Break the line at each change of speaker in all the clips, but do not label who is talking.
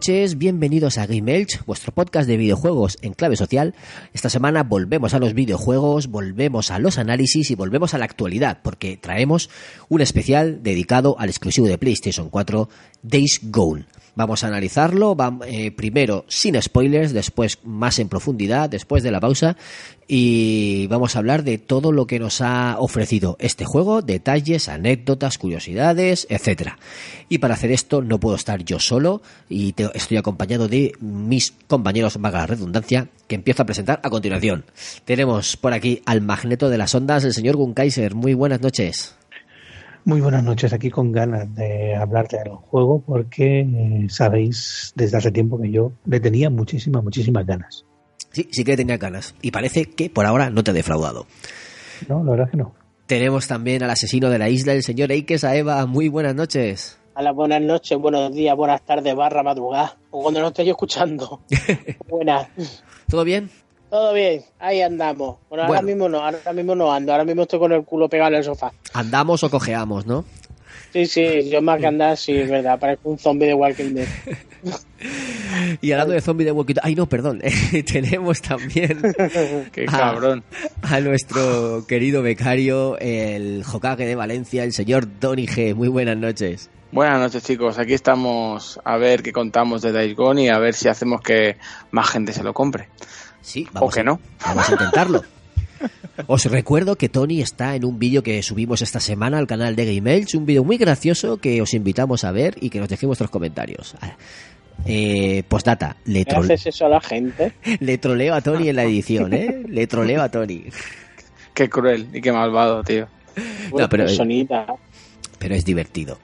Noches, bienvenidos a Game Elch, vuestro podcast de videojuegos en clave social. Esta semana volvemos a los videojuegos, volvemos a los análisis y volvemos a la actualidad, porque traemos un especial dedicado al exclusivo de PlayStation 4, Days Gone. Vamos a analizarlo eh, primero sin spoilers, después más en profundidad, después de la pausa y vamos a hablar de todo lo que nos ha ofrecido este juego, detalles, anécdotas, curiosidades, etcétera. Y para hacer esto no puedo estar yo solo y estoy acompañado de mis compañeros, vaga la redundancia, que empiezo a presentar a continuación. Tenemos por aquí al magneto de las ondas, el señor Gunkaiser. Muy buenas noches.
Muy buenas noches, aquí con ganas de hablarte del juego porque eh, sabéis desde hace tiempo que yo le tenía muchísimas, muchísimas ganas.
Sí, sí que tenía ganas. Y parece que por ahora no te ha defraudado.
No, la verdad es que no.
Tenemos también al asesino de la isla, el señor Eikes Aeva. Muy buenas noches.
Hola, buenas noches, buenos días, buenas tardes, barra madrugada. O cuando lo estéis escuchando. Buenas.
¿Todo bien?
Todo bien, ahí andamos. Bueno, ahora mismo no, ahora mismo no ando, ahora mismo estoy con el culo pegado en el sofá.
Andamos o cojeamos, ¿no?
Sí, sí, yo más que andar, sí, es verdad, parezco un zombie de Walking Dead.
Y hablando de zombie de Walking Dead- Ay, no, perdón. Tenemos también
Qué
a-
cabrón.
a nuestro querido becario, el Hokage de Valencia, el señor Donny G. Muy buenas noches.
Buenas noches, chicos. Aquí estamos a ver qué contamos de Days Gone y a ver si hacemos que más gente se lo compre.
Sí,
o que
a,
no.
Vamos a intentarlo. Os recuerdo que Tony está en un vídeo que subimos esta semana al canal de Game Elch, un vídeo muy gracioso que os invitamos a ver y que nos dejéis vuestros comentarios. Ah, Eh, postdata, le,
¿Qué
trole-
haces eso a la gente?
le troleo a Tony en la edición, ¿eh? Le troleo a Tony.
Qué cruel y qué malvado, tío.
No, pero-
Personita.
pero es divertido.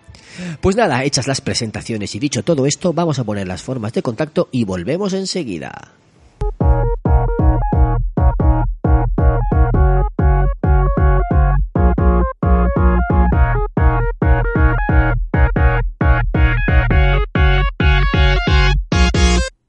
Pues nada, hechas las presentaciones y dicho todo esto, vamos a poner las formas de contacto y volvemos enseguida.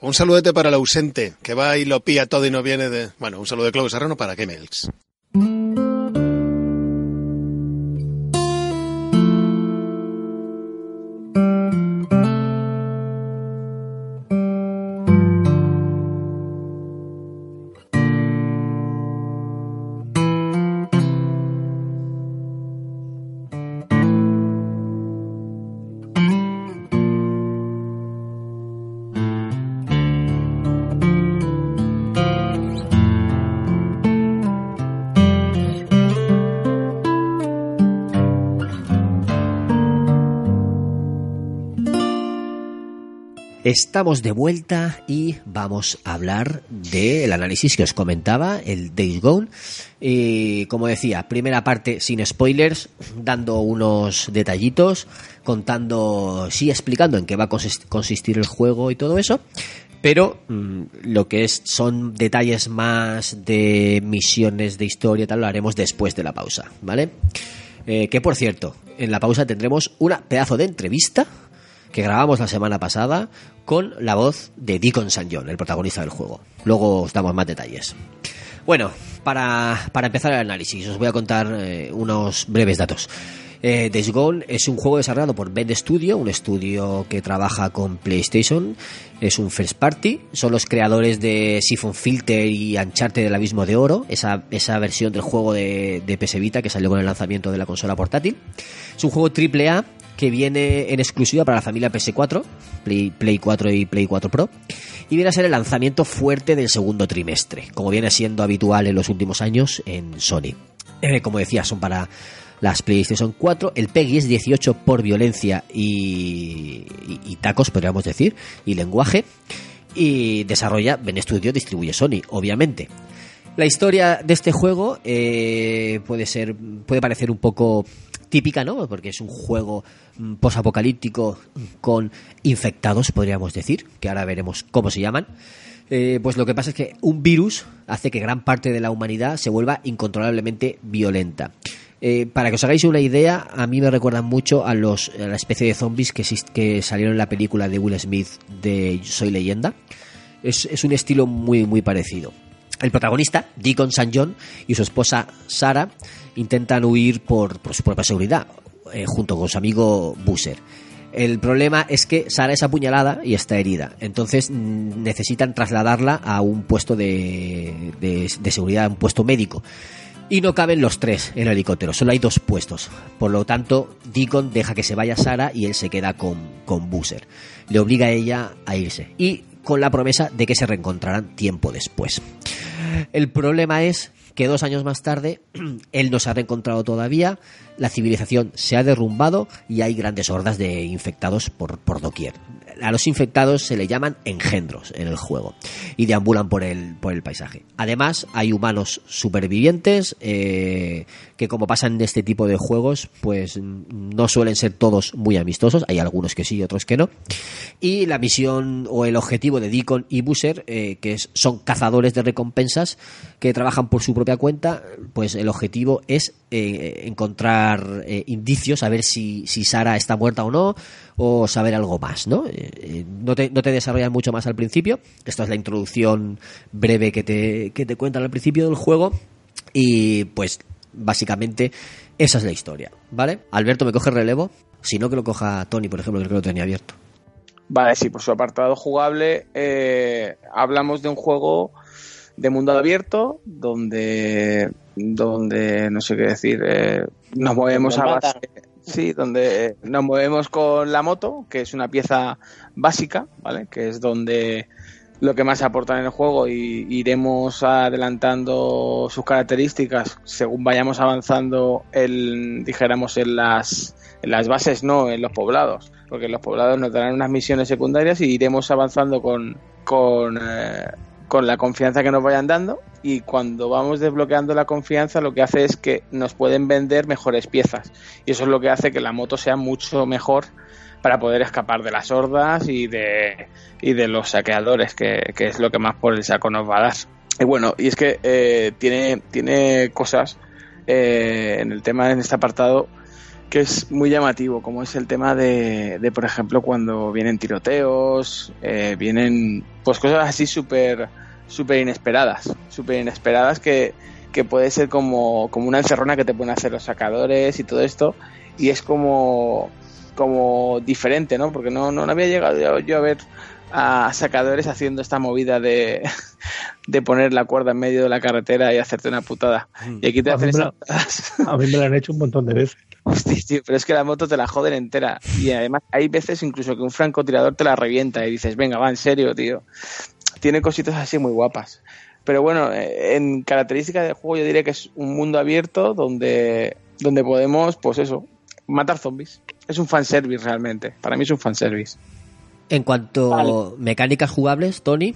Un saludete para el ausente, que va y lo pilla todo y no viene de... Bueno, un saludo de Claudio Serrano para Kemels.
Estamos de vuelta y vamos a hablar del análisis que os comentaba, el Days Gone. Y como decía, primera parte sin spoilers, dando unos detallitos, contando, sí, explicando en qué va a consis- consistir el juego y todo eso. Pero mm, lo que es son detalles más de misiones de historia tal, lo haremos después de la pausa, ¿vale? Eh, que por cierto, en la pausa tendremos una pedazo de entrevista que grabamos la semana pasada con la voz de Deacon St. John, el protagonista del juego. Luego os damos más detalles. Bueno, para, para empezar el análisis, os voy a contar eh, unos breves datos. Eh, Gone es un juego desarrollado por Bend Studio, un estudio que trabaja con PlayStation. Es un first party. Son los creadores de Siphon Filter y Uncharted del Abismo de Oro, esa, esa versión del juego de, de PS Vita que salió con el lanzamiento de la consola portátil. Es un juego AAA que viene en exclusiva para la familia PS4, Play, Play 4 y Play 4 Pro, y viene a ser el lanzamiento fuerte del segundo trimestre, como viene siendo habitual en los últimos años en Sony. Eh, como decía, son para las PlayStation 4. El PEGI es 18 por violencia y, y- y tacos, podríamos decir, y lenguaje. Y desarrolla Ben Studio, distribuye Sony, obviamente. La historia de este juego eh, puede ser, puede parecer un poco típica, ¿no? Porque es un juego mm, posapocalíptico con infectados, podríamos decir, que ahora veremos cómo se llaman. Eh, pues lo que pasa es que un virus hace que gran parte de la humanidad se vuelva incontrolablemente violenta. Eh, para que os hagáis una idea, a mí me recuerdan mucho a, los, a la especie de zombies que, que salieron en la película de Will Smith de Soy Leyenda. Es, es un estilo muy, muy parecido. El protagonista, Deacon St. John, y su esposa Sarah intentan huir por, por su propia seguridad, eh, junto con su amigo Busser. El problema es que Sara es apuñalada y está herida. Entonces necesitan trasladarla a un puesto de, de- seguridad, un puesto médico. Y no caben los tres en el helicóptero, solo hay dos puestos. Por lo tanto, Deacon deja que se vaya Sara y él se queda con, con Busser. Le obliga a ella a irse. Y con la promesa de que se reencontrarán tiempo después. El problema es que dos años más tarde él no se ha reencontrado todavía, la civilización se ha derrumbado y hay grandes hordas de infectados por, por doquier. A los infectados se le llaman engendros en el juego y deambulan por el, por el paisaje. Además, hay humanos supervivientes eh, que como pasa en este tipo de juegos, pues mm, no suelen ser todos muy amistosos, hay algunos que sí y otros que no. Y la misión o el objetivo de Deacon y Busser, eh, que son cazadores de recompensas que trabajan por su propia cuenta, pues el objetivo es eh, encontrar eh, indicios, a ver si, si Sara está muerta o no, o saber algo más, ¿no? Eh, eh, no, te, no te desarrollan mucho más al principio. Esto es la introducción breve que te, que te cuentan al principio del juego. Y pues básicamente esa es la historia, ¿vale? Alberto, ¿me coge relevo? Si no, que lo coja Tony, por ejemplo, que creo que lo tenía abierto.
Vale, sí, por su apartado jugable hablamos de un juego de mundo abierto donde, donde no sé qué decir, eh, nos movemos a base, sí, donde nos movemos con la moto, que es una pieza básica, ¿vale? Que es donde lo que más aporta en el juego y iremos adelantando sus características según vayamos avanzando el dijéramos en las en las bases no en los poblados porque en los poblados nos darán unas misiones secundarias y iremos avanzando con con eh, con la confianza que nos vayan dando y cuando vamos desbloqueando la confianza lo que hace es que nos pueden vender mejores piezas y eso es lo que hace que la moto sea mucho mejor para poder escapar de las hordas y de, y de los saqueadores, que, que es lo que más por el saco nos va a dar. Y bueno, y es que eh, tiene, tiene cosas eh, en el tema, en este apartado, que es muy llamativo, como es el tema de, de por ejemplo, cuando vienen tiroteos, eh, vienen pues cosas así súper súper inesperadas, súper inesperadas que, que puede ser como, como una encerrona que te pueden hacer los sacadores y todo esto, y es como como diferente, ¿no? Porque no, no había llegado yo, yo a ver a sacadores haciendo esta movida de, de poner la cuerda en medio de la carretera y hacerte una putada. Y aquí te
A
hacen esas putadas.
A mí me lo han hecho un montón de veces.
Hostia, tío, pero es que la moto te la joden entera. Y además hay veces incluso que un francotirador te la revienta y dices, venga, va, en serio, tío. Tiene cositas así muy guapas. Pero bueno, eh, en características del juego yo diría que es un mundo abierto donde, donde podemos, pues eso, matar zombies. Es un fanservice realmente. Para mí es un fanservice.
En cuanto
Vale.
mecánicas jugables, Tony,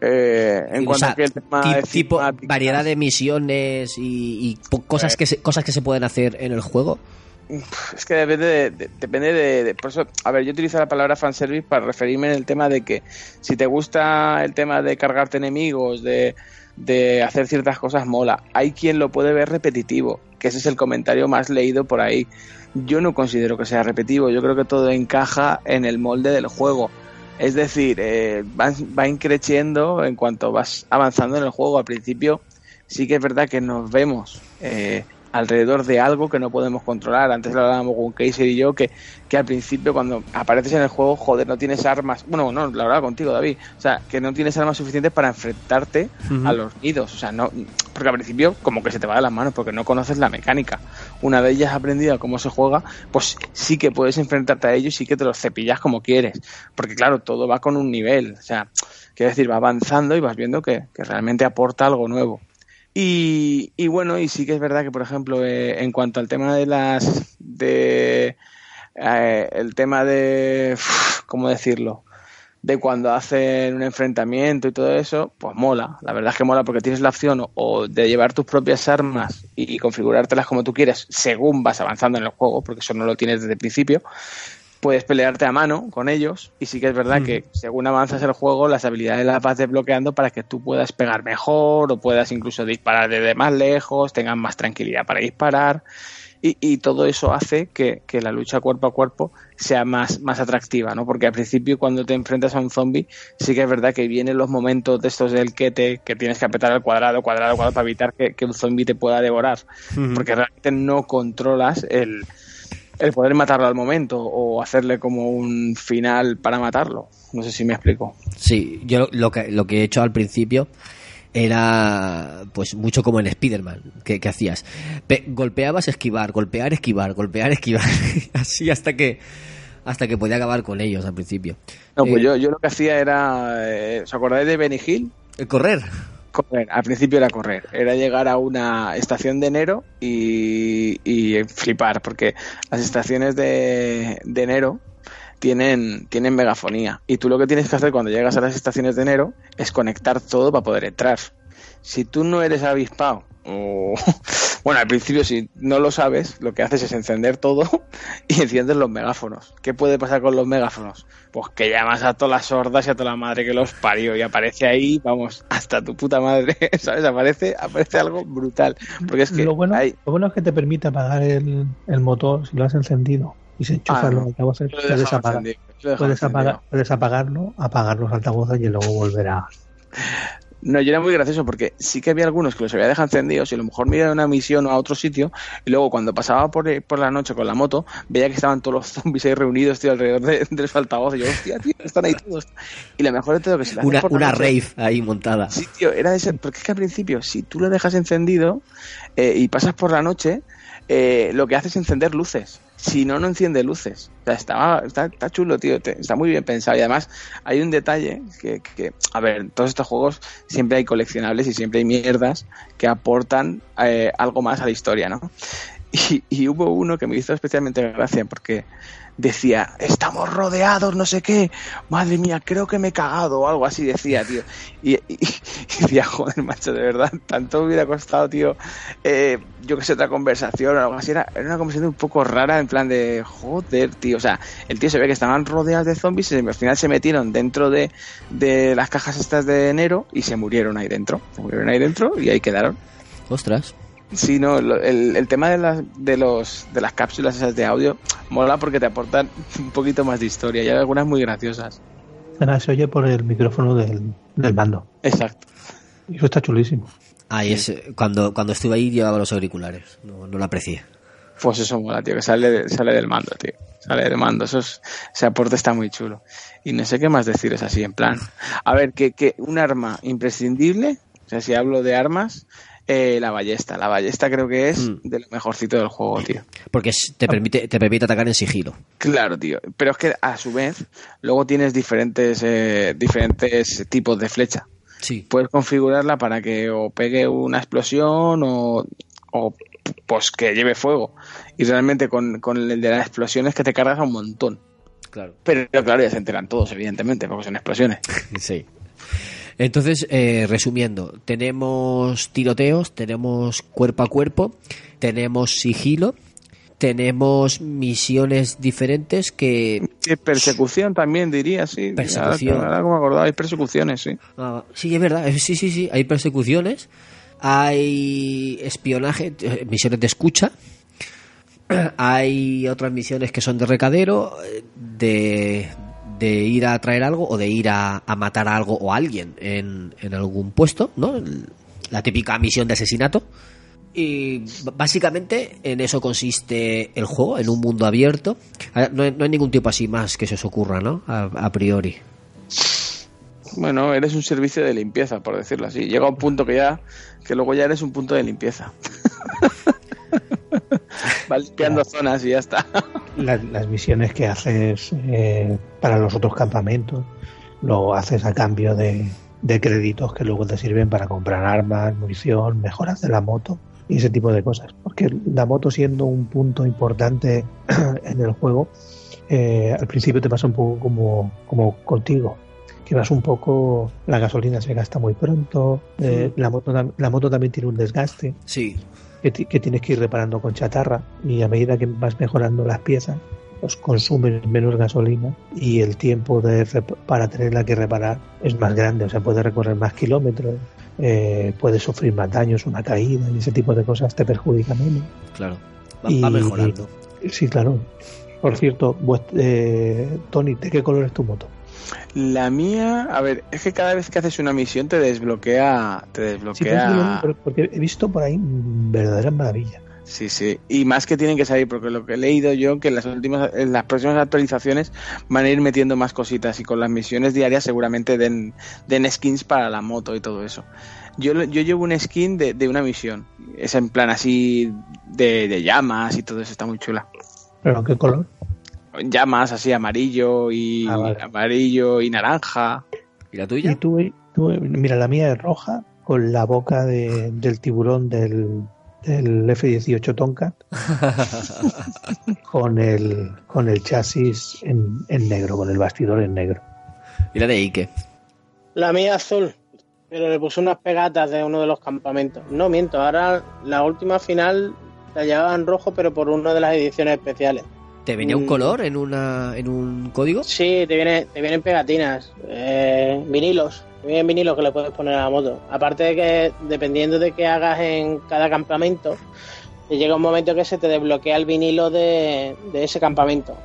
Eh, en
o
cuanto
sea,
a que el tema de
tipo variedad de misiones y, y cosas
Eh.
que se, cosas que se pueden hacer en el juego.
Es que depende de, de- depende de, de- Por eso, a ver, yo utilizo la palabra fanservice para referirme en el tema de que si te gusta el tema de cargarte enemigos, de, de hacer ciertas cosas, mola. Hay quien lo puede ver repetitivo, que ese es el comentario más leído por ahí. Yo no considero que sea repetitivo, yo creo que todo encaja en el molde del juego. Es decir, eh, va, va increciendo en cuanto vas avanzando en el juego. Al principio sí que es verdad que nos vemos eh, alrededor de algo que no podemos controlar. Antes lo hablábamos con Casey y yo, que, que al principio cuando apareces en el juego, joder, no tienes armas. Bueno, no, lo hablaba contigo, David. O sea, que no tienes armas suficientes para enfrentarte a los nidos. O sea, no, porque al principio como que se te va de las manos porque no conoces la mecánica. Una vez ya has aprendido cómo se juega, pues sí que puedes enfrentarte a ellos y sí que te los cepillas como quieres. Porque claro, todo va con un nivel. O sea, quiero decir, va avanzando y vas viendo que, realmente aporta algo nuevo. Y, y, bueno, y sí que es verdad que, por ejemplo, eh, en cuanto al tema de las. de. Eh, el tema de. ¿Cómo decirlo? De cuando hacen un enfrentamiento y todo eso, pues mola. La verdad es que mola porque tienes la opción o de llevar tus propias armas y, configurártelas como tú quieres según vas avanzando en el juego, porque eso no lo tienes desde el principio puedes pelearte a mano con ellos y sí que es verdad mm. que según avanzas el juego las habilidades las vas desbloqueando para que tú puedas pegar mejor o puedas incluso disparar desde más lejos, tengas más tranquilidad para disparar y, y todo eso hace que, que, la lucha cuerpo a cuerpo sea más, más atractiva, ¿no? Porque al principio cuando te enfrentas a un zombie sí que es verdad que vienen los momentos de estos del que te que tienes que apretar el cuadrado, cuadrado, cuadrado para evitar que, que un zombie te pueda devorar, porque realmente no controlas el el poder matarlo al momento o hacerle como un final para matarlo. No sé si me explico.
Sí, yo lo que, lo que he hecho al principio era pues mucho como en Spider-Man que, que, hacías. Pe golpeabas, esquivar, golpear, esquivar, golpear, esquivar. Así hasta que hasta que podía acabar con ellos al principio.
No, pues eh, yo, yo lo que hacía era. Eh, ¿Os acordáis de Benny Hill?
El correr.
Correr, al principio era correr, era llegar a una estación de enero y, y flipar, porque las estaciones de, de enero tienen, tienen megafonía. Y tú lo que tienes que hacer cuando llegas a las estaciones de enero es conectar todo para poder entrar. Si tú no eres avispado o bueno, al principio si no lo sabes, lo que haces es encender todo y enciendes los megáfonos. ¿Qué puede pasar con los megáfonos? Pues que llamas a todas las sordas y a toda la madre que los parió y aparece ahí, vamos, hasta tu puta madre, ¿sabes? Aparece, aparece algo brutal. Porque es que
lo bueno,
hay...
lo bueno es que te permite apagar el, el motor si lo has encendido y se enchufa ah, los altavoces, puedes, apagar, puedes, apagar, puedes apagarlo, apagar los altavoces y luego volver a
no, yo era muy gracioso porque sí que había algunos que los había dejado encendidos y a lo mejor me iba a una misión o a otro sitio y luego cuando pasaba por, por la noche con la moto veía que estaban todos los zombies ahí reunidos, tío, alrededor de, de los altavoces. Y yo, hostia, tío, están ahí todos. Y lo mejor de todo que si
la Una, por una noche, rave ahí montada.
Sí, tío, era de ser, porque es que al principio, si tú lo dejas encendido eh, y pasas por la noche, eh, lo que hace es encender luces si no, no enciende luces. O sea, está, chulo, tío. Está muy bien pensado. Y además, hay un detalle que, a ver, todos estos juegos siempre hay coleccionables y siempre hay mierdas que aportan eh, algo más a la historia, ¿no? Y, y, hubo uno que me hizo especialmente gracia porque decía, estamos rodeados, no sé qué, madre mía, creo que me he cagado o algo así decía, tío. Y, y, y decía, joder, macho, de verdad, tanto hubiera costado, tío, eh, yo que sé, otra conversación o algo así. Era, era, una conversación un poco rara, en plan de, joder, tío, o sea, el tío se ve que estaban rodeados de zombies y al final se metieron dentro de, de las cajas estas de enero y se murieron ahí dentro. Se murieron ahí dentro y ahí quedaron.
Ostras.
Sí, no, el, el tema de las, de, los, de las cápsulas esas de audio mola porque te aportan un poquito más de historia y hay algunas muy graciosas.
Nada, se oye por el micrófono del, del mando.
Exacto.
Y eso está chulísimo.
Ahí es, cuando, cuando estuve ahí llevaba los auriculares, no, no lo aprecié.
Pues eso mola, tío, que sale, sale del mando, tío. Sale del mando, eso es, ese aporte está muy chulo. Y no sé qué más decir, es así, en plan. A ver, que, que un arma imprescindible, o sea, si hablo de armas, eh, la ballesta. La ballesta creo que es mm. de lo mejorcito del juego, tío.
Porque te permite, te permite atacar en sigilo.
Claro, tío. Pero es que a su vez, luego tienes diferentes, eh, diferentes tipos de flecha.
Sí.
Puedes configurarla para que o pegue una explosión o, o pues que lleve fuego. Y realmente con, con el de las explosiones que te cargas a un montón.
Claro.
Pero claro, ya se enteran todos, evidentemente, porque son explosiones.
sí. Entonces, eh, resumiendo, tenemos tiroteos, tenemos cuerpo a cuerpo, tenemos sigilo, tenemos misiones diferentes que...
Persecución también diría, sí.
Persecución.
Ahora, ahora como acordaba, hay persecuciones, sí.
Ah, sí, es verdad, sí, sí, sí, hay persecuciones, hay espionaje, eh, misiones de escucha, hay otras misiones que son de recadero, de, de ir a traer algo o de ir a, a matar a algo o a alguien en, en, algún puesto, ¿no? La típica misión de asesinato. Y básicamente en eso consiste el juego, en un mundo abierto. No hay, no hay ningún tipo así más que se os ocurra, ¿no? A, a, priori.
Bueno, eres un servicio de limpieza, por decirlo así. Llega un punto que ya, que luego ya eres un punto de limpieza. Va limpiando zonas y ya está.
Las, misiones que haces eh, para los otros campamentos lo haces a cambio de, de créditos que luego te sirven para comprar armas, munición, mejoras de la moto y ese tipo de cosas. Porque la moto siendo un punto importante en el juego, eh, al principio te pasa un poco como, como contigo, que vas un poco, la gasolina se gasta muy pronto, eh, la, moto, la moto también tiene un desgaste.
Sí.
Que, que, tienes que ir reparando con chatarra y a medida que vas mejorando las piezas, pues consumen menos gasolina y el tiempo de para tenerla que reparar es más grande, o sea, puedes recorrer más kilómetros, eh, puedes sufrir más daños, una caída y ese tipo de cosas te perjudican menos.
Claro, va, mejorando.
sí, claro. Por cierto, eh, Tony, ¿de qué color es tu moto?
La mía, a ver, es que cada vez que haces una misión te desbloquea, te desbloquea.
Sí, porque he visto por ahí verdaderas maravillas.
Sí, sí. Y más que tienen que salir, porque lo que he leído yo, que en las últimas, en las próximas actualizaciones van a ir metiendo más cositas y con las misiones diarias seguramente den, den skins para la moto y todo eso. Yo, yo llevo un skin de, de una misión. Es en plan así de, de llamas y todo eso, está muy chula.
¿Pero qué color?
Llamas así amarillo y ah, amarillo y naranja.
¿Y la tuya?
¿Y tú, mira, la mía es roja con la boca de, del tiburón del, del F-18 Tonka con el con el chasis en, en, negro, con el bastidor en negro.
¿Y la de Ike?
La mía azul, pero le puse unas pegatas de uno de los campamentos. No miento, ahora la última final la llevaban rojo, pero por una de las ediciones especiales.
¿Te venía un mm. color en una en un código?
Sí, te viene te vienen pegatinas, eh, vinilos bien vinilo que le puedes poner a la moto. Aparte de que dependiendo de qué hagas en cada campamento, te llega un momento que se te desbloquea el vinilo de, ese campamento.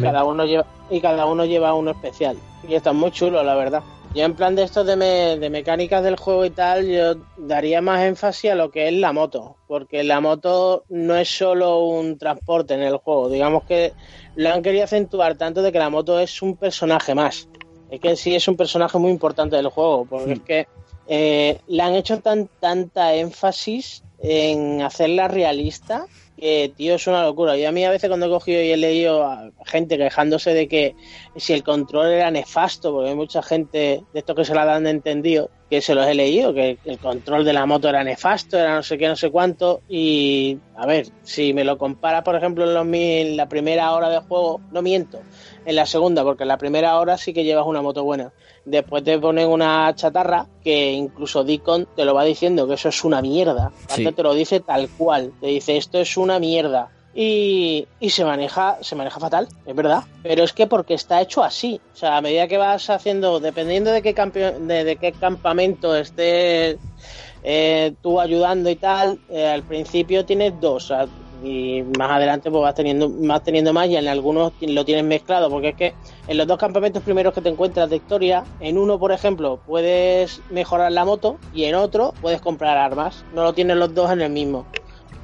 Cada uno lleva, y cada uno lleva uno especial. Y está muy chulo, la verdad. Yo en plan de esto de, de mecánicas del juego y tal, yo daría más énfasis a lo que es la moto, porque la moto no es solo un transporte en el juego, digamos que lo han querido acentuar tanto de que la moto es un personaje más. Es que sí es un personaje muy importante del juego, porque es que eh, le han hecho tan, tanta énfasis en hacerla realista que, tío, es una locura. Yo a mí a veces cuando he cogido y he leído a gente quejándose de que si el control era nefasto, porque hay mucha gente de esto que se la dan de entendido, que se los he leído, que el control de la moto era nefasto, era no sé qué, no sé cuánto, y a ver, si me lo compara, por ejemplo, en, los, en la primera hora de juego, no miento, en la segunda, porque en la primera hora sí que llevas una moto buena. Después te ponen una chatarra que incluso Deacon te lo va diciendo que eso es una mierda. Te lo dice tal cual. Te dice esto es una mierda. Y, y, se maneja se maneja fatal, es verdad. Pero es que porque está hecho así. O sea, a medida que vas haciendo, dependiendo de qué, de, qué campamento estés eh, tú ayudando y tal, eh, al principio tienes dos. Y más adelante pues vas teniendo más teniendo más y en algunos lo tienes mezclado porque es que en los dos campamentos primeros que te encuentras de historia en uno por ejemplo puedes mejorar la moto y en otro puedes comprar armas no lo tienes los dos en el mismo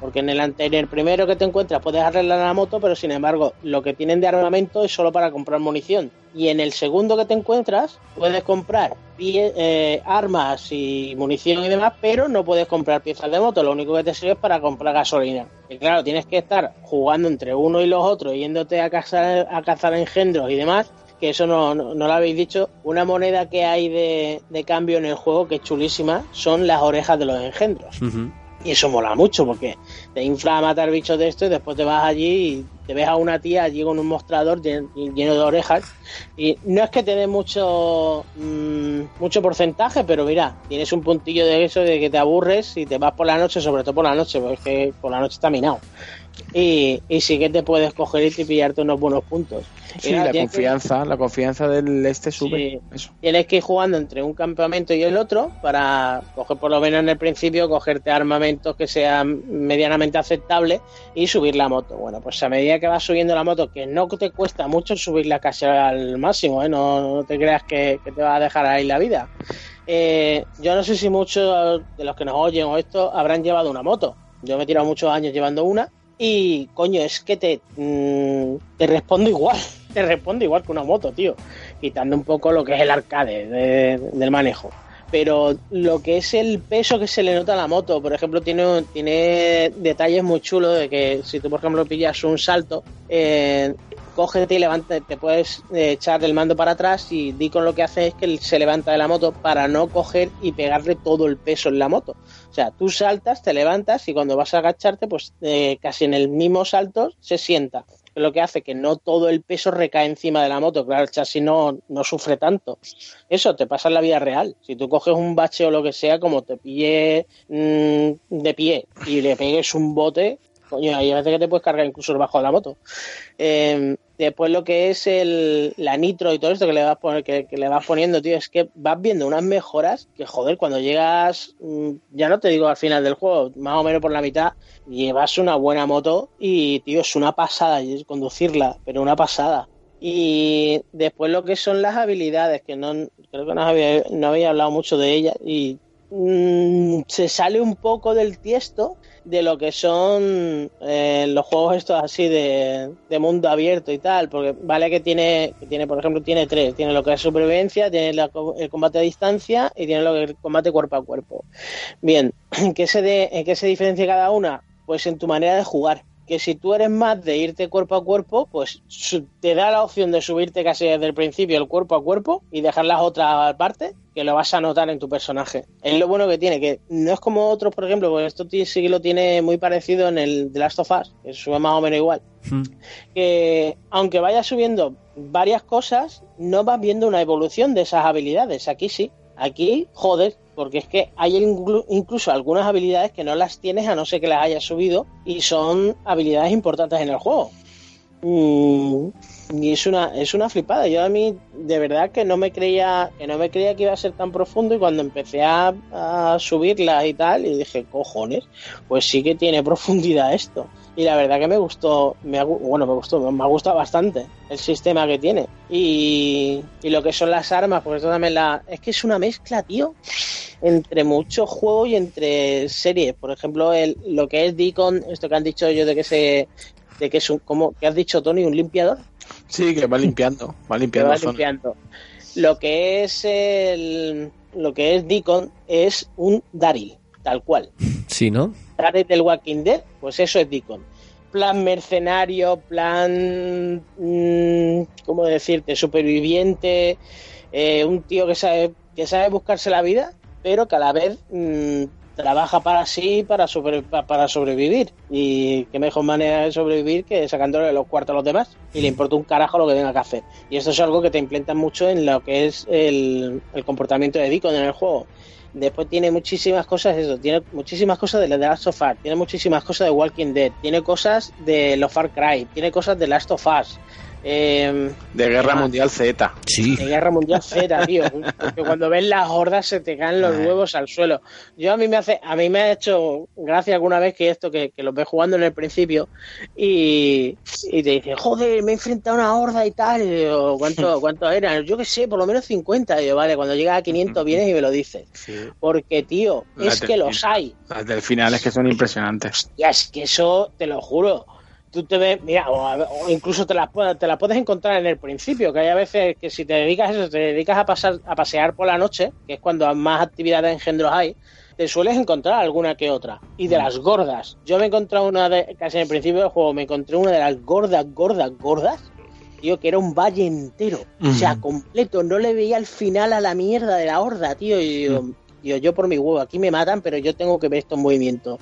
porque en el anterior, primero que te encuentras puedes arreglar la moto, pero sin embargo lo que tienen de armamento es solo para comprar munición. Y en el segundo que te encuentras puedes comprar eh, armas y munición y demás, pero no puedes comprar piezas de moto. Lo único que te sirve es para comprar gasolina. Y claro, tienes que estar jugando entre uno y los otros, yéndote a cazar, a cazar engendros y demás que eso no, no, lo habéis dicho, una moneda que hay de, cambio en el juego que es chulísima son las orejas de los engendros. Y eso mola mucho porque te infla a matar bichos de esto y después te vas allí y te ves a una tía allí con un mostrador lleno, de orejas. Y no es que te dé mucho, mm, mucho porcentaje, pero mira, tienes un puntillo de eso de que te aburres y te vas por la noche, sobre todo por la noche, porque por la noche está minado y, y sí que te puedes coger y pillarte unos buenos puntos.
Sí, la confianza, la confianza del este sube.
Tienes que ir jugando entre un campamento y el otro para coger por lo menos en el principio, cogerte armamentos que sean medianamente aceptables y subir la moto. Bueno, pues a medida que vas subiendo la moto, que no te cuesta mucho subirla casi al máximo, ¿eh? no, te creas que, te va a dejar ahí la vida. Eh, yo no sé si muchos de los que nos oyen o esto habrán llevado una moto. Yo me he tirado muchos años llevando una y coño, es que te, mm, te respondo igual, te respondo igual que una moto, tío, quitando un poco lo que es el arcade del manejo. pero lo que es el peso que se le nota a la moto, por ejemplo, tiene, tiene detalles muy chulos de que si tú, por ejemplo, pillas un salto, eh, cógete y levanta, te puedes eh, echar el mando para atrás y Deacon lo que hace es que se levanta de la moto para no coger y pegarle todo el peso en la moto. O sea, tú saltas, te levantas y cuando vas a agacharte, pues eh, casi en el mismo salto se sienta. Lo que hace que no todo el peso recae encima de la moto. Claro, el chasis no, no sufre tanto. Eso te pasa en la vida real. Si tú coges un bache o lo que sea, como te pille mm, de pie y le pegues un bote, coño, hay veces que te puedes cargar incluso debajo de la moto. Eh, después lo que es el, la nitro y todo esto que le vas poner, que, le vas poniendo, tío, es que vas viendo unas mejoras que, joder, cuando llegas, mm, ya no te digo al final del juego, más o menos por la mitad, llevas una buena moto y, tío, es una pasada conducirla, pero una pasada. Y después lo que son las habilidades, que no creo que no había, no había hablado mucho de ellas y mmm, se sale un poco del tiesto de lo que son eh, los juegos estos así de, de, mundo abierto y tal, porque vale que tiene, que tiene, por ejemplo, tiene tres, tiene lo que es supervivencia, tiene el combate a distancia y tiene lo que es el combate cuerpo a cuerpo. Bien, ¿en qué se, en qué se diferencia cada una? Pues en tu manera de jugar que si tú eres más de irte cuerpo a cuerpo, pues te da la opción de subirte casi desde el principio el cuerpo a cuerpo y dejar las otras partes que lo vas a notar en tu personaje. Es lo bueno que tiene, que no es como otros, por ejemplo, porque esto sí que lo tiene muy parecido en el The Last of Us, que sube más o menos igual. Hmm. Que aunque vayas subiendo varias cosas, no vas viendo una evolución de esas habilidades. Aquí sí. Aquí, joder, porque es que hay incluso algunas habilidades que no las tienes a no ser que las hayas subido y son habilidades importantes en el juego. Mm, y es una es una flipada. Yo a mí de verdad que no me creía que no me creía que iba a ser tan profundo y cuando empecé a, a subirlas y tal y dije cojones, pues sí que tiene profundidad esto y la verdad que me gustó, me ha, bueno, me gustó, me ha gustado bastante el sistema que tiene y, y lo que son las armas, porque esto también la, es que es una mezcla, tío, entre muchos juegos y entre series, por ejemplo, el, lo que es Deacon, esto que han dicho ellos de que se, de que es un, como, que has dicho Tony, un limpiador.
Sí, que va limpiando, va limpiando.
va limpiando. Lo que es el, lo que es Deacon es un Daryl, tal cual.
Sí, ¿no?
Del Walking Dead, pues eso es Deacon. Plan mercenario, plan. Mmm, ¿Cómo decirte? Superviviente. Eh, un tío que sabe, que sabe buscarse la vida, pero que a la vez mmm, trabaja para sí para, para sobrevivir. Y qué mejor manera de sobrevivir que sacándole los cuartos a los demás. Y le importa un carajo lo que tenga que hacer. Y esto es algo que te implementan mucho en lo que es el, el comportamiento de Deacon en el juego. Después tiene muchísimas cosas, eso, tiene muchísimas cosas de The Last of Us, tiene muchísimas cosas de Walking Dead, tiene cosas de los Far Cry, tiene cosas de Last of Us. Eh,
de Guerra Mundial Z.
Sí.
De Guerra Mundial Z, tío. Porque cuando ves las hordas se te caen los huevos al suelo. Yo a mí me hace, a mí me ha hecho gracia alguna vez que esto, que, que lo ves jugando en el principio y, y te dice, joder, me he enfrentado a una horda y tal. Y digo, ¿cuánto, ¿cuánto eran? Yo qué sé, por lo menos 50. Y yo, vale, cuando llegas a 500 vienes y me lo dices. Sí. Porque, tío,
Las
es
del
que los hay.
Las del final es que son impresionantes.
Ya es que eso, te lo juro. Tú te ves, mira, o, o incluso te las te la puedes encontrar en el principio, que hay a veces que si te dedicas a eso, te dedicas a pasar a pasear por la noche, que es cuando más actividad de engendros hay, te sueles encontrar alguna que otra. Y de las gordas. Yo me he encontrado una de, casi en el principio del juego, me encontré una de las gordas, gordas, gordas. Tío, que era un valle entero. Uh -huh. O sea, completo. No le veía el final a la mierda de la horda, tío. Y yo, uh -huh. yo, yo por mi huevo, aquí me matan, pero yo tengo que ver estos movimientos.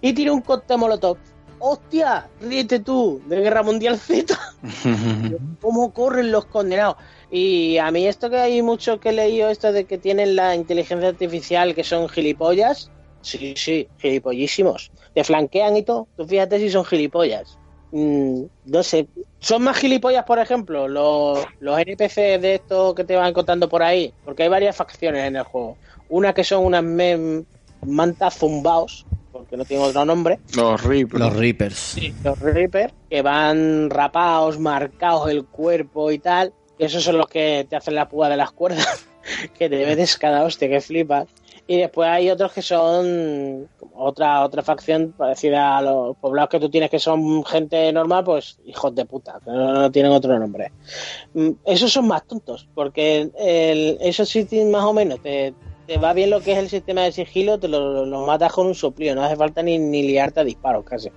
Y tiré un cóctel molotov hostia, ríete tú, de Guerra Mundial Z. ¿Cómo corren los condenados? Y a mí esto que hay mucho que he leído, esto de que tienen la inteligencia artificial, que son gilipollas, sí, sí, gilipollísimos. Te flanquean y todo, tú fíjate si son gilipollas. Mm, no sé, son más gilipollas, por ejemplo, los, los NPC de esto que te van contando por ahí, porque hay varias facciones en el juego. Una que son unas mantas zumbaos, porque no tiene otro nombre.
Los Reapers.
Los Reapers.
Sí, los Reapers, que van rapados, marcados el cuerpo y tal. Que esos son los que te hacen la púa de las cuerdas. que te ves cada hostia, que flipas. Y después hay otros que son otra otra facción parecida a los poblados que tú tienes, que son gente normal, pues hijos de puta, que no, no tienen otro nombre. Esos son más tontos, porque el, esos sí más o menos te, te va bien lo que es el sistema de sigilo, te lo, lo matas con un soplío, no hace falta ni, ni liarte a disparos casi.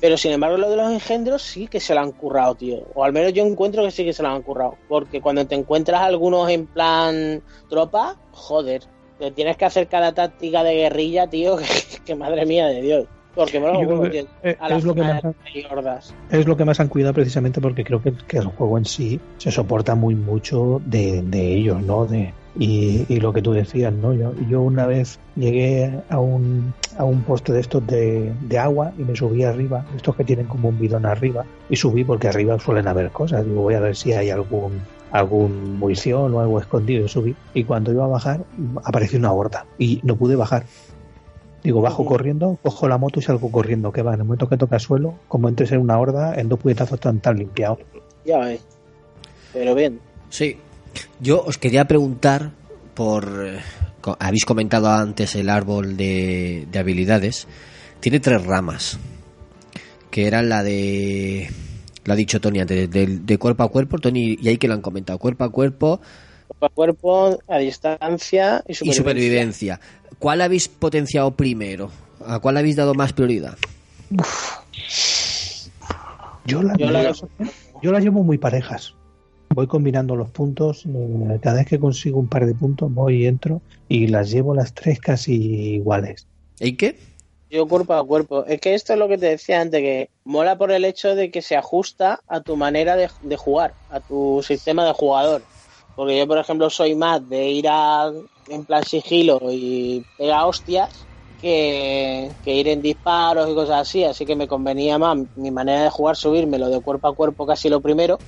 Pero sin embargo, lo de los engendros sí que se lo han currado, tío. O al menos yo encuentro que sí que se lo han currado. Porque cuando te encuentras algunos en plan tropa, joder, te tienes que hacer cada táctica de guerrilla, tío, que, que madre mía de Dios. Porque
que,
tío,
eh,
a
es lo que más-. Es lo que más han cuidado precisamente porque creo que, que el juego en sí se soporta muy mucho de, de ellos, ¿no? De, y, y lo que tú decías, ¿no? Yo, yo una vez llegué a un, a un poste de estos de, de agua y me subí arriba, estos que tienen como un bidón arriba, y subí porque arriba suelen haber cosas. Digo, voy a ver si hay algún algún munición o algo escondido y subí y cuando iba a bajar apareció una horda y no pude bajar Digo, bajo corriendo, cojo la moto y salgo corriendo. Que va, en el momento que toca suelo, como entres en una horda, en dos puñetazos están tan limpiados.
Ya ves. Pero bien.
Sí. Yo os quería preguntar por... eh, Habéis comentado antes el árbol de, de habilidades. Tiene tres ramas. Que eran la de... Lo ha dicho Tony antes, de, de cuerpo a cuerpo. Tony y ahí que lo han comentado. Cuerpo a cuerpo
Cuerpo a cuerpo, a distancia y
y
supervivencia.
supervivencia. ¿Cuál habéis potenciado primero? ¿A cuál habéis dado más prioridad?
Yo, la,
Yo la-
yo las llevo muy parejas. Voy combinando los puntos. eh, Cada vez que consigo un par de puntos, voy y entro y las llevo las tres casi iguales.
¿Y qué?
Yo cuerpo a cuerpo. Es que esto es lo que te decía antes, que mola por el hecho de que se ajusta a tu manera de, de jugar, a tu sistema de jugador. Porque yo, por ejemplo, soy más de ir a, en plan sigilo y pegar hostias que, que ir en disparos y cosas así. Así que me convenía más mi manera de jugar, subírmelo de cuerpo a cuerpo casi lo primero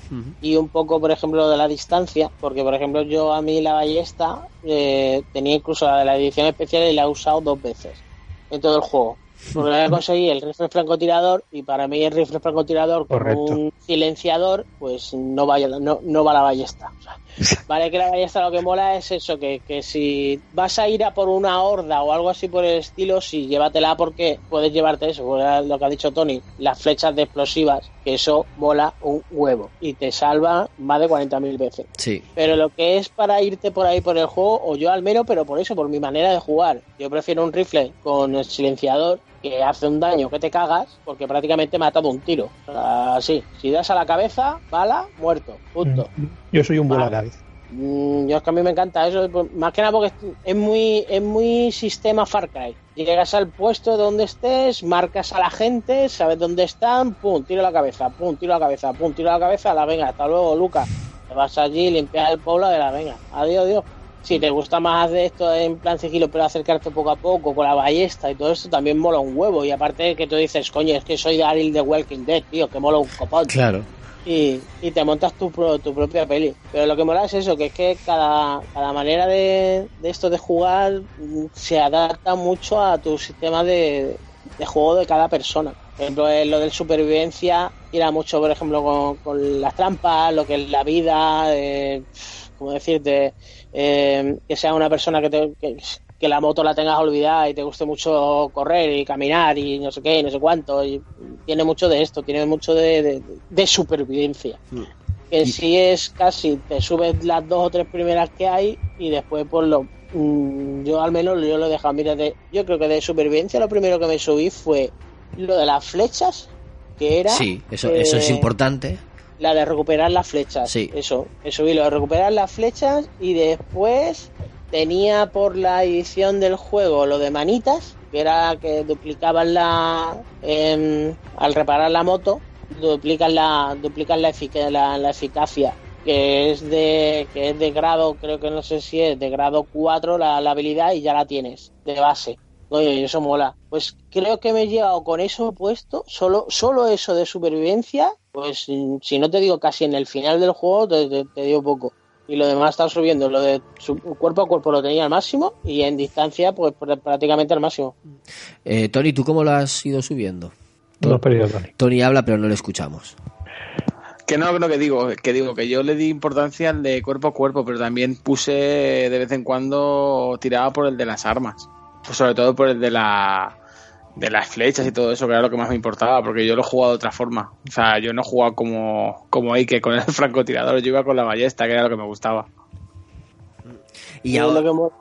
y un poco, por ejemplo, de la distancia, porque, por ejemplo, yo a mí la ballesta eh, tenía incluso la de la edición especial y la he usado dos veces en todo el juego. Porque voy a conseguir el rifle francotirador y para mí el rifle francotirador con
Correcto.
un silenciador, pues no, vaya, no, no va la ballesta. O sea, vale que la ballesta lo que mola es eso, que, que si vas a ir a por una horda o algo así por el estilo, sí, llévatela porque puedes llevarte eso, lo que ha dicho Tony, las flechas de explosivas, que eso mola un huevo y te salva más de 40.000 veces.
Sí.
Pero lo que es para irte por ahí por el juego, o yo al menos, pero por eso, por mi manera de jugar. Yo prefiero un rifle con el silenciador que hace un daño que te cagas, porque prácticamente me ha dado un tiro. O sea, Así, si das a la cabeza, bala, muerto, punto.
Yo soy un bola cabeza.
Mm, yo es que a mí me encanta eso, más que nada porque es muy, es muy sistema Far Cry. Llegas al puesto donde estés, marcas a la gente, sabes dónde están, pum, tiro a la cabeza, pum, tiro a la cabeza, pum, tiro a la cabeza, la venga, hasta luego, Lucas. Te vas allí, limpias el pueblo de la venga, adiós, adiós. Si te gusta más de esto en plan sigilo, pero acercarte poco a poco con la ballesta y todo esto, también mola un huevo. Y aparte que tú dices, coño, es que soy Daryl de Walking Dead, tío, que mola un copón
Claro.
y, y te montas tu, tu propia peli. Pero lo que mola es eso, que es que cada, cada manera de, de esto de jugar se adapta mucho a tu sistema de, de juego de cada persona. Por ejemplo, eh, lo del supervivencia tira mucho, por ejemplo, con, con las trampas, lo que es la vida, eh, como decirte, eh, que sea una persona que, te, que, que la moto la tengas olvidada y te guste mucho correr y caminar y no sé qué, y no sé cuánto. Y tiene mucho de esto, tiene mucho de, de, de supervivencia.
Mm.
Que sí es casi, te subes las dos o tres primeras que hay y después pues lo... mm, Yo al menos yo lo he dejado, mira, de, yo creo que de supervivencia lo primero que me subí fue lo de las flechas, que era...
Sí, eso, eso es
eh,
importante.
La de recuperar las flechas.
Sí.
Eso, eso vi lo de recuperar las flechas y después tenía por la edición del juego lo de manitas, que era que duplicaban la em, al reparar la moto, duplican la duplican la, efic- la, la eficacia que es de que es de grado, creo que no sé si es de grado 4 la, la habilidad y ya la tienes de base. Oye, eso mola. Pues creo que me he llegado con eso puesto, solo, solo eso de supervivencia, pues mm, si no te digo casi en el final del juego, te, te- te digo poco. Y lo demás está subiendo. Lo de su- cuerpo a cuerpo lo tenía al máximo y en distancia, pues pr- prácticamente al máximo.
Eh, Tony, ¿tú cómo lo has ido subiendo?
No lo has perdido, Tony.
Tony habla, pero no le escuchamos.
Que no, no, que digo, que digo, que yo le di importancia al de cuerpo a cuerpo, pero también puse de vez en cuando tiraba por el de las armas. Pues sobre todo por el de la de las flechas y todo eso, que era lo que más me importaba, porque yo lo he jugado de otra forma. O sea, yo no he jugado como, como Ike con el francotirador, yo iba con la ballesta, que era lo que me gustaba.
Y ahora-
lo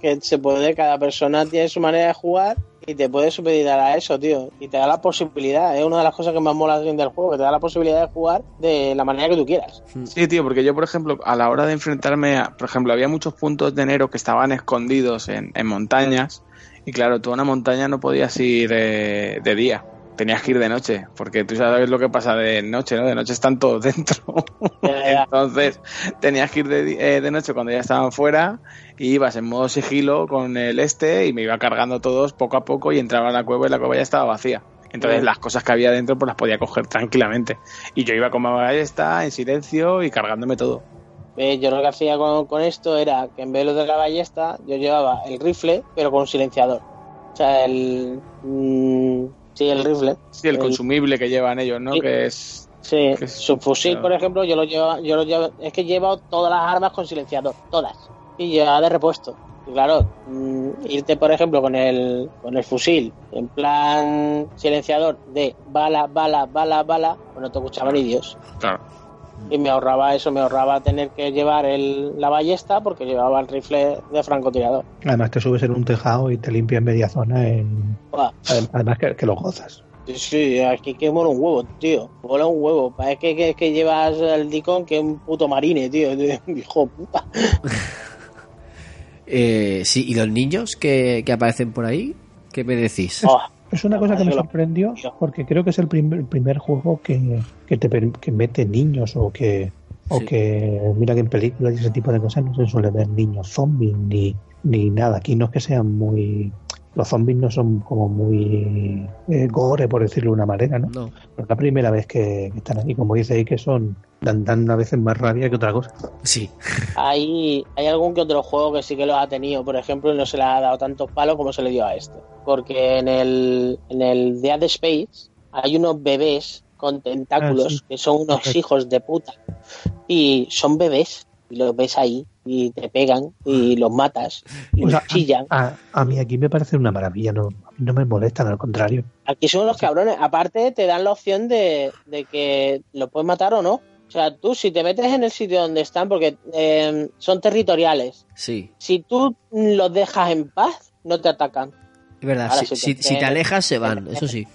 que, se puede, cada persona tiene su manera de jugar y te puedes supeditar a eso, tío. Y te da la posibilidad, es una de las cosas que más mola del juego, que te da la posibilidad de jugar de la manera que tú quieras.
Sí, tío, porque yo, por ejemplo, a la hora de enfrentarme a, por ejemplo, había muchos puntos de enero que estaban escondidos en, en montañas y claro, tú a una montaña no podías ir eh, de día, tenías que ir de noche, porque tú sabes lo que pasa de noche, ¿no? De noche están todos dentro. Entonces, tenías que ir de, eh, de noche cuando ya estaban fuera y ibas en modo sigilo con el este y me iba cargando todos poco a poco y entraba a la cueva y la cueva ya estaba vacía. Entonces, las cosas que había dentro pues las podía coger tranquilamente. Y yo iba con mi ballesta en silencio y cargándome todo.
Eh, yo lo que hacía con, con esto era que en vez de lo de la ballesta, yo llevaba el rifle, pero con un silenciador. O sea, el. mm, sí, el rifle.
Sí, el
El-
consumible que llevan ellos, ¿no?
Sí.
Que es...
Sí,
Que es-
su fusil, por ejemplo, yo lo llevo, yo lo llevo, es que llevo todas las armas con silenciador, todas, y llevaba de repuesto. Y claro, mm, irte, por ejemplo, con el, con el fusil, en plan silenciador de bala, bala, bala, bala, pues no te escuchaba ni Dios.
Claro.
Y me ahorraba eso, me ahorraba tener que llevar el, la ballesta porque llevaba el rifle de francotirador.
Además te subes en un tejado y te limpias media zona en... Además que, que lo gozas.
Sí, sí, aquí que mola un huevo, tío. Mola un huevo. Parece que, que, que llevas el Dicon que es un puto marine, tío. Hijo de puta.
Eh, sí, ¿y los niños que, que aparecen por ahí? ¿Qué me decís?
Oh,
Es una cosa que me sorprendió porque creo que es el primer, el primer juego que, que te que mete niños o que o
Sí.
que mira que en películas y ese tipo de cosas no se suele ver niños zombies ni, ni nada. Aquí no es que sean muy los zombies no son como muy eh, gore por decirlo de una manera, ¿no?
No.
Pero es la primera vez que, que están aquí, como dice ahí, que son dan, dan a veces más rabia que otra cosa.
Sí.
hay, hay algún que otro juego que sí que los ha tenido, por ejemplo, y no se le ha dado tantos palos como se le dio a este. Porque en el, en el Dead Space hay unos bebés con tentáculos
Ah, sí.
que son unos hijos de puta. Y son bebés, y los ves ahí, y te pegan, y los matas, y los chillan.
a, a mí aquí me parece una maravilla, no, a mí no me molestan, al contrario.
Aquí son los cabrones. Aparte, te dan la opción de, de que lo puedes matar o no. O sea, tú si te metes en el sitio donde están, porque eh, son territoriales,
Sí.
si tú los dejas en paz, no te atacan.
Es verdad,
Ahora,
si,
te-
si te alejas se van, eso sí.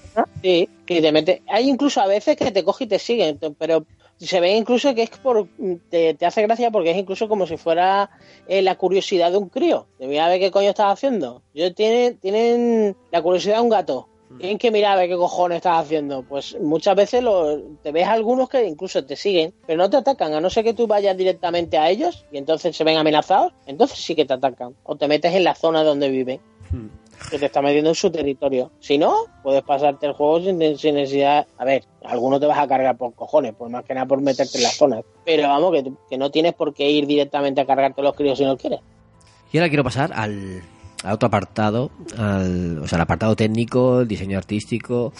Sí, que te mete. Hay incluso a veces que te coge y te siguen, pero se ve incluso que es por. Te, te hace gracia porque es incluso como si fuera eh, la curiosidad de un crío. De mirar a ver qué coño estás haciendo. Yo tienen, tienen la curiosidad de un gato. Tienen que mirar a ver qué cojones estás haciendo. Pues muchas veces lo, te ves algunos que incluso te siguen, pero no te atacan, a no ser que tú vayas directamente a ellos y entonces se ven amenazados, entonces sí que te atacan. O te metes en la zona donde viven que te está metiendo en su territorio. Si no, puedes pasarte el juego sin, necesidad. A ver, alguno te vas a cargar por cojones, pues más que nada por meterte en las zonas. Pero vamos, que, no tienes por qué ir directamente a cargarte los críos si no quieres.
Y ahora quiero pasar al, a otro apartado, al, o sea, el apartado técnico, el diseño artístico.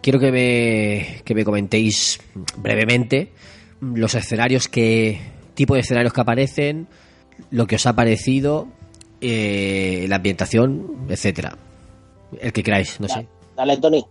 Quiero que me, que me comentéis brevemente los escenarios que, tipo de escenarios que aparecen, lo que os ha parecido, eh, la ambientación, etcétera. El que queráis, no sé.
Dale, Tony.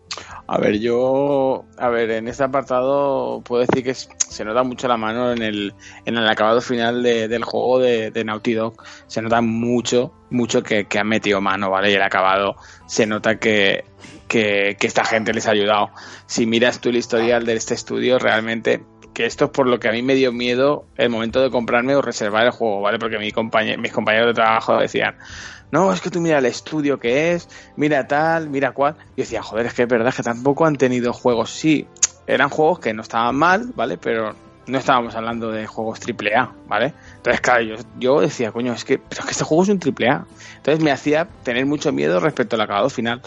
A ver, yo, a ver, en este apartado puedo decir que se nota mucho la mano en el, en el acabado final de- del juego de, de Naughty Dog. Se nota mucho, mucho que, que han metido mano, ¿vale? Y el acabado se nota que, que, que esta gente les ha ayudado. Si miras tú el historial de este estudio, realmente, que esto es por lo que a mí me dio miedo el momento de comprarme o reservar el juego, ¿vale? Porque mi compañe- mis compañeros de trabajo decían, no, es que tú mira el estudio que es, mira tal, mira cual. Y decía, joder, es que es verdad que tampoco han tenido juegos. Sí, eran juegos que no estaban mal, ¿vale? Pero no estábamos hablando de juegos AAA, ¿vale? Entonces, claro, yo, yo decía, coño, es que, pero es que este juego es un AAA. Entonces me hacía tener mucho miedo respecto al acabado final.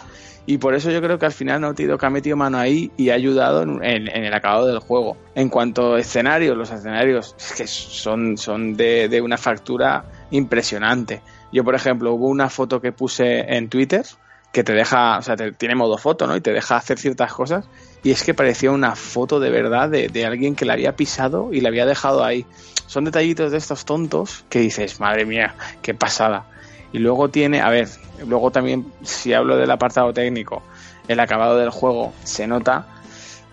Y por eso yo creo que al final Naughty Dog ha metido mano ahí y ha ayudado en, en- en el acabado del juego. En cuanto a escenarios, los escenarios es que son, son de, de una factura impresionante. Yo, por ejemplo, hubo una foto que puse en Twitter que te deja, o sea, te- tiene modo foto, ¿no? Y te deja hacer ciertas cosas. Y es que parecía una foto de verdad de, de alguien que la había pisado y la había dejado ahí. Son detallitos de estos tontos que dices, madre mía, qué pasada. Y luego tiene, a ver, luego también, si hablo del apartado técnico, el acabado del juego se nota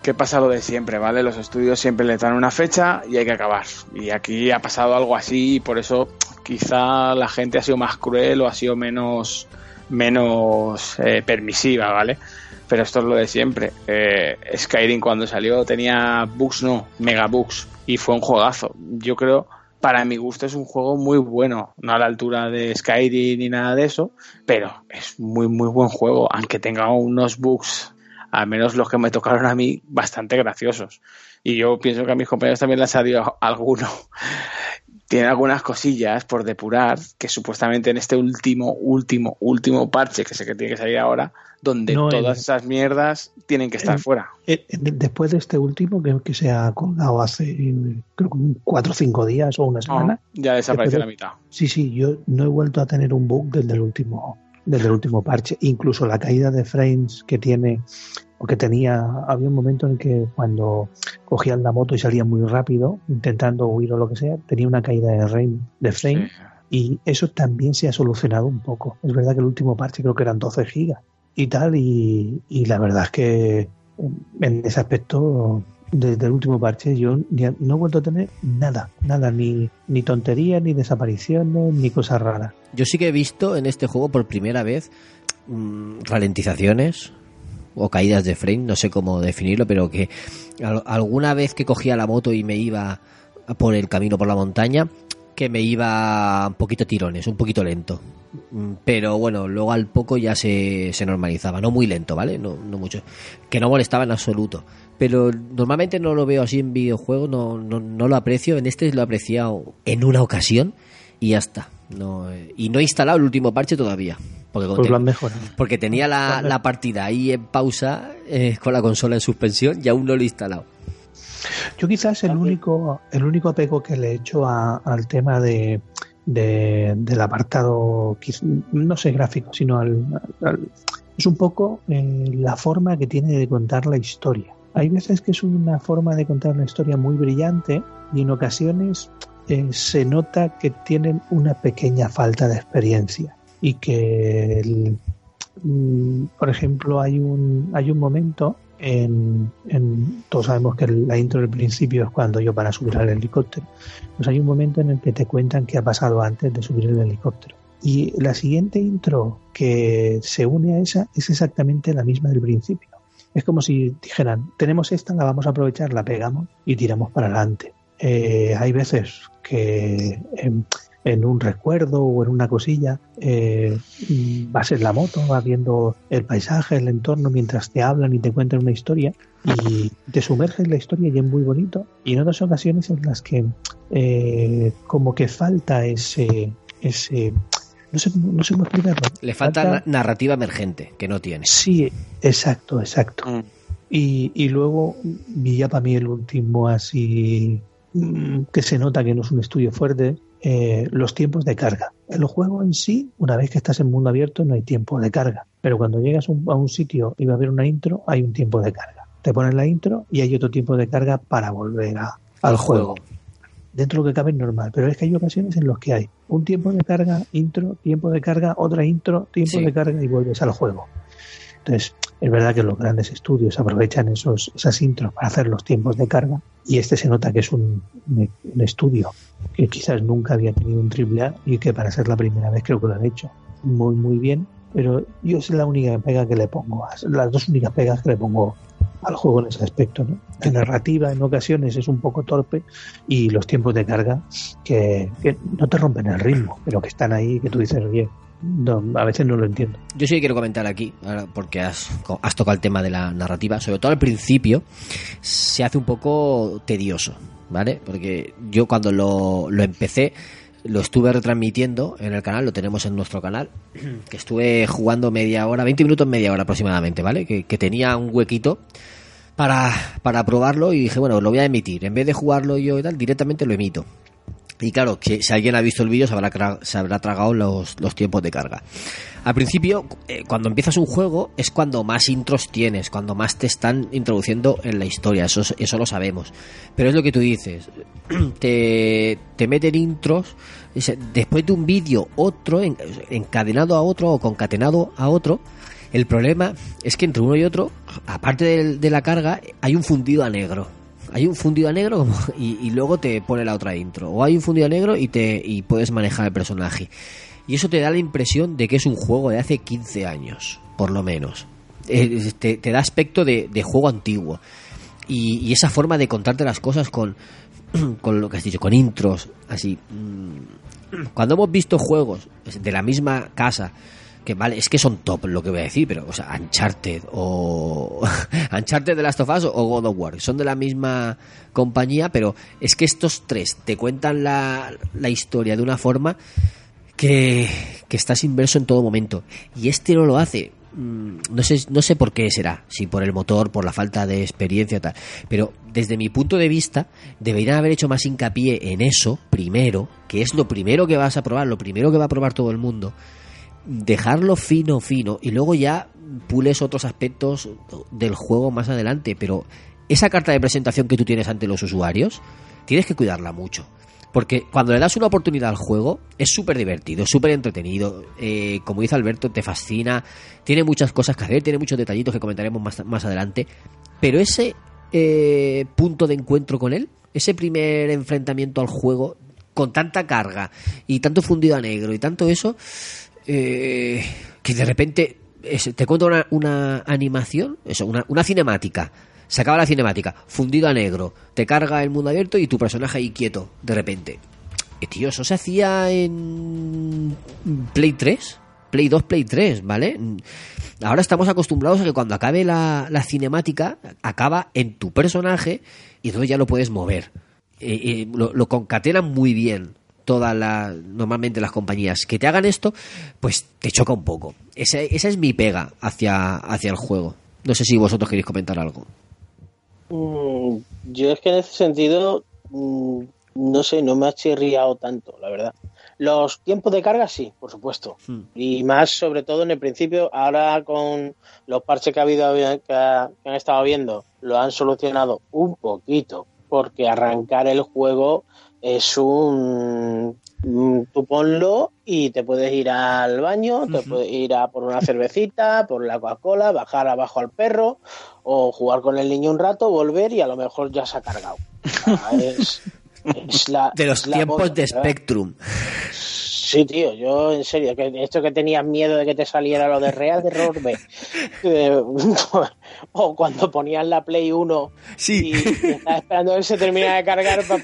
que pasa lo de siempre, ¿vale? Los estudios siempre le dan una fecha y hay que acabar. Y aquí ha pasado algo así y por eso quizá la gente ha sido más cruel o ha sido menos, menos eh, permisiva, ¿vale? Pero esto es lo de siempre. Eh, Skyrim cuando salió tenía bugs, no, mega bugs, y fue un juegazo. Yo creo, para mi gusto, es un juego muy bueno, no a la altura de Skyrim ni nada de eso, pero es muy, muy buen juego, aunque tenga unos bugs, al menos los que me tocaron a mí, bastante graciosos. Y yo pienso que a mis compañeros también les ha salido alguno tiene algunas cosillas por depurar que supuestamente en este último, último, último parche que sé que tiene que salir ahora, donde
No,
todas esas mierdas tienen que estar fuera.
Después de este último, que, que se ha colgado hace creo que cuatro o cinco días o una semana,
ya desapareció la mitad.
sí, sí, yo no he vuelto a tener un bug desde el último, desde el último parche. Incluso la caída de frames que tiene o que tenía, había un momento en que cuando cogían la moto y salía muy rápido, intentando huir o lo que sea, tenía una caída de frame, de frame
Sí.
y eso también se ha solucionado un poco. Es verdad que el último parche creo que eran 12 gigas y tal, y, y la verdad es que en ese aspecto, desde el último parche, yo no he vuelto a tener nada, nada, ni, ni tonterías, ni desapariciones, ni cosas raras.
Yo sí que he visto en este juego por primera vez mm, ralentizaciones o caídas de frame, no sé cómo definirlo, pero que al- alguna vez que cogía la moto y me iba por el camino por la montaña, que me iba un poquito tirones, un poquito lento. Mm, Pero bueno, luego al poco ya se, se normalizaba, no muy lento, ¿vale? No, no mucho. Que no molestaba en absoluto. Pero normalmente no lo veo así en videojuegos, no, no, no lo aprecio. En este lo he apreciado en una ocasión y ya está. No, eh, y no he instalado el último parche todavía. Porque,
Pues
te-
lo han mejorado.
porque tenía la, la partida ahí en pausa eh, con la consola en suspensión y aún no lo he instalado.
Yo quizás el único, el único apego que le he hecho a- al tema de, de- del apartado, no sé gráfico, sino al, es un poco la forma que tiene de contar la historia. Hay veces que es una forma de contar una historia muy brillante y en ocasiones eh, se nota que tienen una pequeña falta de experiencia y que mm, por ejemplo hay un hay un momento en, todos sabemos que la intro del principio es cuando yo para subir al helicóptero. Pues hay un momento en el que te cuentan qué ha pasado antes de subir el helicóptero. Y la siguiente intro que se une a esa es exactamente la misma del principio. Es como si dijeran tenemos esta la vamos a aprovechar la pegamos y tiramos para adelante Eh, hay veces que en, en un recuerdo o en una cosilla eh, mm, vas en la moto, vas viendo el paisaje, el entorno mientras te hablan y te cuentan una historia y te sumerges en la historia y es muy bonito. Y en otras ocasiones en las que eh, como que falta ese, ese no sé, cómo- no sé cómo explicarlo.
Le falta na- narrativa emergente, que no tiene.
Sí, exacto, exacto.
Mm.
Y, y luego, y ya para mí el último así mm, que se nota que no es un estudio fuerte, eh, los tiempos de carga. El juego en sí, una vez que estás en mundo abierto, no hay tiempo de carga. Pero cuando llegas un- a un sitio y va a haber una intro, hay un tiempo de carga. Te ponen la intro y hay otro tiempo de carga para volver a- al juego. Dentro de lo que cabe es normal, pero es que hay ocasiones en los que hay un tiempo de carga, intro, tiempo de carga, otra intro, tiempo
Sí.
de carga y vuelves al juego. Entonces, es verdad que los grandes estudios aprovechan esos, esas intros para hacer los tiempos de carga y este se nota que es un, estudio que quizás nunca había tenido un triple A y que para ser la primera vez creo que lo han hecho muy muy bien, pero yo es la única pega que le pongo, las dos únicas pegas que le pongo al juego en ese aspecto. ¿no? La narrativa en ocasiones es un poco torpe y los tiempos de carga que, que no te rompen el ritmo, pero que están ahí que tú dices, oye, no, a veces no lo entiendo.
Yo sí quiero comentar aquí, porque has, has tocado el tema de la narrativa, sobre todo al principio, se hace un poco tedioso, ¿vale? Porque yo cuando lo, lo empecé, lo estuve retransmitiendo en el canal, lo tenemos en nuestro canal, que estuve jugando media hora, 20 minutos, media hora aproximadamente, ¿vale? Que, que tenía un huequito para, para probarlo y dije, bueno, lo voy a emitir. En vez de jugarlo yo y tal, directamente lo emito. Y claro, que si alguien ha visto el vídeo se habrá, se habrá tragado los, los tiempos de carga. Al principio, eh, cuando empiezas un juego, es cuando más intros tienes, cuando más te están introduciendo en la historia, eso, es- eso lo sabemos. Pero es lo que tú dices, te, te meten intros, es- después de un vídeo, otro, en- encadenado a otro o concatenado a otro. El problema es que entre uno y otro, aparte de, la carga, hay un fundido a negro. Hay un fundido a negro y, luego te pone la otra intro. O hay un fundido a negro y, te, y puedes manejar el personaje. Y eso te da la impresión de que es un juego de hace 15 años, por lo menos. Eh, te, te da aspecto de, de juego antiguo. Y, y esa forma de contarte las cosas con, con lo que has dicho, con intros, así. mm, Cuando hemos visto juegos de la misma casa, que vale, es que son top lo que voy a decir, pero, o sea, Uncharted o. Uncharted de Last of Us o God of War, son de la misma compañía, pero es que estos tres te cuentan la, la historia de una forma que, que estás inverso en todo momento. Y este no lo hace. Mm, No sé, no sé por qué será, si por el motor, por la falta de experiencia tal. Pero desde mi punto de vista, deberían haber hecho más hincapié en eso primero, que es lo primero que vas a probar, lo primero que va a probar todo el mundo. Dejarlo fino, fino, y luego ya pules otros aspectos del juego más adelante. Pero esa carta de presentación que tú tienes ante los usuarios, tienes que cuidarla mucho. Porque cuando le das una oportunidad al juego, es súper divertido, súper entretenido. eh, como dice Alberto, te fascina. Tiene muchas cosas que hacer, tiene muchos detallitos que comentaremos más, más adelante. Pero ese eh, punto de encuentro con él, ese primer enfrentamiento al juego, con tanta carga y tanto fundido a negro y tanto eso, eh, que de repente te cuenta una, una animación, eso, una, una cinemática. Se acaba la cinemática, fundido a negro, te carga el mundo abierto y tu personaje ahí quieto, de repente. Eh, tío, eso se hacía en Play 3, Play 2, Play 3, ¿vale? Ahora estamos acostumbrados a que cuando acabe la, la cinemática, acaba en tu personaje y entonces ya lo puedes mover. Eh, eh, lo, lo concatenan muy bien todas las normalmente las compañías que te hagan esto pues te choca un poco esa, esa es mi pega hacia hacia el juego no sé si vosotros queréis comentar algo
Mm, yo es que en ese sentido, mm, no sé, no me ha chirriado tanto, la verdad. Los tiempos de carga sí, por supuesto.
Hmm.
Y más sobre todo en el principio, ahora con los parches que ha habido que, ha- que han estado viendo, lo han solucionado un poquito, porque arrancar el juego es un tú ponlo y te puedes ir al baño, te puedes ir a por una cervecita, por la Coca-Cola, bajar abajo al perro o jugar con el niño un rato, volver y a lo mejor ya se ha cargado. Es, es la-
de los tiempos de
¿verdad?
Spectrum
Sí, tío, yo en serio, que esto que tenías miedo de que te saliera lo de Real de Rorbe. Eh, o cuando ponías la Play 1
Sí.
y, y estabas esperando que se terminara de cargar. pa-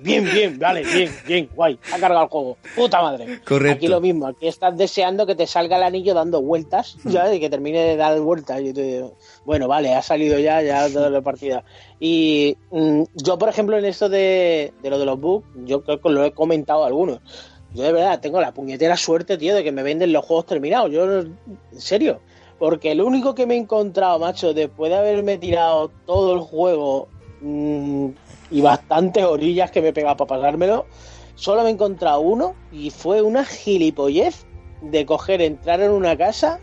bien, bien, vale, bien, bien, guay, ha cargado el juego. Puta madre.
Correcto.
Aquí lo mismo, aquí estás deseando que te salga el anillo dando vueltas, ya, y que termine de dar vueltas. Y te- bueno, vale, ha salido ya, ya toda la partida. Y mm, yo, por ejemplo, en esto de, de lo de los bugs, yo creo que lo he comentado a algunos. Yo de verdad tengo la puñetera suerte, tío, de que me venden los juegos terminados. Yo, en serio. Porque lo único que me he encontrado, macho, después de haberme tirado todo el juego mm, y bastantes orillas que me he pegado para pasármelo, solo me he encontrado uno y fue una gilipollez de coger, entrar en una casa,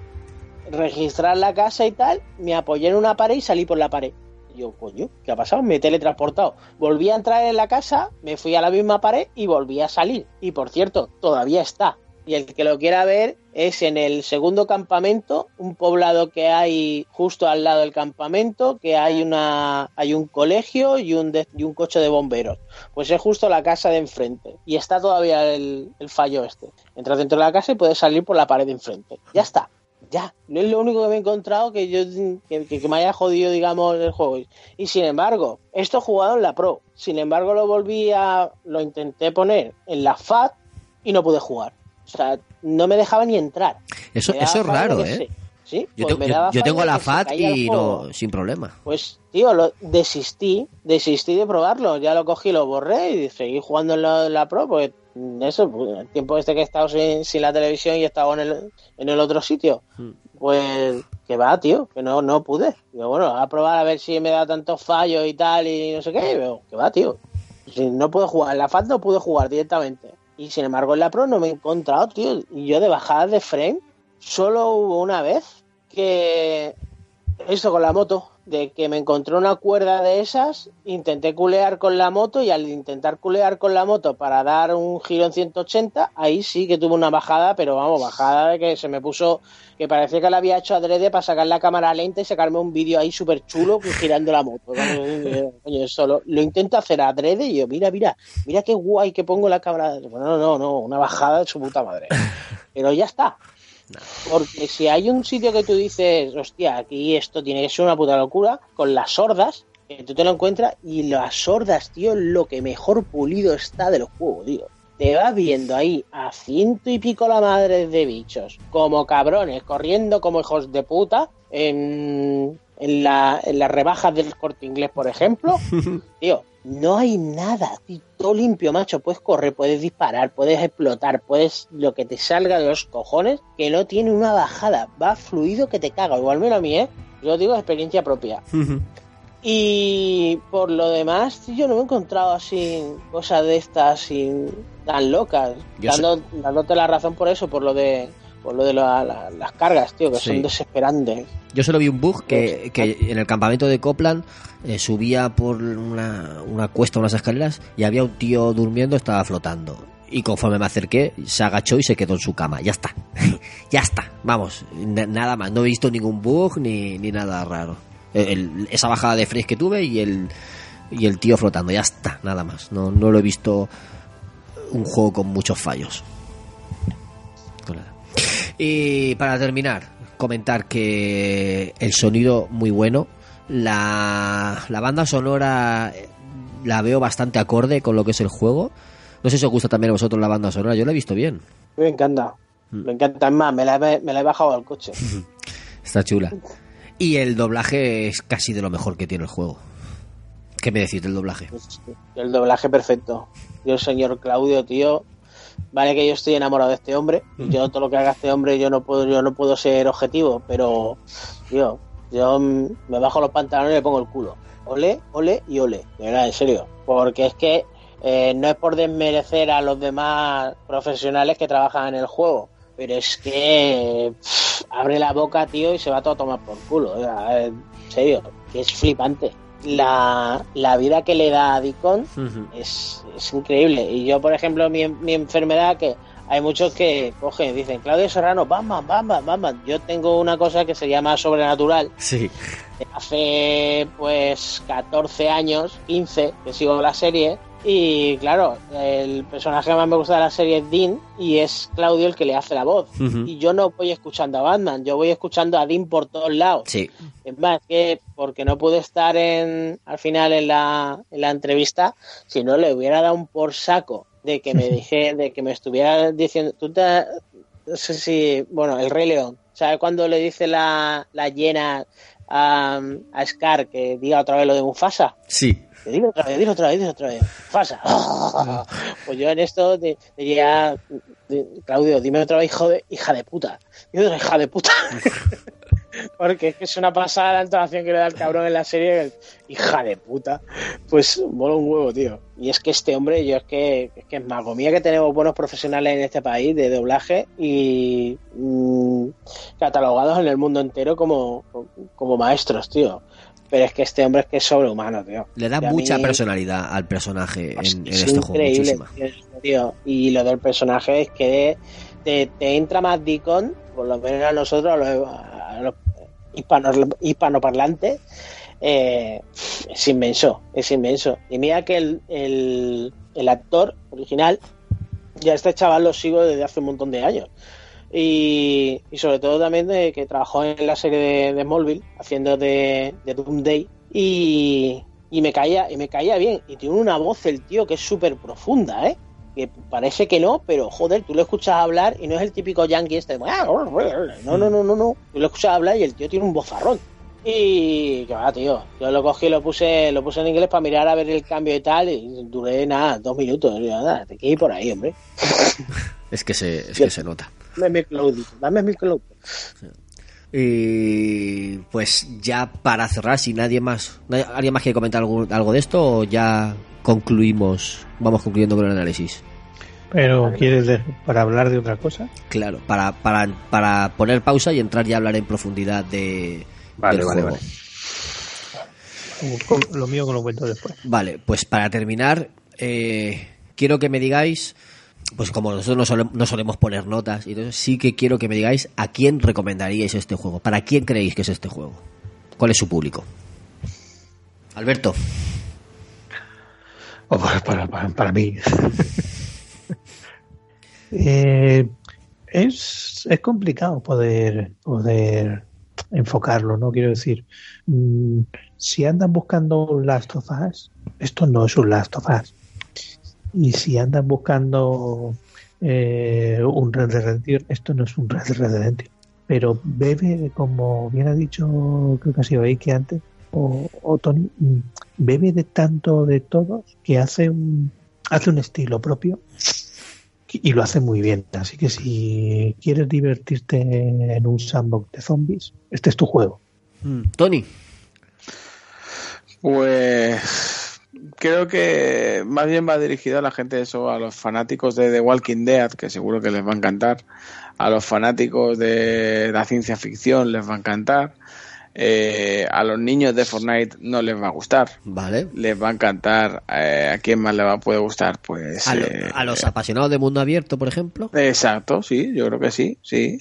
registrar la casa y tal, me apoyé en una pared y salí por la pared. Yo, coño, ¿qué ha pasado? Me he teletransportado. Volví a entrar en la casa, me fui a la misma pared y volví a salir. Y por cierto, todavía está. Y el que lo quiera ver es en el segundo campamento, un poblado que hay justo al lado del campamento, que hay una hay un colegio y un y un coche de bomberos. Pues es justo la casa de enfrente. Y está todavía el, el fallo este. Entras dentro de la casa y puedes salir por la pared de enfrente. Ya está. Ya, no es lo único que me he encontrado que yo que, me haya jodido, digamos, el juego. Y sin embargo, esto he jugado en la Pro. Sin embargo, lo volví a. lo intenté poner en la FAT y no pude jugar. O sea, no me dejaba ni entrar.
eso eso es raro eh
Sí,
yo,
pues
tengo- yo- yo la FAT y no sin problema
Pues, tío, lo, desistí, desistí de probarlo. Ya lo cogí, lo borré y seguí jugando en la, Pro, porque eso, pues, el tiempo este que he estado sin, sin la televisión y he estado en el, en el otro sitio,
Hmm.
pues que va, tío, que no, no pude. Digo, bueno, a probar a ver si me da tantos fallos y tal y no sé qué, veo, que va, tío. Si no pude jugar, en la FAT no pude jugar directamente. Y sin embargo en la Pro no me he encontrado, tío. Y yo de bajadas de frame, solo hubo una vez que esto con la moto, de que me encontré una cuerda de esas, intenté culear con la moto y al intentar culear con la moto para dar un giro en 180, ahí sí que tuve una bajada, pero vamos, bajada de que se me puso, que parecía que la había hecho adrede para sacar la cámara lenta y sacarme un vídeo ahí súper chulo girando la moto. Coño, eso lo, intento hacer adrede y yo, mira, mira, mira qué guay que pongo la cámara. Bueno, no, no, no, una bajada de su puta madre. Pero ya está. Porque si hay un sitio que tú dices, hostia, aquí esto tiene que ser una puta locura, con las sordas, que tú te lo encuentras, y las sordas, tío, lo que mejor pulido está del juego, tío. Te vas viendo ahí a ciento y pico la madre de bichos, como cabrones, corriendo como hijos de puta, en, en, la, en las rebajas del corte inglés, por ejemplo. tío, no hay nada, todo limpio, macho. Puedes correr, puedes disparar, puedes explotar, puedes lo que te salga de los cojones, que no tiene una bajada. Va fluido que te caga. Igual menos a mí, ¿eh? Yo digo experiencia propia. y por lo demás, yo no me he encontrado así cosas de estas sin, tan locas. Dando, dándote la razón por eso, por lo de por lo de la, la, las cargas, tío, que sí. son desesperantes.
Yo solo vi un bug que, que en el campamento de Copland eh, subía por una, una cuesta, unas escaleras, y había un tío durmiendo, estaba flotando. Y conforme me acerqué, se agachó y se quedó en su cama. Ya está. ya está. Vamos, nada más. No he visto ningún bug ni, ni nada raro. El, el, esa bajada de freeze que tuve y el, y el tío flotando. Ya está, nada más. No, no lo he visto un juego con muchos fallos. Y para terminar, comentar que el sonido muy bueno. La, la banda sonora la veo bastante acorde con lo que es el juego. No sé si os gusta también a vosotros la banda sonora, yo la he visto bien.
Me encanta, me encanta. Es más, me la, he, me la he bajado al coche.
Está chula. Y el doblaje es casi de lo mejor que tiene el juego. ¿Qué me decís del doblaje?
El doblaje perfecto. Yo, el señor Claudio, tío, vale que yo estoy enamorado de este hombre. Y yo todo lo que haga este hombre yo no puedo yo no puedo ser objetivo pero tío yo me bajo los pantalones y le pongo el culo. Ole ole y ole. De verdad en serio. Porque es que eh, no es por desmerecer a los demás profesionales que trabajan en el juego pero es que pff, abre la boca tío y se va todo a tomar por culo. O sea, en serio que es flipante la, la, vida que le da a Dicon uh -huh. es, es, increíble. Y yo, por ejemplo, mi, mi, enfermedad, que hay muchos que cogen y dicen, Claudio Serrano, Batman, Batman, Batman. Yo tengo una cosa que se llama sobrenatural.
Sí.
Hace pues 14 años, 15, que sigo la serie. Y claro, el personaje que más me gusta de la serie es Dean y es Claudio el que le hace la voz. Uh -huh. Y yo no voy escuchando a Batman, yo voy escuchando a Dean por todos lados.
Sí.
Es más, que porque no pude estar en, al final en la, en la entrevista, si no le hubiera dado un por saco de que me dije, de que me estuviera diciendo, tú te, no sé si, bueno, el Rey León, ¿sabes cuando le dice la, la llena a, a Scar que diga otra vez lo de Mufasa?
Sí.
Dilo otra vez, dilo otra vez, dilo otra vez. Mufasa. pues yo en esto diría, Claudio, dime otra vez, hijo de, hija de puta. Dime otra hija de puta. Porque es que es una pasada la entonación que le da el cabrón en la serie, hija de puta. Pues mola un huevo, tío. Y es que este hombre, yo es que es que es mago mía que tenemos buenos profesionales en este país de doblaje y mmm, catalogados en el mundo entero como, como maestros, tío. Pero es que este hombre es que es sobrehumano, tío.
Le da mucha mí... personalidad al personaje en, en este
increíble,
juego.
Tío, tío. Y lo del personaje es que te, te entra más Deacon, por lo menos a nosotros, a los, a los hispanoparlantes, eh, es inmenso, es inmenso. Y mira que el, el, el, actor original, ya este chaval lo sigo desde hace un montón de años. Y, sobre todo también de que trabajó en la serie de, de Smallville, haciendo de, de Doomsday. Y, y me caía, y me caía bien. Y tiene una voz el tío que es súper profunda, ¿eh? que parece que no, pero joder, tú lo escuchas hablar y no es el típico yankee este. No, no, no, no, no. Tú lo escuchas hablar y el tío tiene un bozarrón. Y que va, tío. Yo lo cogí y lo puse, lo puse en inglés para mirar a ver el cambio y tal. Y duré nada, dos minutos. Y nada, te quedé por ahí, hombre.
es que se, es que se nota.
Dame mi cloud, dame mi cloud.
Y pues ya para cerrar, si nadie más, ¿alguien más quiere comentar algo, algo de esto o ya concluimos, vamos concluyendo con el análisis?
Pero ¿quieres de, para hablar de otra cosa?
Claro, para, para, para poner pausa y entrar ya a hablar en profundidad de,
vale, vale,
juego.
Vale.
Con- Lo mío que lo cuento después.
Vale, pues para terminar, eh, quiero que me digáis, pues como nosotros no, sole- no solemos poner notas, y entonces sí que quiero que me digáis a quién recomendaríais este juego. ¿Para quién creéis que es este juego? ¿Cuál es su público? Alberto.
O para, para, para, para mí. Eh, es, es complicado poder, poder enfocarlo, ¿no? Quiero decir, mm, si andan buscando un Last of Us, esto no es un Last of Us. Y si andan buscando eh, un Red esto no es un Red. Pero bebe, como bien ha dicho, creo que ha sido que antes, o, o Tony, mm, bebe de tanto de todos que hace un, hace un estilo propio y lo hace muy bien. Así que si quieres divertirte en un sandbox de zombies, este es tu juego.
Tony.
Pues creo que más bien va dirigido a la gente eso, a los fanáticos de The Walking Dead, que seguro que les va a encantar, a los fanáticos de la ciencia ficción les va a encantar, eh, a los niños de Fortnite no les va a gustar,
Vale.
les va a encantar, eh, a quién más le va a poder gustar, pues
A, lo-
eh,
a los apasionados de mundo abierto, por ejemplo.
Exacto, sí, yo creo que sí, sí.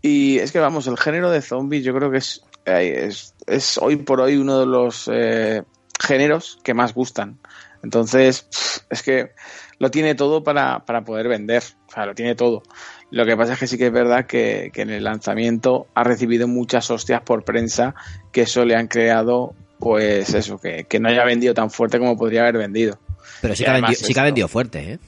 Y es que vamos, el género de zombies yo creo que es, eh, es, es hoy por hoy uno de los eh, géneros que más gustan. Entonces, es que lo tiene todo para, para poder vender, o sea, lo tiene todo. Lo que pasa es que sí que es verdad que, que en el lanzamiento ha recibido muchas hostias por prensa que eso le han creado, pues eso, que, que no haya vendido tan fuerte como podría haber vendido.
Pero sí que, ha vendido, sí que ha vendido fuerte, ¿eh?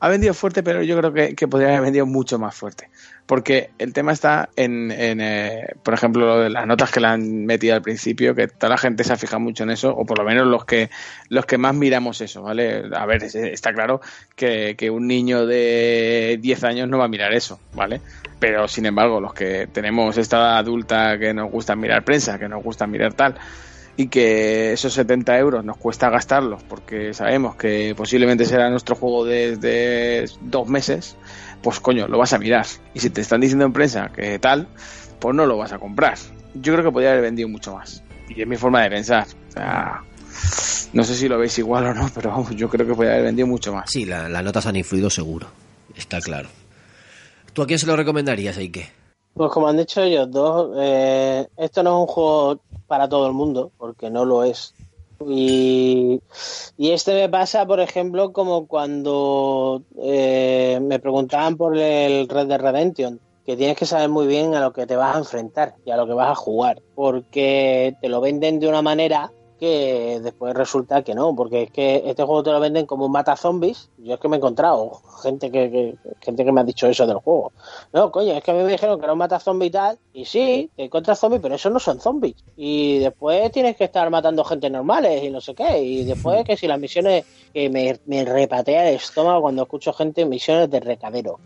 ha vendido fuerte, pero yo creo que, que podría haber vendido mucho más fuerte. Porque el tema está en, en, eh, por ejemplo, lo de las notas que le han metido al principio, que toda la gente se ha fijado mucho en eso, o por lo menos los que, los que más miramos eso, ¿vale? A ver, es- está claro que, que un niño de 10 años no va a mirar eso, ¿vale? Pero sin embargo, los que tenemos esta adulta que nos gusta mirar prensa, que nos gusta mirar tal, y que esos 70 euros nos cuesta gastarlos porque sabemos que posiblemente será nuestro juego desde dos meses, pues coño, lo vas a mirar. Y si te están diciendo en prensa que tal, pues no lo vas a comprar. Yo creo que podría haber vendido mucho más. Y es mi forma de pensar. O sea, no sé si lo veis igual o no, pero vamos, yo creo que podría haber vendido mucho más.
Sí, la- las notas han influido seguro. Está claro. ¿Tú a quién se lo recomendarías, Eike?
Pues como han dicho ellos dos, eh, esto no es un juego para todo el mundo, porque no lo es. Y, y este me pasa, por ejemplo, como cuando eh, me preguntaban por el Red Dead Redemption, que tienes que saber muy bien a lo que te vas a enfrentar y a lo que vas a jugar, porque te lo venden de una manera que después resulta que no, porque es que este juego te lo venden como un mata zombies. Yo es que me he encontrado gente que, que- gente que me ha dicho eso del juego. No, coño, es que a mí me dijeron que era un mata zombie y tal, y sí, te encuentras zombies, pero esos no son zombies. Y después tienes que estar matando gente normales y no sé qué. Y después que si las misiones, que me, me repatea el estómago cuando escucho gente en misiones de recadero.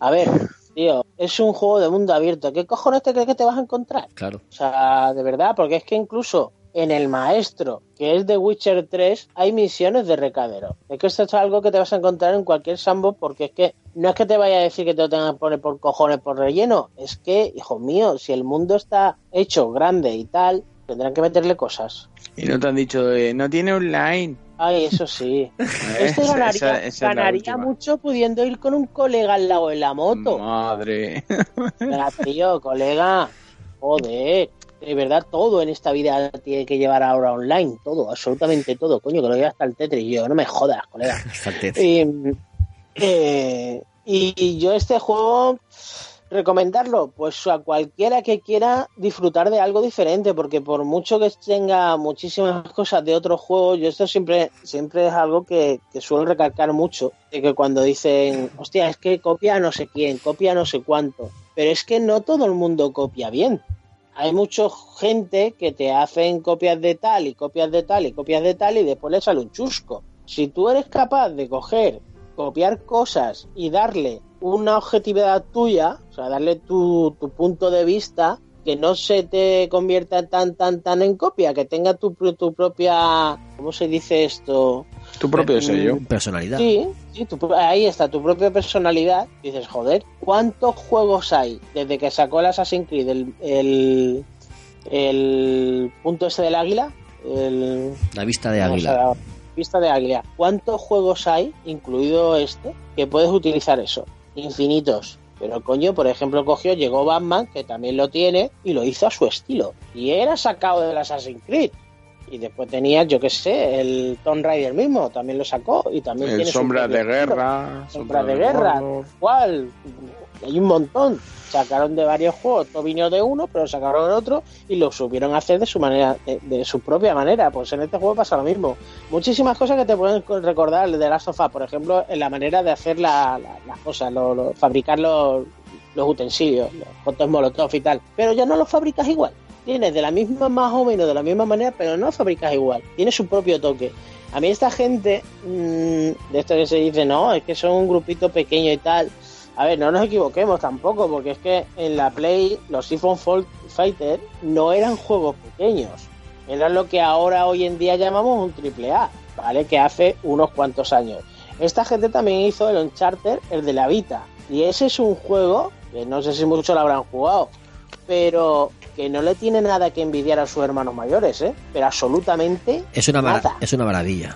A ver, tío, es un juego de mundo abierto. ¿Qué cojones te crees que te vas a encontrar?
Claro.
O sea, de verdad, porque es que incluso en el maestro, que es de Witcher 3, hay misiones de recadero. Es que esto es algo que te vas a encontrar en cualquier sandbox, porque es que no es que te vaya a decir que te lo tengan que poner por cojones por relleno, es que, hijo mío, si el mundo está hecho grande y tal, tendrán que meterle cosas.
Y no te han dicho, de, no tiene online.
Ay, eso sí. Este ganaría,
esa- esa
mucho pudiendo ir con un colega al lado en la moto.
Madre.
Venga, tío, colega, joder. De verdad, todo en esta vida tiene que llevar ahora online. Todo, absolutamente todo. Coño, que lo lleva hasta el Tetris. Yo, no me jodas, colega.
Bastante.
Y, eh, y yo este juego, recomendarlo, pues a cualquiera que quiera disfrutar de algo diferente, porque por mucho que tenga muchísimas cosas de otros juegos, yo esto siempre, siempre es algo que, que suelo recalcar mucho, de que cuando dicen, hostia, es que copia no sé quién, copia no sé cuánto, pero es que no todo el mundo copia bien. Hay mucha gente que te hacen copias de tal y copias de tal y copias de tal y después le sale un chusco. Si tú eres capaz de coger, copiar cosas y darle una objetividad tuya, o sea, darle tu, tu punto de vista, que no se te convierta tan, tan, tan en copia, que tenga tu, tu propia, ¿cómo se dice esto?
Tu propio sello.
Personalidad.
Sí, sí, tu- ahí está, tu propia personalidad. Dices, joder, ¿cuántos juegos hay desde que sacó el Assassin's Creed el, el, el punto ese del águila? el,
La vista de
¿cómo se
águila.
Vista de águila. ¿Cuántos juegos hay, incluido este, que puedes utilizar eso? Infinitos. Pero coño, por ejemplo, cogió, llegó Batman, que también lo tiene, y lo hizo a su estilo. Y era sacado del Assassin's Creed. Y después tenía, yo qué sé, el Tomb Raider mismo, también lo sacó. Y también
El
tiene su
Sombra
propio
de. Guerra.
Sombra de Guerra.
Mordor.
¿Cuál? Hay un montón. Sacaron de varios juegos, todo vino de uno, pero sacaron otro y lo supieron hacer de su manera, de, de su propia manera. Pues en este juego pasa lo mismo. Muchísimas cosas que te pueden recordar de Last of Us, por ejemplo, en la manera de hacer la- la- las cosas, lo- lo- fabricar los, los utensilios, los fotos molotov y tal. Pero ya no los fabricas igual. Tienes de la misma, más o menos de la misma manera, pero no fabricas igual. Tiene su propio toque. A mí esta gente, mm, de esto que se dice, no, es que son un grupito pequeño y tal. A ver, no nos equivoquemos tampoco, porque es que en la Play los Siphon Fighter no eran juegos pequeños. Eran lo que ahora hoy en día llamamos un triple A, ¿vale? Que hace unos cuantos años. Esta gente también hizo el Uncharted, el de la Vita. Y ese es un juego que no sé si muchos lo habrán jugado, pero que no le tiene nada que envidiar a sus hermanos mayores, ¿eh? Pero absolutamente
Es una,
nada
es una maravilla.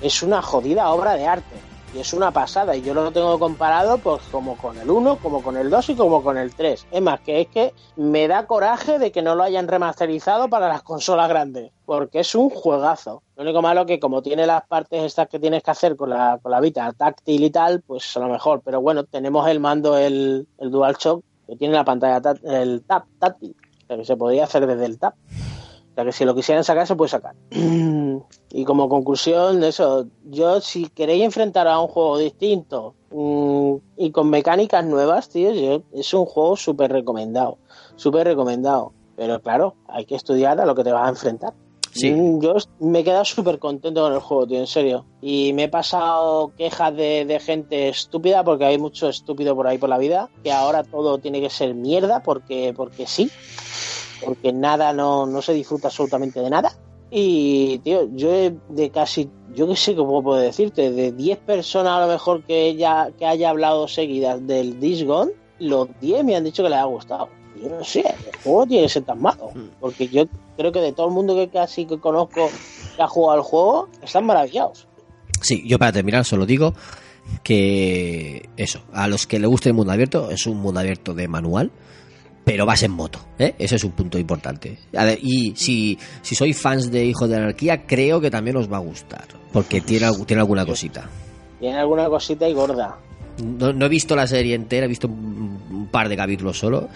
es una jodida obra de arte. Y es una pasada. Y yo lo tengo comparado pues como con el 1, como con el 2 y como con el 3. Es más, que es que me da coraje de que no lo hayan remasterizado para las consolas grandes. Porque es un juegazo. Lo único malo que como tiene las partes estas que tienes que hacer con la, con la Vita táctil y tal, pues a lo mejor. Pero bueno, tenemos el mando, el, el DualShock, que tiene la pantalla el tap táctil. Sea que se podría hacer desde el tap. O sea que si lo quisieran sacar, se puede sacar. Y como conclusión, eso, yo si queréis enfrentar a un juego distinto mm, y con mecánicas nuevas, tío, yo- es un juego súper recomendado. Súper recomendado. Pero claro, hay que estudiar a lo que te vas a enfrentar.
Sí.
Mm, Yo me he quedado súper contento con el juego, tío, en serio. Y me he pasado quejas de, de gente estúpida, porque hay mucho estúpido por ahí por la vida, que ahora todo tiene que ser mierda, porque, porque sí. Porque nada, no, no se disfruta absolutamente de nada. Y, tío, yo de casi, yo qué sé cómo puedo decirte, de 10 personas a lo mejor que, ella, que haya hablado seguidas del This Gone, los 10 me han dicho que les ha gustado. Yo no sé, el juego tiene que ser tan malo. Porque yo creo que de todo el mundo que casi que conozco que ha jugado al juego, están maravillados.
Sí, yo para terminar solo digo que eso, a los que le guste el mundo abierto, es un mundo abierto de manual, pero vas en moto, ¿eh? Ese es un punto importante. Y si, si sois fans de Hijos de Anarquía, creo que también os va a gustar, porque tiene, tiene alguna cosita.
Tiene alguna cosita y gorda.
No, no he visto la serie entera, he visto un, un par de capítulos solo,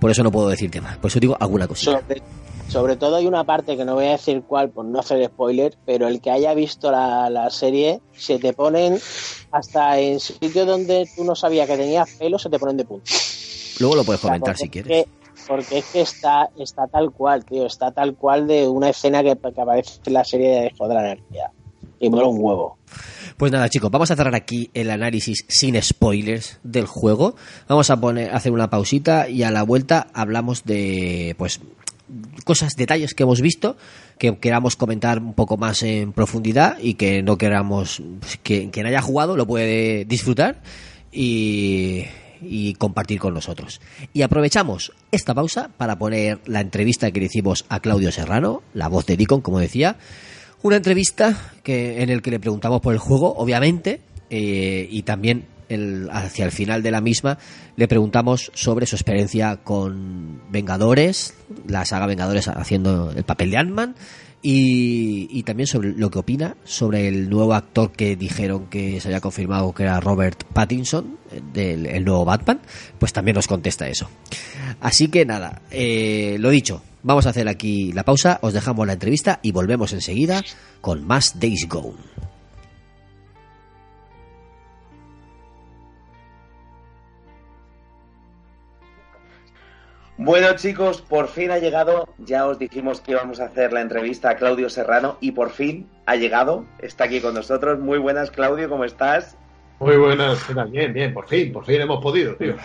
por eso no puedo decirte más, por eso digo alguna cosita.
Sobre, sobre todo hay una parte que no voy a decir cuál por no hacer spoiler, pero el que haya visto la, la serie, se te ponen hasta en sitios donde tú no sabías que tenías pelo, se te ponen de punta.
Luego lo puedes comentar si
es
quieres.
que- porque es que está, está tal cual, tío, está tal cual de una escena que, que aparece en la serie de Hijo de la Anarquía. Y mola un huevo.
Pues nada, chicos, vamos a cerrar aquí el análisis sin spoilers del juego. Vamos a poner, hacer una pausita y a la vuelta hablamos de, pues, cosas, detalles que hemos visto, que queramos comentar un poco más en profundidad y que no queramos, que quien haya jugado lo puede disfrutar y, y compartir con nosotros. Y aprovechamos esta pausa para poner la entrevista que le hicimos a Claudio Serrano, la voz de Deacon, como decía. Una entrevista que, en el que le preguntamos por el juego, obviamente, eh, y también el- hacia el final de la misma le preguntamos sobre su experiencia con Vengadores, la saga Vengadores haciendo el papel de Ant-Man, y, también sobre lo que opina sobre el nuevo actor que dijeron que se había confirmado que era Robert Pattinson, eh, del el nuevo Batman, pues también nos contesta eso. Así que nada, eh, lo dicho, vamos a hacer aquí la pausa, os dejamos la entrevista y volvemos enseguida con más Days Gone.
Bueno chicos, por fin ha llegado, ya os dijimos que íbamos a hacer la entrevista a Claudio Serrano y por fin ha llegado, está aquí con nosotros. Muy buenas Claudio, ¿cómo estás?
Muy buenas. Bien, bien, por fin, por fin hemos podido, tío.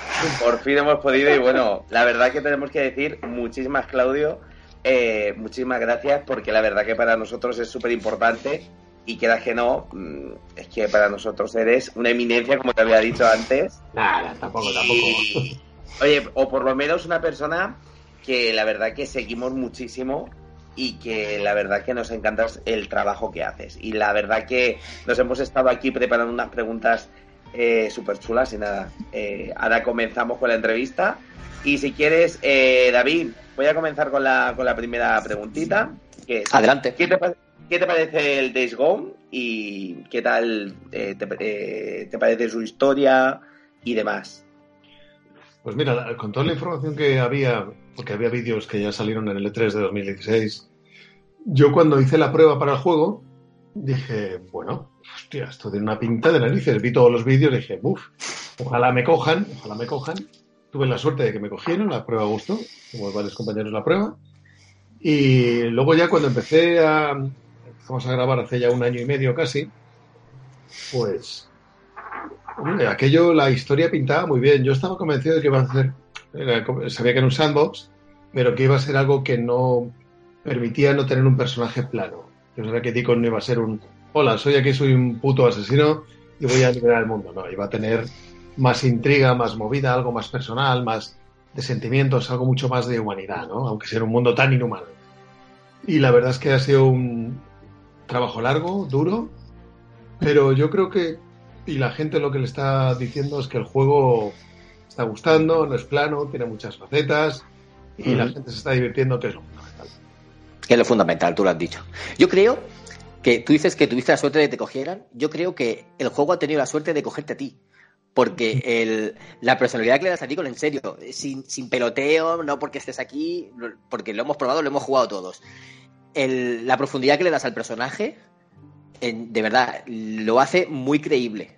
Por fin hemos podido y bueno, la verdad que tenemos que decir muchísimas Claudio, eh, muchísimas gracias porque la verdad que para nosotros es súper importante y quieras que no, mm, es que para nosotros eres una eminencia como te había dicho antes.
Nada, tampoco, tampoco.
Oye, o por lo menos una persona que la verdad que seguimos muchísimo y que la verdad que nos encanta el trabajo que haces. Y la verdad que nos hemos estado aquí preparando unas preguntas eh, súper chulas y nada. eh, ahora comenzamos con la entrevista. Y si quieres, eh, David, voy a comenzar con la, con la primera preguntita. Que es,
Adelante.
¿qué te, qué te parece el Days Gone? ¿Y qué tal eh, te, eh, te parece su historia y demás?
Pues mira, con toda la información que había, porque había vídeos que ya salieron en el E3 de 2016, yo cuando hice la prueba para el juego, dije, bueno, hostia, esto tiene una pinta de narices. Vi todos los vídeos y dije, uff, ojalá me cojan, ojalá me cojan. Tuve la suerte de que me cogieron, la prueba gustó, como varios compañeros la prueba. Y luego ya cuando empecé a, empezamos a grabar hace ya un año y medio casi, pues Aquello, la historia pintaba muy bien. Yo estaba convencido de que iba a ser, sabía que era un sandbox, pero que iba a ser algo que no permitía no tener un personaje plano. Yo sabía que Deacon no iba a ser un, hola, soy aquí, soy un puto asesino y voy a liberar el mundo. No, iba a tener más intriga, más movida, algo más personal, más de sentimientos, algo mucho más de humanidad, ¿no? Aunque sea un mundo tan inhumano. Y la verdad es que ha sido un trabajo largo, duro, pero yo creo que y la gente lo que le está diciendo es que el juego está gustando, no es plano, tiene muchas facetas y la gente se está divirtiendo, que es lo fundamental.
Que es lo fundamental, tú lo has dicho. Yo creo que tú dices que tuviste la suerte de que te cogieran. Yo creo que el juego ha tenido la suerte de cogerte a ti. Porque el, la personalidad que le das a ti, con en serio, sin, sin peloteo, no porque estés aquí, porque lo hemos probado, lo hemos jugado todos. El- la profundidad que le das al personaje, en- de verdad, lo hace muy creíble.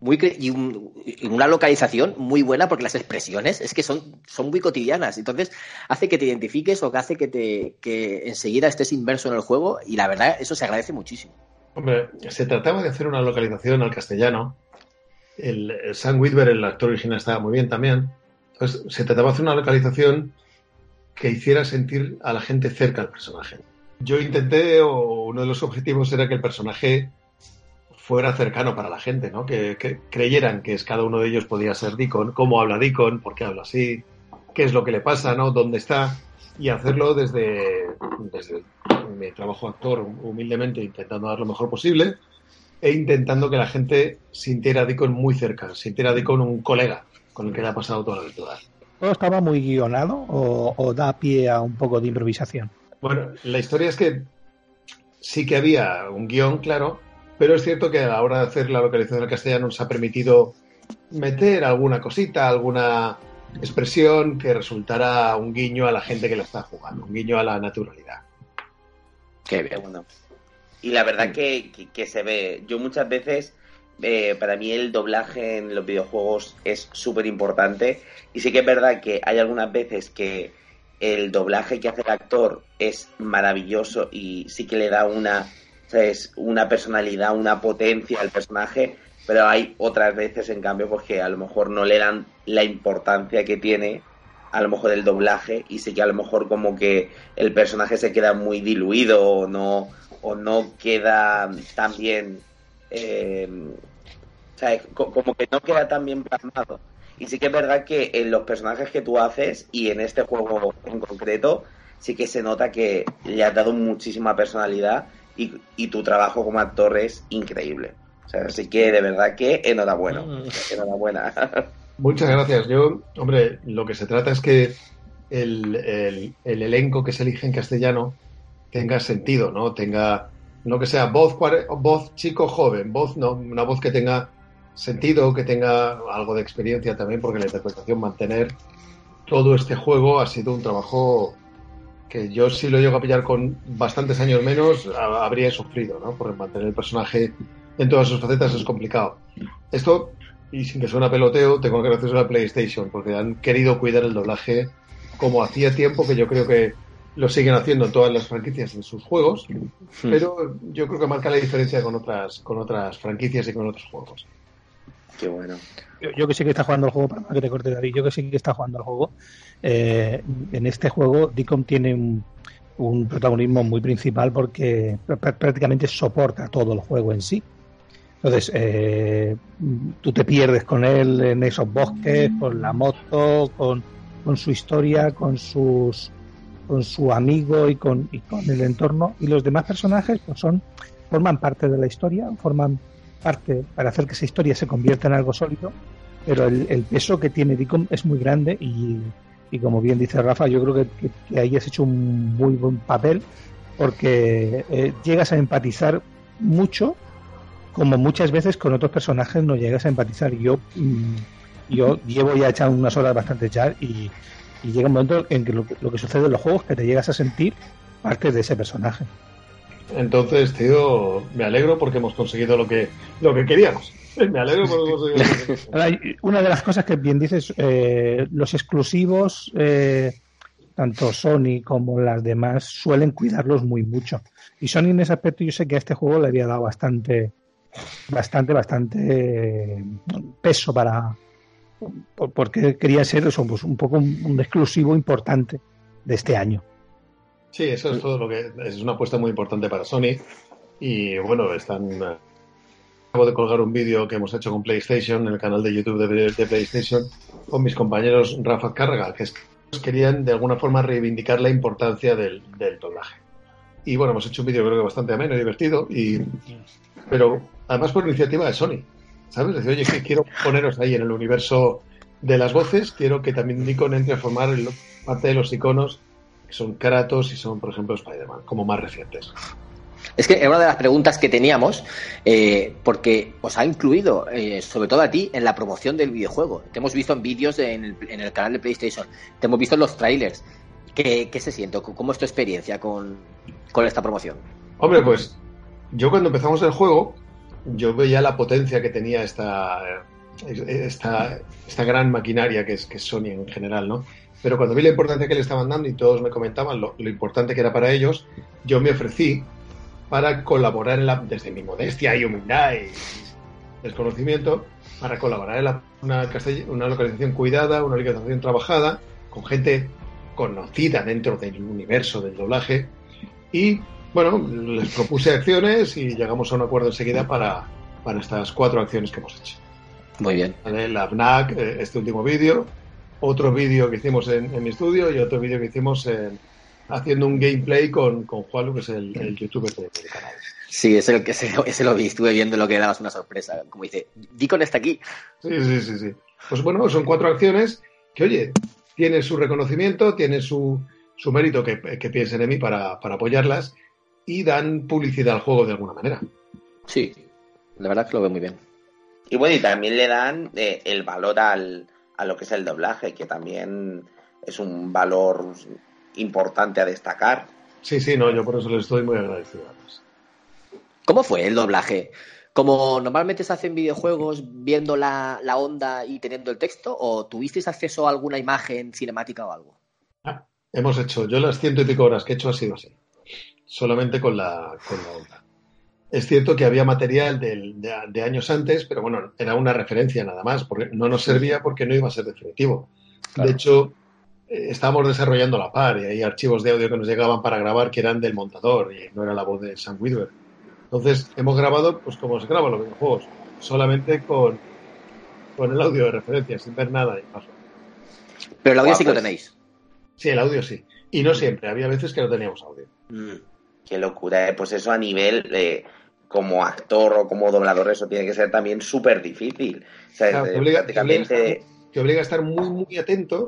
Muy cre- y, un- y una localización muy buena porque las expresiones es que son, son muy cotidianas. Entonces, hace que te identifiques o que hace que, te, que enseguida estés inmerso en el juego y la verdad, eso se agradece muchísimo.
Hombre, se trataba de hacer una localización al castellano. El, Sam Witwer, el actor original, estaba muy bien también. Entonces, se trataba de hacer una localización que hiciera sentir a la gente cerca al personaje. Yo intenté, o uno de los objetivos era que el personaje fuera cercano para la gente, ¿no? Que, creyeran que es cada uno de ellos podía ser Deacon, cómo habla Deacon, por qué habla así, qué es lo que le pasa, ¿no? ¿Dónde está? Y hacerlo desde, desde mi trabajo actor, humildemente, intentando dar lo mejor posible e intentando que la gente sintiera a Deacon muy cerca, sintiera a Deacon un colega con el que le ha pasado toda la aventura.
¿Todo estaba muy guionado o, o da pie a un poco de improvisación?
Bueno, la historia es que sí que había un guion, claro, pero es cierto que a la hora de hacer la localización al castellano nos ha permitido meter alguna cosita, alguna expresión que resultara un guiño a la gente que la está jugando, un guiño a la naturalidad.
Qué
Qué
bien.
bueno. Y la verdad que, que- que se ve. Yo muchas veces, eh, para mí el doblaje en los videojuegos es súper importante. Y sí que es verdad que hay algunas veces que el doblaje que hace el actor es maravilloso y sí que le da una, una personalidad, una potencia al personaje. Pero hay otras veces, en cambio, pues que a lo mejor no le dan la importancia que tiene a lo mejor el doblaje y sí que a lo mejor como que el personaje se queda muy diluido o no o no queda tan bien eh, como que no queda tan bien plasmado y sí que es verdad que en los personajes que tú haces y en este juego en concreto sí que se nota que le has dado muchísima personalidad y, y tu trabajo como actor es increíble o sea, así que de verdad que enhorabuena enhorabuena
Muchas gracias. Yo, hombre, lo que se trata es que el, el- el elenco que se elige en castellano tenga sentido, ¿no? Tenga, no que sea voz, cuare- voz chico joven, voz, no, una voz que tenga sentido, que tenga algo de experiencia también, porque la interpretación, mantener todo este juego ha sido un trabajo que yo si lo llego a pillar con bastantes años menos, ha- habría sufrido, ¿no? Porque mantener el personaje en todas sus facetas es complicado. Esto, y sin que suene a peloteo, tengo que agradecer a la PlayStation, porque han querido cuidar el doblaje como hacía tiempo, que yo creo que lo siguen haciendo en todas las franquicias en sus juegos, pero yo creo que marca la diferencia con otras, con otras franquicias y con otros juegos.
Qué bueno
Yo, yo que sé que está jugando el juego, para que te corte David, yo que sé que está jugando el juego, eh, en este juego Dicom tiene un, un protagonismo muy principal porque pr- prácticamente soporta todo el juego en sí. Entonces, eh, tú te pierdes con él en esos bosques, con la moto, con, con su historia, con sus con su amigo y con, y con el entorno. Y los demás personajes pues son forman parte de la historia, forman parte para hacer que esa historia se convierta en algo sólido, pero el, peso que tiene Deacon es muy grande y, y, como bien dice Rafa, yo creo que, que, ahí has hecho un muy buen papel porque eh, llegas a empatizar mucho como muchas veces con otros personajes no llegas a empatizar. Yo, mm, yo llevo ya echado unas horas bastante ya y, llega un momento en que lo, que sucede en los juegos que te llegas a sentir parte de ese personaje.
Entonces, tío, me alegro porque hemos conseguido lo que, lo que queríamos. Me alegro porque hemos conseguido
Una de las cosas que bien dices, eh, los exclusivos, eh, tanto Sony como las demás, suelen cuidarlos muy mucho. Y Sony en ese aspecto yo sé que a este juego le había dado bastante, bastante, bastante peso para porque quería ser eso, pues, un poco un, exclusivo importante de este año.
Sí, eso es todo lo que es una apuesta muy importante para Sony y bueno, están acabo de colgar un vídeo que hemos hecho con PlayStation en el canal de YouTube de, PlayStation con mis compañeros Rafa Carga que querían de alguna forma reivindicar la importancia del, del doblaje. Y bueno, hemos hecho un vídeo creo que bastante ameno y divertido y pero además por iniciativa de Sony. ¿Sabes? Decir, oye, que quiero poneros ahí en el universo de las voces, quiero que también Nikon entre a formar parte de los iconos son Kratos y son, por ejemplo, Spider-Man, como más recientes.
Es que era una de las preguntas que teníamos, eh, porque os ha incluido, eh, sobre todo a ti, en la promoción del videojuego. Te hemos visto en vídeos en el, canal de PlayStation, te hemos visto en los trailers. ¿Qué, se siente? ¿Cómo es tu experiencia con, con esta promoción?
Hombre, pues yo cuando empezamos el juego, yo veía la potencia que tenía esta, esta, esta gran maquinaria que es, que Sony en general, ¿no? Pero cuando vi la importancia que le estaban dando y todos me comentaban lo, importante que era para ellos, yo me ofrecí para colaborar en la, desde mi modestia y humildad y desconocimiento, para colaborar en una, una localización cuidada, una localización trabajada, con gente conocida dentro del universo del doblaje y bueno, les propuse acciones y llegamos a un acuerdo enseguida para, para estas cuatro acciones que hemos hecho.
Muy bien.
La BNAC, eh, este último vídeo, otro vídeo que hicimos en, mi estudio y otro vídeo que hicimos en, haciendo un gameplay con, con Juan, que es el, youtuber del canal.
Sí, ese, ese, ese, lo vi, estuve viendo lo que dabas una sorpresa. Como dice, Dicon está aquí.
Sí, sí, sí, sí. Pues bueno, son cuatro acciones que, oye, tienen su reconocimiento, tienen su, su mérito que, que piensen en mí para, para apoyarlas y dan publicidad al juego de alguna manera.
Sí, la verdad que lo veo muy bien.
Y bueno, y también le dan eh, el valor al, a lo que es el doblaje, que también es un valor importante a destacar.
Sí, sí, no, yo por eso le estoy muy agradecido.
¿Cómo fue el doblaje? ¿Como normalmente se hacen videojuegos viendo la, la onda y teniendo el texto? ¿O tuvisteis acceso a alguna imagen cinemática o algo?
Ah, hemos hecho, yo las ciento y pico horas que he hecho ha sido así solamente con la, con la onda. Es cierto que había material de, años antes, pero bueno, era una referencia nada más, porque no nos servía porque no iba a ser definitivo. De hecho, eh, estábamos desarrollando la par y hay archivos de audio que nos llegaban para grabar que eran del montador y no era la voz de Sam Witwer. Entonces, hemos grabado, pues como se graban los videojuegos, solamente con, con el audio de referencia, sin ver nada y paso.
Pero el audio sí que lo tenéis.
Sí, el audio sí. Y no siempre, había veces que no teníamos audio. Mm.
Qué locura, ¿eh? pues eso a nivel de como actor o como doblador, eso tiene que ser también súper difícil.
te, obliga, a estar muy, muy atento,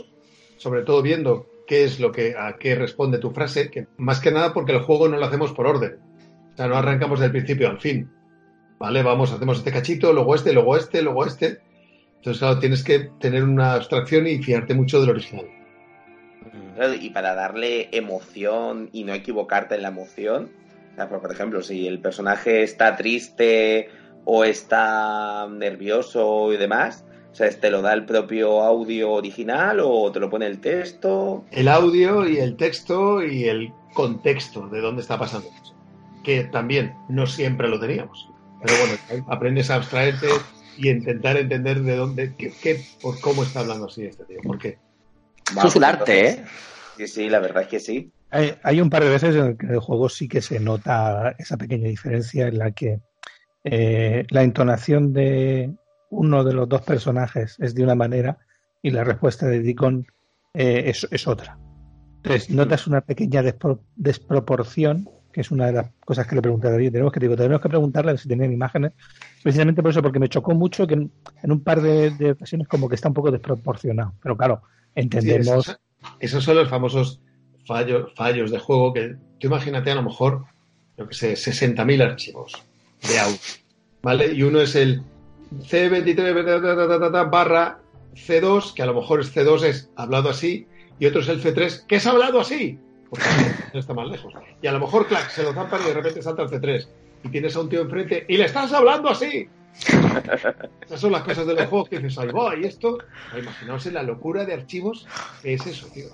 sobre todo viendo qué es lo que, a qué responde tu frase, que más que nada porque el juego no lo hacemos por orden. O sea, no arrancamos del principio al fin. ¿Vale? Vamos, hacemos este cachito, luego este, luego este, luego este. Entonces, claro, tienes que tener una abstracción y fiarte mucho del original
y para darle emoción y no equivocarte en la emoción. Por ejemplo, si el personaje está triste o está nervioso y demás, o sea, ¿te lo da el propio audio original o te lo pone el texto?
El audio y el texto y el contexto de dónde está pasando eso. Que también no siempre lo teníamos. Pero bueno, aprendes a abstraerte y intentar entender de dónde, qué, por cómo está hablando así este tío. ¿Por qué?
es un arte, ¿eh?
Sí, sí, la verdad es que sí.
Hay, un par de veces en el que el juego sí que se nota esa pequeña diferencia en la que eh, la entonación de uno de los dos personajes es de una manera y la respuesta de Deacon eh, es, otra. Entonces, notas una pequeña despro- desproporción, que es una de las cosas que le pregunté a David. Tenemos que, digo, tenemos que preguntarle si tienen imágenes, precisamente por eso, porque me chocó mucho que en, en un par de, de ocasiones como que está un poco desproporcionado. Pero claro,
Sí,
entendemos.
esos, esos son los famosos fallos, de juego que tú imagínate a lo mejor, yo que sé, 60.000 archivos de audio, ¿vale? Y uno es el C23 ta, ta, ta, ta, ta, barra C2, que a lo mejor es C2 es hablado así, y otro es el C3, que es hablado así, porque no está más lejos. Y a lo mejor, clac, se lo zampan y de repente salta el C3, y tienes a un tío enfrente y le estás hablando así. Esas son las cosas de los juegos que dices, ahí y esto, imaginaos la locura de archivos es eso, tío.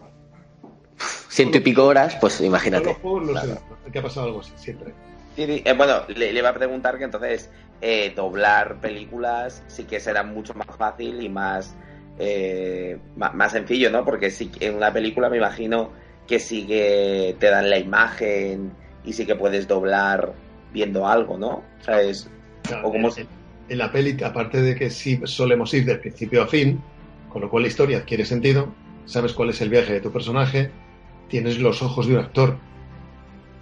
Ciento y pico horas, pues imagínate.
los juegos, no
Claro.
sé, que ha pasado algo así, siempre.
Sí, sí, eh, bueno, le, le iba a preguntar que entonces eh, doblar películas sí que será mucho más fácil y más, eh, más, sencillo, ¿no? Porque sí que en una película me imagino que sí que te dan la imagen y sí que puedes doblar viendo algo, ¿no? ¿Sabes?
Claro,
O como
en, en la peli, aparte de que sí solemos ir de principio a fin, con lo cual la historia adquiere sentido, sabes cuál es el viaje de tu personaje, tienes los ojos de un actor,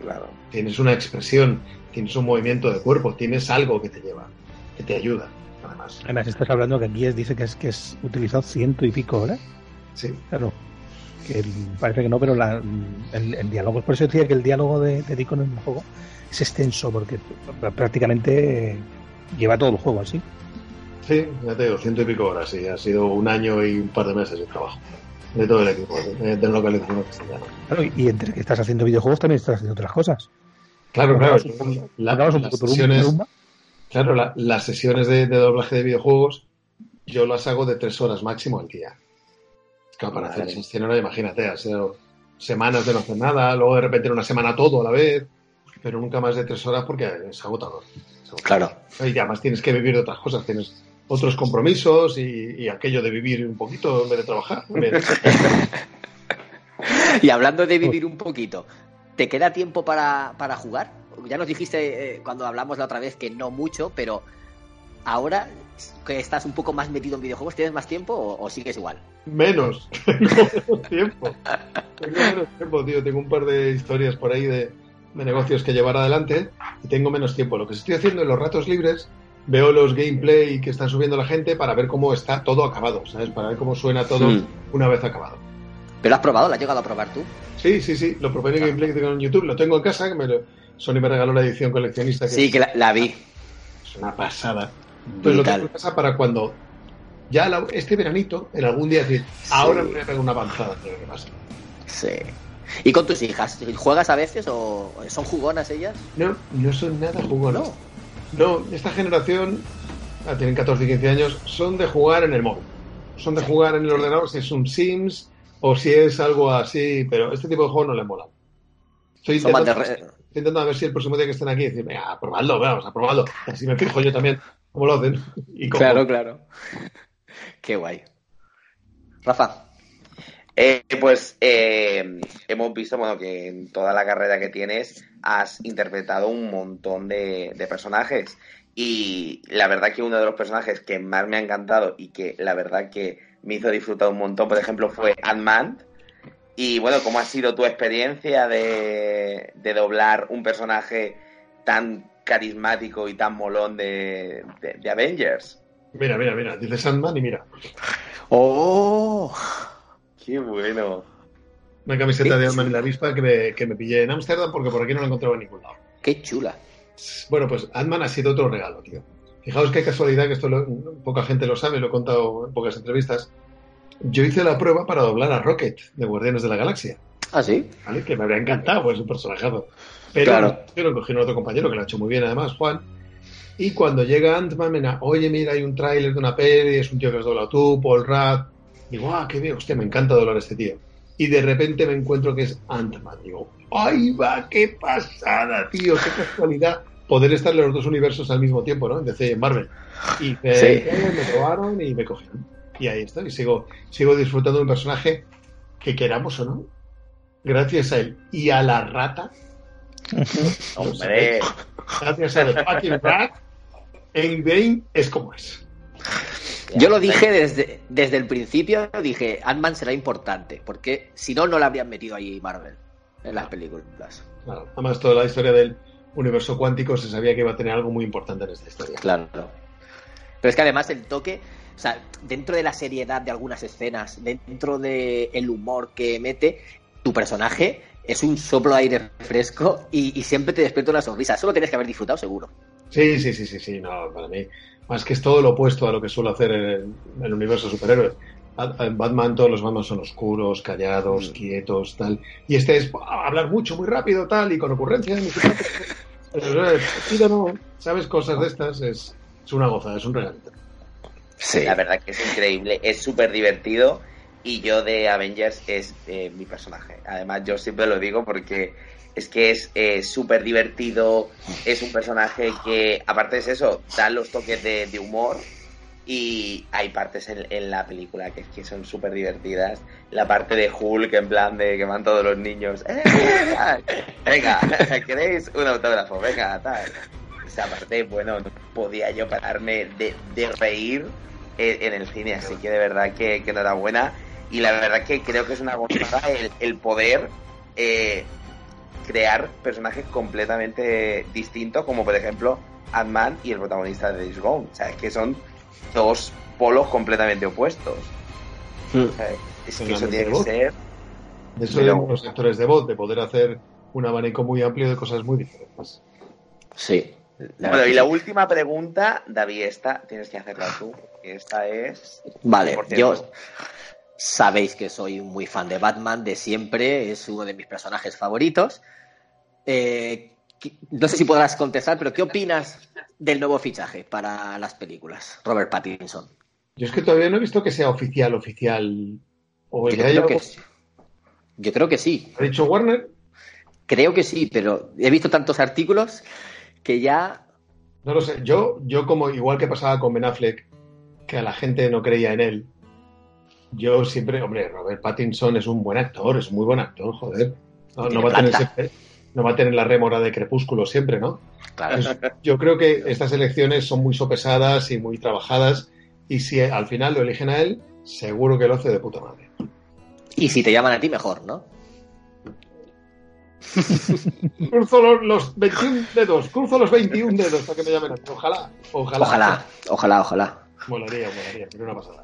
Claro.
tienes una expresión, tienes un movimiento de cuerpo, tienes algo que te lleva, que te ayuda, además.
Además, estás hablando que aquí es, dice que es que es utilizado ciento y pico horas.
Sí.
Claro. Que el- parece que no, pero la- el, el diálogo, por eso decía que el diálogo de, de Deacon en el juego es extenso, porque pr- prácticamente eh, lleva todo el juego así.
Sí, ya te digo, ciento y pico horas, sí, ha sido un año y un par de meses de trabajo de todo el equipo, de, de localización castellana.
Claro, y entre que estás haciendo videojuegos también estás haciendo otras cosas.
Claro, claro. La- las sesiones-. Claro, la- las sesiones de, de doblaje de videojuegos yo las hago de tres horas máximo al día. Claro, para hacer. 100 horas, imagínate, ha sido semanas de no hacer nada, luego de repente una semana todo a la vez, pero nunca más de tres horas porque es agotador. Es agotador.
Claro.
Y además tienes que vivir de otras cosas, tienes otros compromisos y, y aquello de vivir un poquito en vez de trabajar.
Y hablando de vivir un poquito, ¿te queda tiempo para, para jugar? Ya nos dijiste eh, cuando hablamos la otra vez que no mucho, pero ahora que estás un poco más metido en videojuegos, ¿tienes más tiempo o, o sigues igual?
Menos. Tengo menos tiempo. Tengo menos tiempo, tío. Tengo un par de historias por ahí de, de negocios que llevar adelante y tengo menos tiempo. Lo que estoy haciendo en los ratos libres, veo los gameplay que están subiendo la gente para ver cómo está todo acabado, ¿sabes? Para ver cómo suena todo
Hmm.
una vez acabado.
¿Pero lo has probado? ¿Lo has llegado a probar tú?
Sí, sí, sí. Lo probé en el gameplay que tengo en YouTube. Lo tengo en casa, que me lo- Sony me regaló la edición coleccionista. Que
Sí, que la, la vi.
es una pasada. Entonces lo
Brutal.
tengo en casa para cuando ya la- este veranito, en algún día decir, ahora me voy a pegar una avanzada. Pero ¿qué pasa?
Sí. ¿Y con tus hijas? ¿Juegas a veces o son jugonas ellas?
No, no son nada jugonas. No, esta generación, ah, tienen 14 y 15 años, son de jugar en el móvil. Son de jugar en el ordenador si es un Sims o si es algo así, pero este tipo de juegos no les mola. Estoy intentando, estoy intentando ver si el próximo día que estén aquí decir, venga, a probarlo, vamos a probarlo. Así me fijo yo también cómo lo hacen. Y.
Claro, claro. Qué guay. Rafa.
Eh, pues eh, hemos visto bueno, que en toda la carrera que tienes has interpretado un montón de, de personajes y la verdad que uno de los personajes que más me ha encantado y que la verdad que me hizo disfrutar un montón, por ejemplo, fue Ant-Man. Y bueno, ¿cómo ha sido tu experiencia de, de doblar un personaje tan carismático y tan molón de, de- de Avengers?
Mira, mira, mira, dice Sandman y mira,
¡Oh!
¡Qué bueno!
una camiseta de Ant-Man y la avispa que me, que me pillé en Ámsterdam porque por aquí no la encontraba en ningún lado.
¡Qué chula!
Bueno, pues Ant-Man ha sido otro regalo, tío. Fijaos qué casualidad, que esto lo- poca gente lo sabe, lo he contado en pocas entrevistas. Yo hice la prueba para doblar a Rocket de Guardianes de la Galaxia,
¿Ah, sí?
¿vale? Que me habría encantado, pues es un personajazo. Pero
Claro.
yo lo cogí en otro compañero que lo ha hecho muy bien, además, Juan. Y cuando llega Ant-Man, me da, oye, mira, hay un tráiler de una peli, es un tío que has doblado tú, Paul Rudd. Digo, ah, qué bien, hostia, me encanta doblar a este tío. Y de repente me encuentro que es Ant-Man. Digo, ¡ay, va, qué pasada, tío! ¡Qué casualidad! Poder estar en los dos universos al mismo tiempo, ¿no? En DC y en Marvel. Y me,
Sí.
me probaron y me cogieron. Y ahí estoy, sigo, sigo disfrutando de un personaje que queramos o no, gracias a él y a la rata,
¡Hombre!
gracias a The Fucking Rat, Endgame es como es.
Yo lo dije desde, desde el principio, dije, Ant-Man será importante, porque si no, no la habrían metido ahí Marvel en las películas.
Claro. Además, toda la historia del universo cuántico se sabía que iba a tener algo muy importante en esta historia.
Claro. Pero es que además el toque, o sea, dentro de la seriedad de algunas escenas, dentro del el humor que mete, tu personaje es un soplo de aire fresco y, y siempre te despierta una sonrisa. Eso lo tienes que haber disfrutado seguro.
Sí, sí, sí, sí, sí, no, para mí. Más que es todo lo opuesto a lo que suelo hacer en el universo de superhéroes. A- En Batman todos los Batman son oscuros, callados, quietos, tal. Y este es hablar mucho, muy rápido, tal, y con ocurrencias. Pero, eh, tío, no, ¿sabes? Cosas de estas es, es una gozada, es un regalito.
Sí.
La verdad que es increíble, es súper divertido y yo de Avengers es eh, mi personaje. Además, yo siempre lo digo porque es que es eh, súper divertido, es un personaje que, aparte es eso, da los toques de, de humor y hay partes en, en la película que, que son súper divertidas. La parte de Hulk, en plan de que van todos los niños, "Eh, venga, ¿queréis un autógrafo? Venga, tal. Esa parte, bueno, no podía yo pararme de, de reír en, en el cine, así que de verdad que, que enhorabuena. Y la verdad que creo que es una gozada el, el poder eh, crear personajes completamente distintos, como por ejemplo Ant-Man y el protagonista de Days Gone. O sea, es que son dos polos completamente opuestos. O sea, es que eso tiene que ser.
De eso
Pero-
tenemos los sectores de voz, de poder hacer un abanico muy amplio de cosas muy diferentes.
Sí. La
Bueno, y la última pregunta, David, esta tienes que hacerla tú. Esta es.
Vale, yo sabéis que soy muy fan de Batman de siempre, es uno de mis personajes favoritos. Eh, no sé si podrás contestar, pero ¿qué opinas del nuevo fichaje para las películas, Robert Pattinson?
Yo es que todavía no he visto que sea oficial, oficial. O el
Yo creo que, sí. yo creo que sí,
¿Ha dicho Warner?
creo que sí, pero he visto tantos artículos que ya
No lo sé. Yo, yo como igual que pasaba con Ben Affleck, que a la gente no creía en él, yo siempre, hombre, Robert Pattinson es un buen actor, es muy buen actor, joder. No, va, a tener siempre- no va a tener la rémora de Crepúsculo siempre, ¿no?
Claro.
Yo creo que estas elecciones son muy sopesadas y muy trabajadas y si al final lo eligen a él, seguro que lo hace de puta madre.
Y si te llaman a ti, mejor, ¿no?
Cruzo los, los 21 dedos, cruzo los 21 dedos para que me llamen a mí. Ojalá, ojalá.
Ojalá, ojalá, ojalá.
Molaría, molaría, pero una pasada.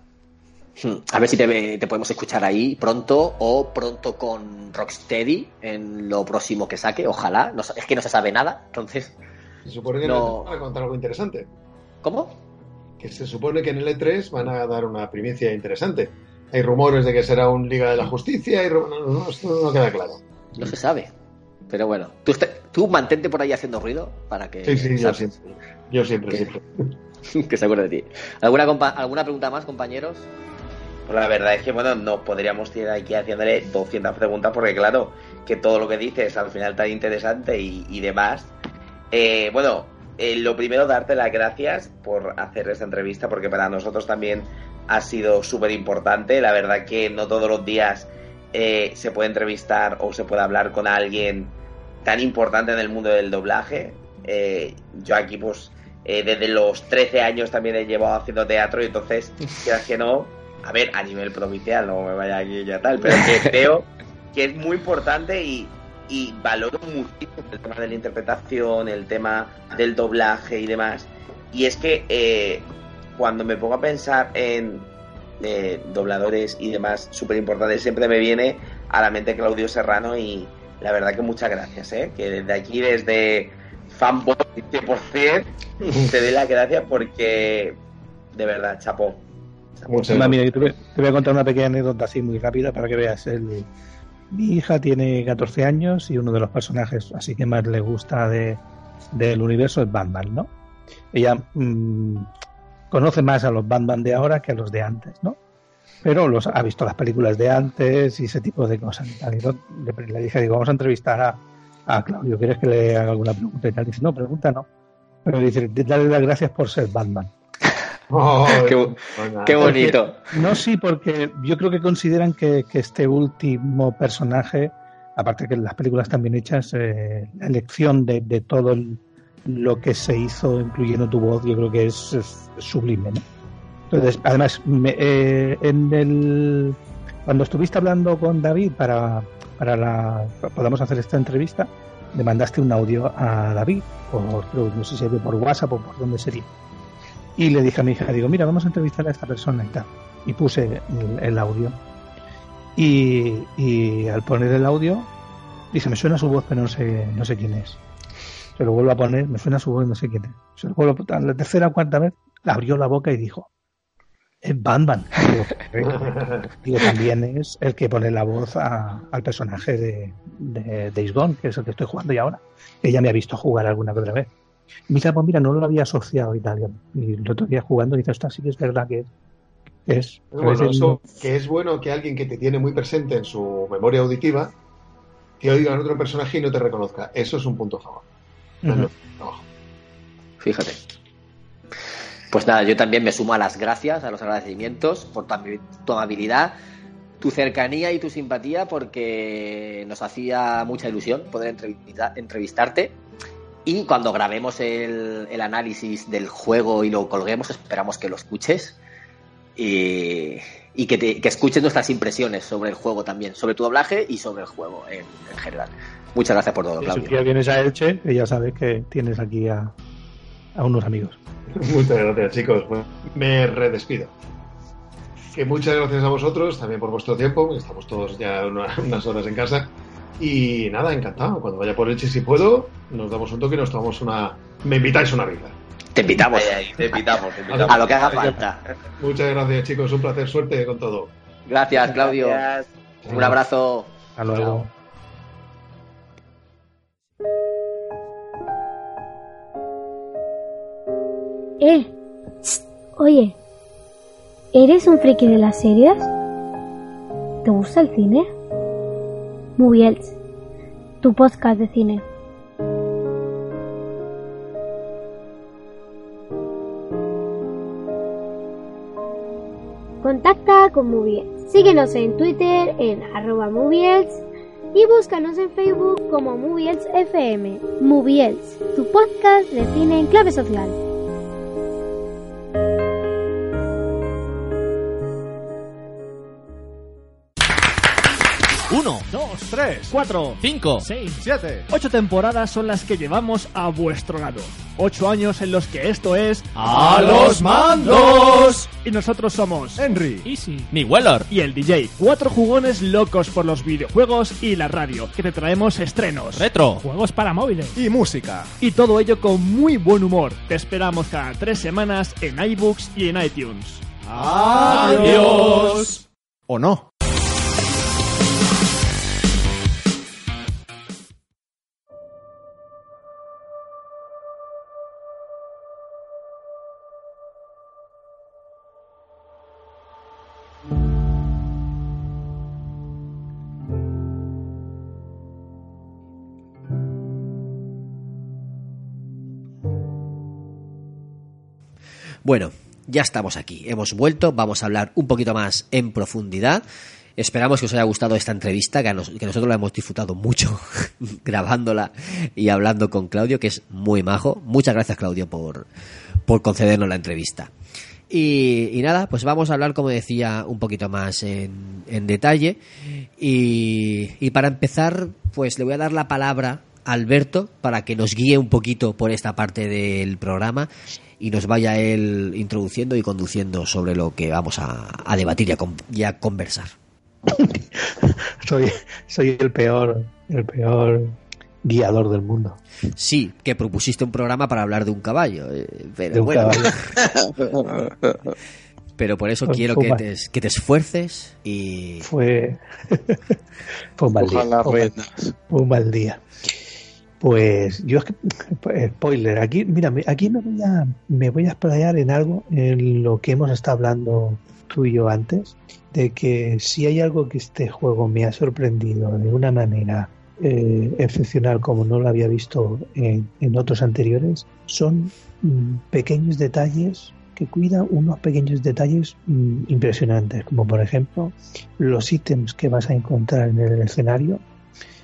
Hmm, A ver si te, te podemos escuchar ahí pronto o pronto con Rocksteady en lo próximo que saque. Ojalá. No es que no se sabe nada. Entonces,
Se supone que
No.
nos van a contar algo interesante.
¿cómo?
Que se supone que en el E3 van a dar una primicia interesante. Hay rumores de que será un Liga de la Justicia y no, queda claro.
No se sabe. Pero bueno, tú, mantente por ahí haciendo ruido para que,
Sí, sí, yo siempre. Yo siempre,
¿Qué?
siempre.
que se acuerde de ti. ¿Alguna, ¿Alguna pregunta más, compañeros?
Pues la verdad es que, bueno, no podríamos ir aquí haciéndole 200 preguntas porque, claro, que todo lo que dices al final tan interesante y, y demás. Eh, bueno, eh, lo primero, darte las gracias por hacer esta entrevista porque para nosotros también ha sido súper importante. La verdad que no todos los días eh, se puede entrevistar o se puede hablar con alguien tan importante en el mundo del doblaje. Eh, yo aquí, pues, eh, desde los 13 años también he llevado haciendo teatro y entonces, quieras que no, a ver, a nivel provincial, no me vaya aquí ya tal, pero que creo que es muy importante y, y valoro muchísimo el tema de la interpretación, el tema del doblaje y demás. Y es que eh, cuando me pongo a pensar en eh, dobladores y demás súper importantes, siempre me viene a la mente Claudio Serrano y la verdad que muchas gracias, ¿eh? que desde aquí, desde fanboy 100%, te doy las gracias porque de verdad, chapó.
Mira, yo te voy, te voy a contar una pequeña anécdota así muy rápida para que veas. El, mi hija tiene 14 años y uno de los personajes así que más le gusta de, del universo es Batman, ¿no? Ella mm, conoce más a los Batman de ahora que a los de antes, ¿no? Pero los, ha visto las películas de antes y ese tipo de cosas. y tal. Y le, le dije, digo, vamos a entrevistar a, a Claudio, ¿quieres que le haga alguna pregunta? Y tal. Dice, no, pregunta no. Pero dice, dale las gracias por ser Batman.
Qué bonito.
No, sí, porque yo creo que consideran que, que este último personaje, aparte que las películas están bien hechas, eh, la elección de, de todo el- lo que se hizo, incluyendo tu voz, yo creo que es, es sublime, ¿no? Entonces, además, me- eh, en el cuando estuviste hablando con David para, para la podamos hacer esta entrevista, le mandaste un audio a David, por, no sé si por WhatsApp o por dónde sería. Y le dije a mi hija, digo, mira, vamos a entrevistar a esta persona y tal. Y puse el, audio. Y, y al poner el audio, dice, me suena su voz, pero no sé, no sé quién es. Se lo vuelvo a poner, me suena su voz, no sé quién es. Se lo vuelvo a, la tercera o cuarta vez, abrió la boca y dijo, es Batman. Digo. Digo, también es el que pone la voz al personaje de, de Gone, que es el que estoy jugando ya ahora. Ella me ha visto jugar alguna otra vez. Y me dice, pues mira, no lo había asociado y tal. Y el otro día jugando dice, esta sí que es verdad que es.
Bueno,
parece-
eso, que es bueno que alguien que te tiene muy presente en su memoria auditiva te oiga en otro personaje y no te reconozca. Eso es un punto a favor.
Fíjate. Pues nada, yo también me sumo a las gracias, a los agradecimientos por tu, amabilidad, tu cercanía y tu simpatía, porque nos hacía mucha ilusión poder entrevista- entrevistarte. Y cuando grabemos el, el análisis del juego y lo colguemos, esperamos que lo escuches y, y que, te- que escuches nuestras impresiones sobre el juego también, sobre tu doblaje y sobre el juego en, en general. Muchas gracias por todo,
Si
Claudio.
día vienes a Elche, que ya sabes que tienes aquí a, a unos amigos.
Muchas gracias, chicos. Bueno, me redespido. Que muchas gracias a vosotros también por vuestro tiempo. Estamos todos ya una- unas horas en casa. Y nada, encantado. Cuando vaya por Elche, si puedo, nos damos un toque y nos tomamos una. Me invitáis una birra.
Te invitamos.
Te invitamos, te invitamos.
A lo que haga falta.
Muchas gracias, chicos. Un placer. Suerte con todo.
Gracias, Claudio.
Gracias.
Un abrazo.
Hasta luego.
Eh, tss, oye, ¿eres un friki de las series? ¿Te gusta el cine? Moviels, tu podcast de cine. Contacta con Moviels. Síguenos en Twitter en arroba Moviels y búscanos en Facebook como Moviels FM. Moviels, tu podcast de cine en clave social.
Uno,
Dos, tres,
cuatro, cinco,
seis,
siete.
ocho temporadas son las que llevamos a vuestro lado. Ocho años en los que esto es
¡A los mandos!
Y nosotros somos
Henry,
Easy
mi Weller,
y el DJ. Cuatro jugones locos por los videojuegos y la radio, que te traemos estrenos,
retro
juegos para móviles
y música.
y todo ello con muy buen humor. Te esperamos cada tres semanas en iBooks y en iTunes.
Adiós. ¿O no?
Bueno, ya estamos aquí, hemos vuelto, vamos a hablar un poquito más en profundidad. Esperamos que os haya gustado esta entrevista, que, nosotros la hemos disfrutado mucho grabándola y hablando con Claudio, que es muy majo. Muchas gracias, Claudio, por, por concedernos la entrevista. Y, nada, pues vamos a hablar, como decía, un poquito más en, en detalle. Y, y para empezar, pues le voy a dar la palabra a Alberto para que nos guíe un poquito por esta parte del programa y nos vaya él introduciendo y conduciendo sobre lo que vamos a, a debatir y a, con- y a conversar.
Soy, soy el peor, el peor guiador del mundo.
Sí, que propusiste un programa para hablar de un caballo, eh, pero
De un
bueno,
caballo.
pero por eso
Pues
quiero que te, que te esfuerces y
Fue, fue un mal día. Fue un mal día. Pues yo es que, spoiler, aquí, mira, aquí me voy a, me voy a explayar en algo en lo que hemos estado hablando tú y yo antes, de que si hay algo que este juego me ha sorprendido de una manera eh, excepcional como no lo había visto en, en otros anteriores, son mm, pequeños detalles que cuida unos pequeños detalles mm, impresionantes, como por ejemplo los ítems que vas a encontrar en el escenario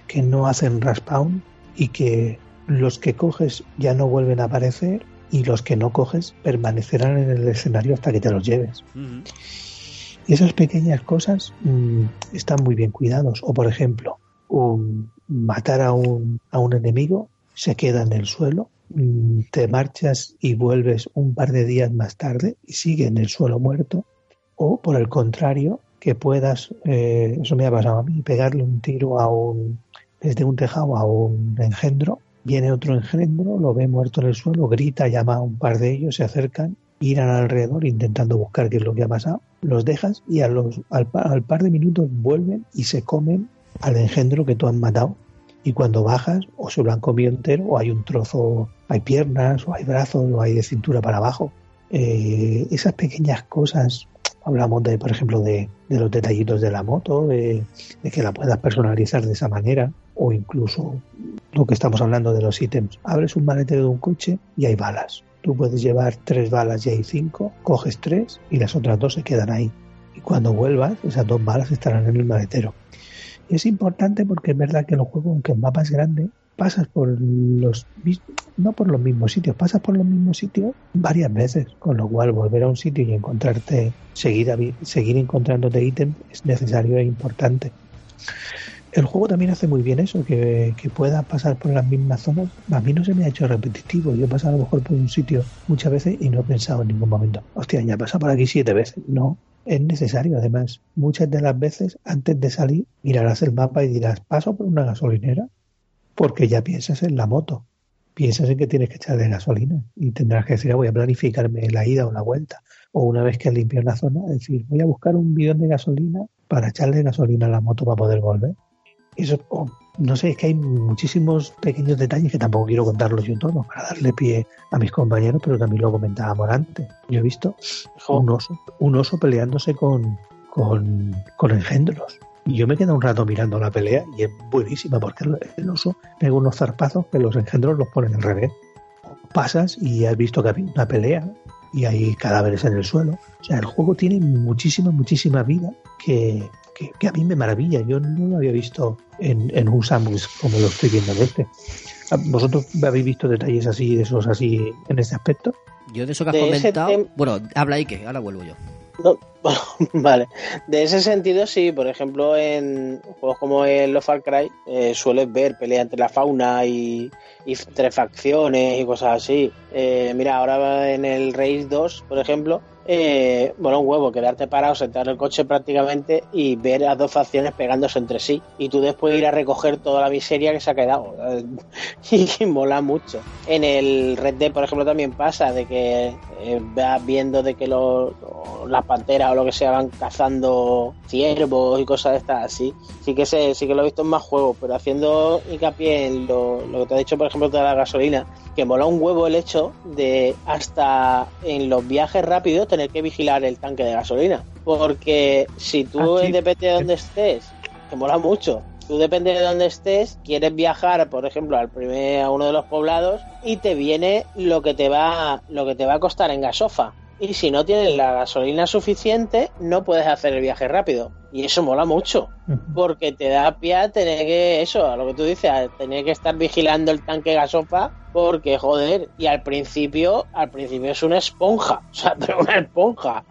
que no hacen respawn y que los que coges ya no vuelven a aparecer y los que no coges permanecerán en el escenario hasta que te los lleves. Y esas pequeñas cosas mm, están muy bien cuidados. O por ejemplo, un- matar a un, a un enemigo se queda en el suelo, mm, te marchas y vuelves un par de días más tarde y sigue en el suelo muerto. O por el contrario, que puedas, eh, eso me ha pasado a mí, pegarle un tiro a un, desde un tejado a un engendro, viene otro engendro, lo ve muerto en el suelo, grita, llama a un par de ellos, se acercan, giran alrededor intentando buscar qué es lo que ha pasado, los dejas y a los, al, pa- al par de minutos vuelven y se comen al engendro que tú has matado. Y cuando bajas, o se lo han comido entero, o hay un trozo, hay piernas, o hay brazos, o hay de cintura para abajo. Eh, esas pequeñas cosas, hablamos de, por ejemplo, de, los detallitos de la moto, de que la puedas personalizar de esa manera, o incluso lo que estamos hablando de los ítems. Abres un maletero de un coche y hay balas. Tú puedes llevar tres balas y hay cinco, coges tres y las otras dos se quedan ahí. Y cuando vuelvas, esas dos balas estarán en el maletero. Y es importante porque es verdad que los juegos, aunque el mapa es grande, pasas por los no por los mismos sitios, pasas por los mismos sitios varias veces, con lo cual volver a un sitio y encontrarte, seguir, seguir encontrándote ítems es necesario e importante. El juego también hace muy bien eso, que, que pueda pasar por las mismas zonas. A mí no se me ha hecho repetitivo. Yo he pasado a lo mejor por un sitio muchas veces y no he pensado en ningún momento, hostia, ya he pasado por aquí siete veces. No, es necesario. Además, muchas de las veces antes de salir mirarás el mapa y dirás, paso por una gasolinera, porque ya piensas en la moto. Piensas en que tienes que echarle gasolina y tendrás que decir, "Ah, voy a planificarme la ida o la vuelta. O una vez que limpio una zona, decir, voy a buscar un bidón de gasolina para echarle gasolina a la moto para poder volver. Eso, o, no sé, es que hay muchísimos pequeños detalles que tampoco quiero contarlos yo todos para darle pie a mis compañeros, pero también lo comentábamos antes. Yo he visto un oso, un oso peleándose con, con, con engendros. Y yo me quedo un rato mirando la pelea y es buenísima porque el, oso pega unos zarpazos que los engendros los ponen al revés. Pasas y has visto que hay una pelea y hay cadáveres en el suelo. O sea, el juego tiene muchísima, muchísima vida que, que, que a mí me maravilla. Yo no lo había visto en, en un sandwich como lo estoy viendo en este. ¿Vosotros habéis visto detalles así, de esos así, en este aspecto?
Yo de eso que has
De
comentado. Bueno, habla que ahora vuelvo yo.
No, vale. De ese sentido, sí, por ejemplo, en juegos como el Los Far Cry, eh, sueles ver pelea entre la fauna y, y entre facciones y cosas así. Eh, mira, ahora en el Race 2, por ejemplo, eh, bueno, un huevo, quedarte parado, sentar en el coche prácticamente y ver a dos facciones pegándose entre sí. Y tú después ir a recoger toda la miseria que se ha quedado. y mola mucho. En el Red Dead, por ejemplo, también pasa de que eh, vas viendo de que los, las panteras o lo que sea van cazando ciervos y cosas de estas así. Sí que sé, sí que lo he visto en más juegos, pero haciendo hincapié en lo, lo que te ha dicho, por ejemplo, de la gasolina, que mola un huevo el hecho de hasta en los viajes rápidos tener que vigilar el tanque de gasolina. Porque si tú,
Ah, sí.
depende de dónde estés, que mola mucho. Tú depende de dónde estés, quieres viajar, por ejemplo, al primer, a uno de los poblados y te viene lo que te va, lo que te va a costar en gasofa. Y si no tienes la gasolina suficiente, no puedes hacer el viaje rápido. Y eso mola mucho, porque te da pie a tener que, eso, a lo que tú dices, a tener que estar vigilando el tanque de gasofa, porque joder, y al principio, al principio es una esponja, o sea, pero una esponja.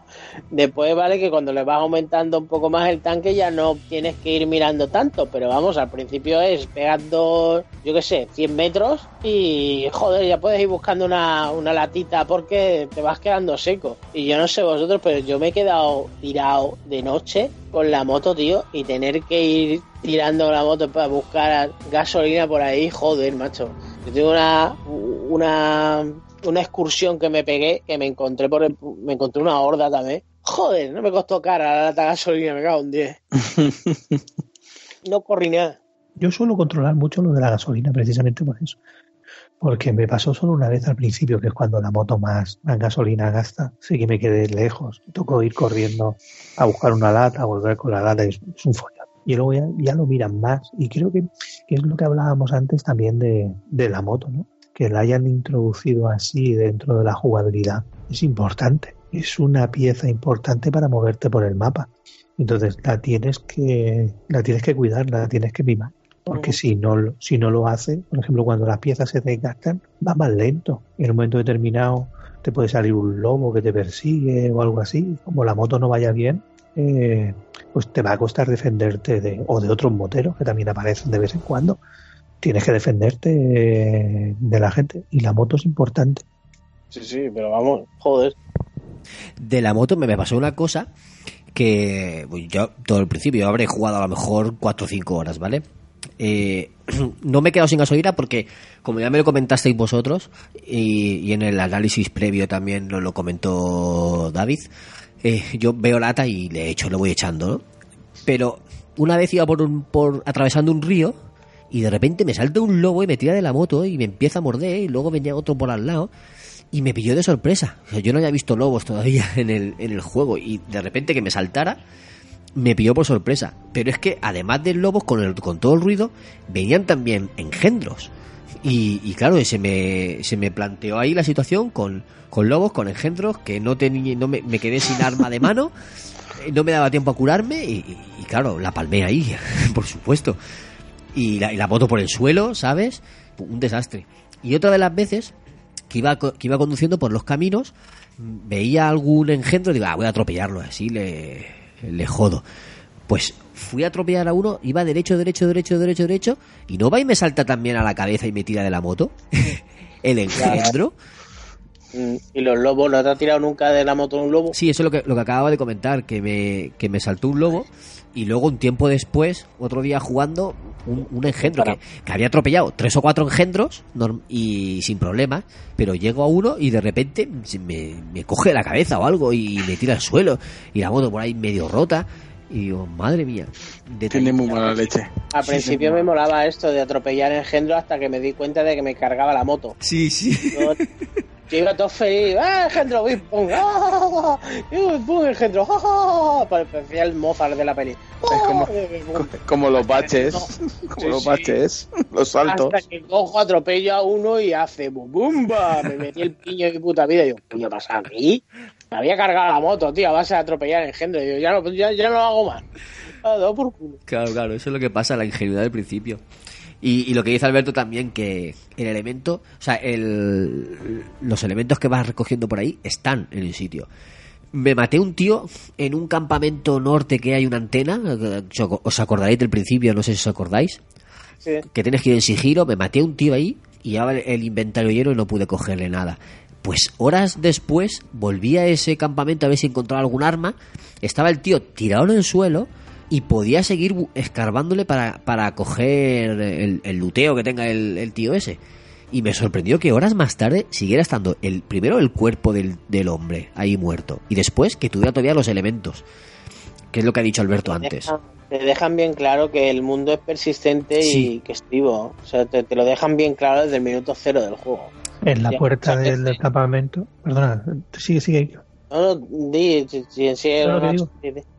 Después vale que cuando le vas aumentando un poco más el tanque ya no tienes que ir mirando tanto, pero vamos, al principio es pegando, yo qué sé, 100 metros y joder, ya puedes ir buscando una, una latita porque te vas quedando seco. Y yo no sé vosotros, pero yo me he quedado tirado de noche con la moto, tío, y tener que ir tirando la moto para buscar gasolina por ahí, joder, macho. Yo tengo una, una, una excursión que me pegué, que me encontré por el- me encontré una horda también. Joder, no me costó cara la lata de gasolina, me cago en 10. No corrí nada.
Yo suelo controlar mucho lo de la gasolina precisamente por eso. Porque me pasó solo una vez al principio, que es cuando la moto más, más gasolina gasta. Sí que me quedé lejos. Me tocó ir corriendo a buscar una lata, a volver con la lata. Es, es un follón. Y luego ya, ya lo miran más. Y creo que, que es lo que hablábamos antes también de, de la moto, ¿no? Que la hayan introducido así dentro de la jugabilidad. Es importante. Es una pieza importante para moverte por el mapa. Entonces la tienes que, la tienes que cuidar, la tienes que mimar. porque si no, lo- si no lo hace, por ejemplo, cuando las piezas se desgastan, va más lento. Y en un momento determinado te puede salir un lobo que te persigue o algo así. Como la moto no vaya bien, eh, pues te va a costar defenderte de, o de otros moteros que también aparecen de vez en cuando. Tienes que defenderte de la gente y la moto es importante.
Sí, sí, pero vamos, joder.
De la moto me, me pasó una cosa que pues, yo todo el principio yo habré jugado a lo mejor 4 o 5 horas, ¿vale? Eh, no me he quedado sin gasolina porque, como ya me lo comentasteis vosotros, y, y en el análisis previo también nos lo comentó David, eh, yo veo lata y le echo, le voy echando, ¿no? Pero una vez iba por, un, por atravesando un río y de repente me salta un lobo y me tira de la moto y me empieza a morder y luego venía otro por al lado y me pilló de sorpresa. O sea, yo no había visto lobos todavía en el, en el juego y de repente que me saltara me pilló por sorpresa. Pero es que además de lobos, con, el, con todo el ruido, venían también engendros. Y, y claro, se me, se me planteó ahí la situación con, con lobos, con engendros, que no tenía, no me, me quedé sin arma de mano, eh, no me daba tiempo a curarme y, claro, la palmé ahí, por supuesto. Y la, y la moto por el suelo, ¿sabes? Un desastre. Y otra de las veces que iba, que iba conduciendo por los caminos, mm, veía algún engendro y digo, ah, voy a atropellarlo, así le, le jodo. Pues fui a atropellar a uno, iba derecho, derecho, derecho, derecho, derecho, y no va y me salta también a la cabeza y me tira de la moto. El engendro.
¿Y los lobos? ¿No te ha tirado nunca de la moto un lobo?
Sí, eso es lo que, lo que acababa de comentar, que me, que me saltó un lobo y luego un tiempo después, otro día jugando, un, un engendro que, que había atropellado tres o cuatro engendros norm- y sin problemas, pero llego a uno y de repente me, me coge la cabeza o algo y me tira al suelo y la moto por ahí medio rota y digo, madre mía.
Tiene muy mala leche.
Al
Sí,
principio me molaba esto de atropellar engendros hasta que me di cuenta de que me cargaba la moto.
Sí, sí.
Yo, yo iba todo feliz, ¡ah, engendro! ¡Uy, pum! ¡Ah! ¡Uy, pum, engendro! ¡Ah! Parecía el Mozart de la peli.
Es como, como los baches. Como
Sí,
los
sí.
baches. Los saltos.
Hasta que cojo, atropello a uno y hace bum, bumba. Me metí el piño de mi puta vida y digo, ¿qué pasa aquí? Me había cargado la moto, tío, a base de atropellar engendro. Y yo, ya no, ya, ya no lo hago más. Dado por culo.
Claro, claro, eso es lo que pasa, la ingenuidad del principio. Y, y lo que dice Alberto también, que el elemento, o sea, el, los elementos que vas recogiendo por ahí están en el sitio. Me maté un tío en un campamento norte que hay una antena, os acordaréis del principio, no sé si os acordáis,
Sí.
que tienes que ir en sigilo, me maté un tío ahí y llevaba el, el inventario lleno y no pude cogerle nada. Pues horas después volví a ese campamento a ver si encontraba algún arma, estaba el tío tirado en el suelo y podía seguir escarbándole para, para coger el, el luteo que tenga el, el tío ese. Y me sorprendió que horas más tarde siguiera estando el primero el cuerpo del, del hombre ahí muerto y después que tuviera todavía los elementos, que es lo que ha dicho Alberto antes.
Dejan- te dejan bien claro que el mundo es persistente
Sí.
y que es vivo. O sea, te, te lo dejan bien claro desde el minuto cero del juego.
En la
Ya,
puerta del, campamento, perdona, sigue, sigue.
No, no, di,
que digo.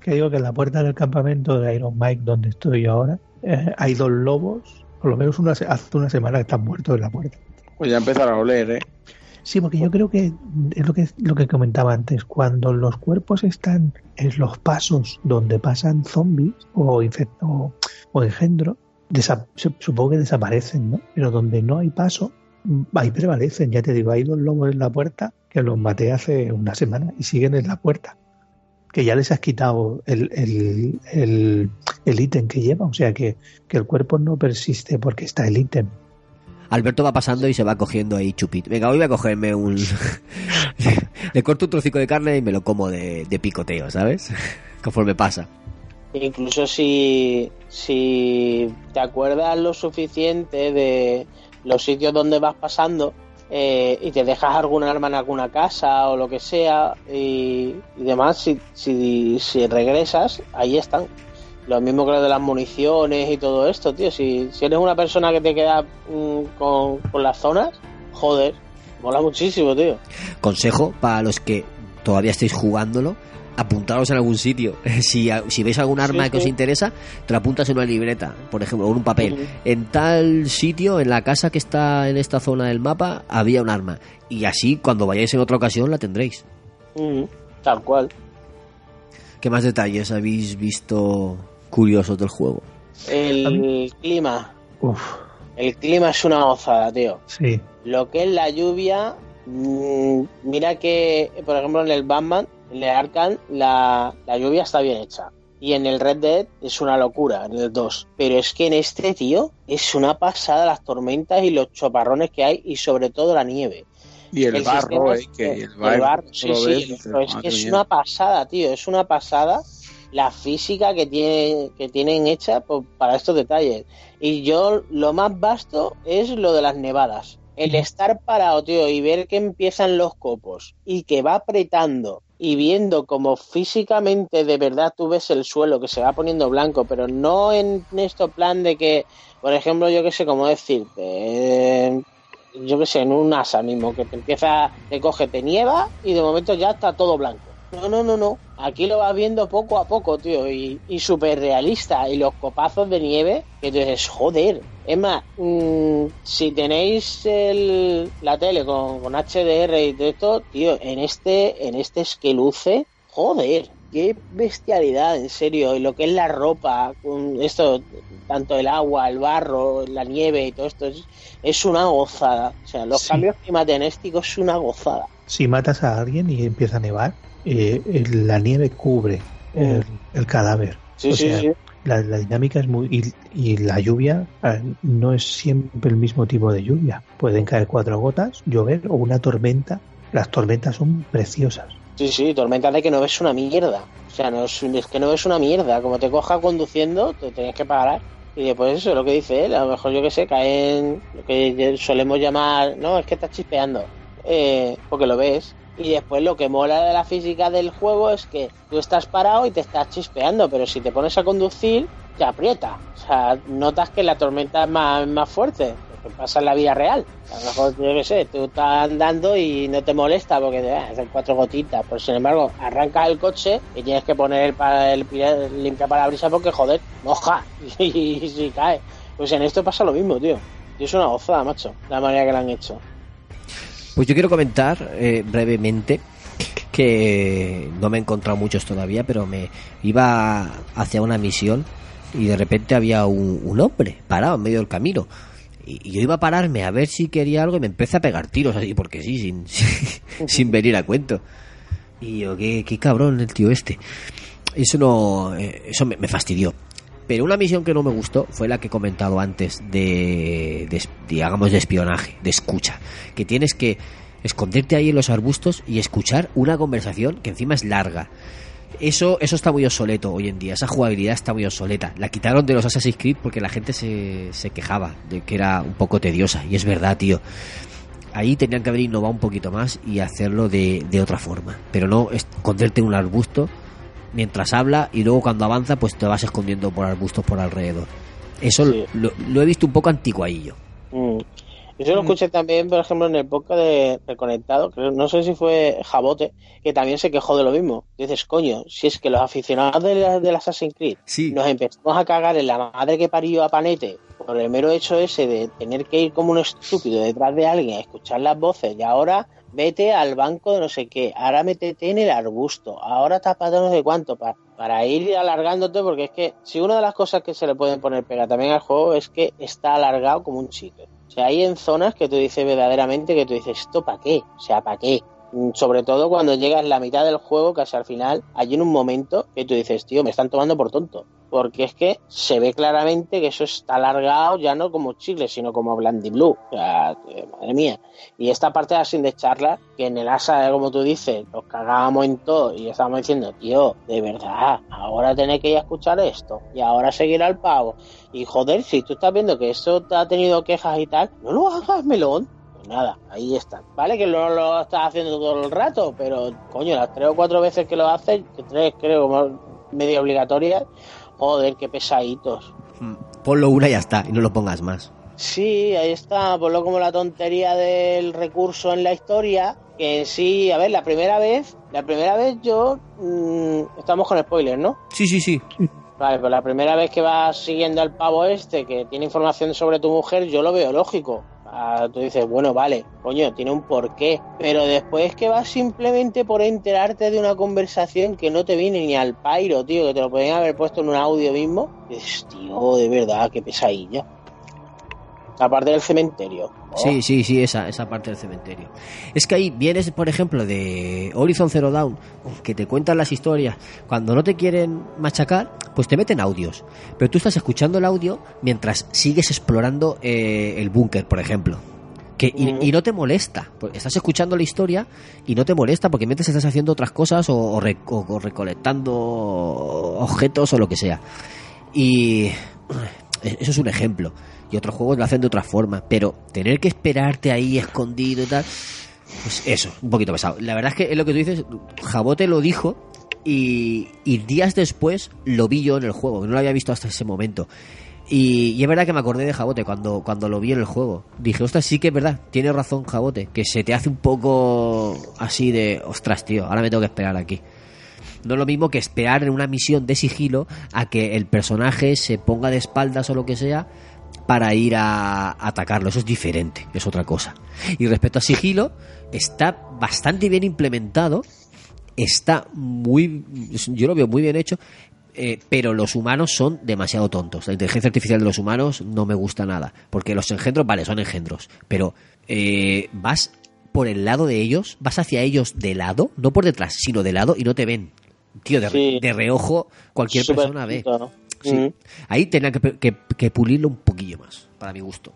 Que digo que en la puerta del campamento de Iron Mike, donde estoy ahora, eh, hay dos lobos, por lo menos una, hace una semana que están muertos en la puerta.
Pues ya empezaron a oler, ¿eh?
Sí, porque yo creo que es lo que lo que comentaba antes, cuando los cuerpos están en los pasos donde pasan zombies o, o, o se- supongo que desaparecen, ¿no? Pero donde no hay paso, mm, ahí prevalecen. Ya te digo, hay dos lobos en la puerta que los maté hace una semana y siguen en la puerta. Que ya les has quitado el, el, el, el ítem que lleva, o sea que, que el cuerpo no persiste porque está el ítem.
Alberto va pasando y se va cogiendo ahí chupito. Venga, hoy voy a cogerme un... Le corto un trocico de carne y me lo como de, de picoteo, ¿sabes? Conforme pasa.
Incluso si, si te acuerdas lo suficiente de los sitios donde vas pasando eh, y te dejas algún arma en alguna casa o lo que sea y, demás, si, si, si regresas, ahí están. Lo mismo que lo de las municiones y todo esto, tío. Si, si eres una persona que te queda mm, con, con las zonas, joder, mola muchísimo, tío.
Consejo para los que todavía estéis jugándolo, apuntaros en algún sitio. Si, si veis algún arma
Sí,
que os interesa, te lo apuntas en una libreta, por ejemplo, o en un papel. En tal sitio, en la casa que está en esta zona del mapa, había un arma. Y así, cuando vayáis en otra ocasión, la tendréis.
Tal cual.
¿Qué más detalles habéis visto curiosos del juego?
El clima.
Uf,
El clima es una gozada, tío.
sí.
Lo que es la lluvia, mm, mira que, por ejemplo, en el Batman, en el Arkham, la, la lluvia está bien hecha. Y en el Red Dead es una locura, en el 2. Pero es que en este, tío, es una pasada las tormentas y los choparrones que hay y sobre todo la nieve.
Y el, barro,
sistema
eh,
es-
que el
el
barro,
barro, sí, sí, pero
dices,
es que
"Madre
es
mía".
una pasada, tío, es una pasada la física que tiene que tienen hecha por- para estos detalles. Y yo lo más vasto es lo de las nevadas. El estar parado, tío, y ver que empiezan los copos y que va apretando y viendo como físicamente de verdad tú ves el suelo que se va poniendo blanco, pero no en esto plan de que, por ejemplo, yo qué sé cómo decirte, eh, yo qué sé, en un asa mismo, que te empieza, te coge, te nieva y de momento ya está todo blanco. No, no, no, no. Aquí lo vas viendo poco a poco, tío, y, y súper realista. Y los copazos de nieve, que tú dices, joder. Es más, mm, si tenéis el, la tele con, con HDR y todo esto, tío, en este, en este es que luce, joder, qué bestialidad, en serio. Y lo que es la ropa, con esto, tanto el agua, el barro, la nieve y todo esto, es, es una gozada. O sea, los
Sí.
cambios climatenéticos es una gozada.
Si matas a alguien y empieza a nevar, eh, la nieve cubre el, el cadáver.
Sí,
O
sí,
sea,
sí.
La, la dinámica es muy... Y, y la lluvia eh, no es siempre el mismo tipo de lluvia. Pueden caer cuatro gotas, llover o una tormenta. Las tormentas son preciosas.
Sí, sí, tormenta de que no ves una mierda. O sea, no es, es que no ves una mierda. Como te coja conduciendo, te tienes que parar. Y después eso es lo que dice él. A lo mejor yo que sé, caen lo que solemos llamar. No, es que estás chispeando. Eh, porque lo ves. Y después lo que mola de la física del juego es que tú estás parado y te estás chispeando. Pero si te pones a conducir, te aprieta. O sea, notas que la tormenta es más, más fuerte. Que pasa en la vida real. A lo mejor, yo qué sé, tú estás andando y no te molesta porque te hacen cuatro gotitas. Pero sin embargo, arrancas el coche y tienes que poner el, pa- el, el limpia parabrisas porque, joder, moja y, si cae. Pues en esto pasa lo mismo, tío. Y es una gozada, macho, la manera que la han hecho.
Pues yo quiero comentar eh, brevemente que no me he encontrado muchos todavía, pero me iba hacia una misión y de repente había un, un hombre parado en medio del camino. Y yo iba a pararme a ver si quería algo y me empecé a pegar tiros así, porque sí, sin, sin venir a cuento. Y yo, qué, qué cabrón el tío este. Eso no, eh, eso me fastidió. Pero una misión que no me gustó fue la que he comentado antes de, digamos, de espionaje, de escucha. Que tienes que esconderte ahí en los arbustos y escuchar una conversación que encima es larga. Eso, eso está muy obsoleto hoy en día, esa jugabilidad está muy obsoleta. La quitaron de los Assassin's Creed porque la gente se, se quejaba de que era un poco tediosa. Y es verdad, tío. Ahí tenían que haber innovado un poquito más y hacerlo de, de otra forma. Pero no esconderte en un arbusto mientras habla y luego cuando avanza pues te vas escondiendo por arbustos por alrededor. Eso
Sí.
lo, lo he visto un poco anticuadillo.
Mm. Yo lo escuché también, por ejemplo, en el podcast de Reconectado, creo, no sé si fue Jabote, que también se quejó de lo mismo. Dices, coño, si es que los aficionados de la- del Assassin's Creed
Sí.
nos empezamos a cagar en la madre que parió a Panete por el mero hecho ese de tener que ir como un estúpido detrás de alguien a escuchar las voces y ahora vete al banco de no sé qué, ahora métete en el arbusto, ahora tapate no sé cuánto, pa- para ir alargándote, porque es que si una de las cosas que se le pueden poner pega también al juego es que está alargado como un chicle. O sea, hay en zonas que tú dices verdaderamente que tú dices, ¿esto para qué? O sea, ¿para qué? Mm, Sobre todo cuando llegas la mitad del juego, casi al final, hay en un momento que tú dices, tío, me están tomando por tonto. Porque es que se ve claramente que eso está alargado ya no como chicle, sino como Blandy Blue. O sea, madre mía. Y esta parte así de charla, que en el ASA, como tú dices, nos cagábamos en todo y estábamos diciendo, tío, de verdad, ahora tenés que ir a escuchar esto y ahora seguir al pavo. Y joder, si tú estás viendo que esto te ha tenido quejas y tal, no lo hagas, melón. Pues nada, ahí están. Vale que no lo estás haciendo todo el rato, pero coño, las tres o cuatro veces que lo haces, que tres creo como medio obligatorias, joder, qué pesaditos.
Ponlo una y ya está, y no lo pongas más.
Sí, ahí está, ponlo como la tontería del recurso en la historia, que sí, a ver, la primera vez, la primera vez yo, mm, estamos con spoilers, ¿no?
Sí, sí, sí.
Vale, pues la primera vez que vas siguiendo al pavo este, que tiene información sobre tu mujer, yo lo veo lógico. Ah, tú dices, bueno, vale, coño, tiene un porqué. Pero después que vas simplemente por enterarte de una conversación que no te viene ni al pairo, tío, que te lo podían haber puesto en un audio mismo, dices, tío, de verdad, qué pesadilla. La parte del cementerio.
Sí, sí, sí, esa, esa parte del cementerio. Es que ahí vienes, por ejemplo, de Horizon Zero Dawn, que te cuentan las historias. Cuando no te quieren machacar, pues te meten audios. Pero tú estás escuchando el audio mientras sigues explorando eh, el búnker, por ejemplo. Que, y, y no te molesta. porque Estás escuchando la historia y no te molesta porque mientras estás haciendo otras cosas o, o re- o- o recolectando objetos o lo que sea. Y eso es un ejemplo. Otros juegos lo hacen de otra forma. Pero tener que esperarte ahí escondido y tal. Pues eso, un poquito pesado. La verdad es que es lo que tú dices. Jabote lo dijo. Y, días después lo vi yo en el juego. No lo había visto hasta ese momento. Y, y es verdad que me acordé de Jabote cuando, cuando lo vi en el juego. Dije, ostras, sí que es verdad, tiene razón Jabote, que se te hace un poco así de, ostras, tío, ahora me tengo que esperar aquí. No es lo mismo que esperar en una misión de sigilo a que el personaje se ponga de espaldas o lo que sea para ir a atacarlo. Eso es diferente, es otra cosa. Y respecto a sigilo, está bastante bien implementado, está muy, yo lo veo muy bien hecho, eh, pero los humanos son demasiado tontos. La inteligencia artificial de los humanos no me gusta nada. Porque los engendros, vale, son engendros. Pero eh, vas por el lado de ellos, vas hacia ellos de lado, no por detrás, sino de lado y no te ven. Tío, de, re-
Sí.
de reojo cualquier persona ve. Sí.
Mm.
Ahí tenía que, que- que pulirlo un poquillo más, para mi gusto.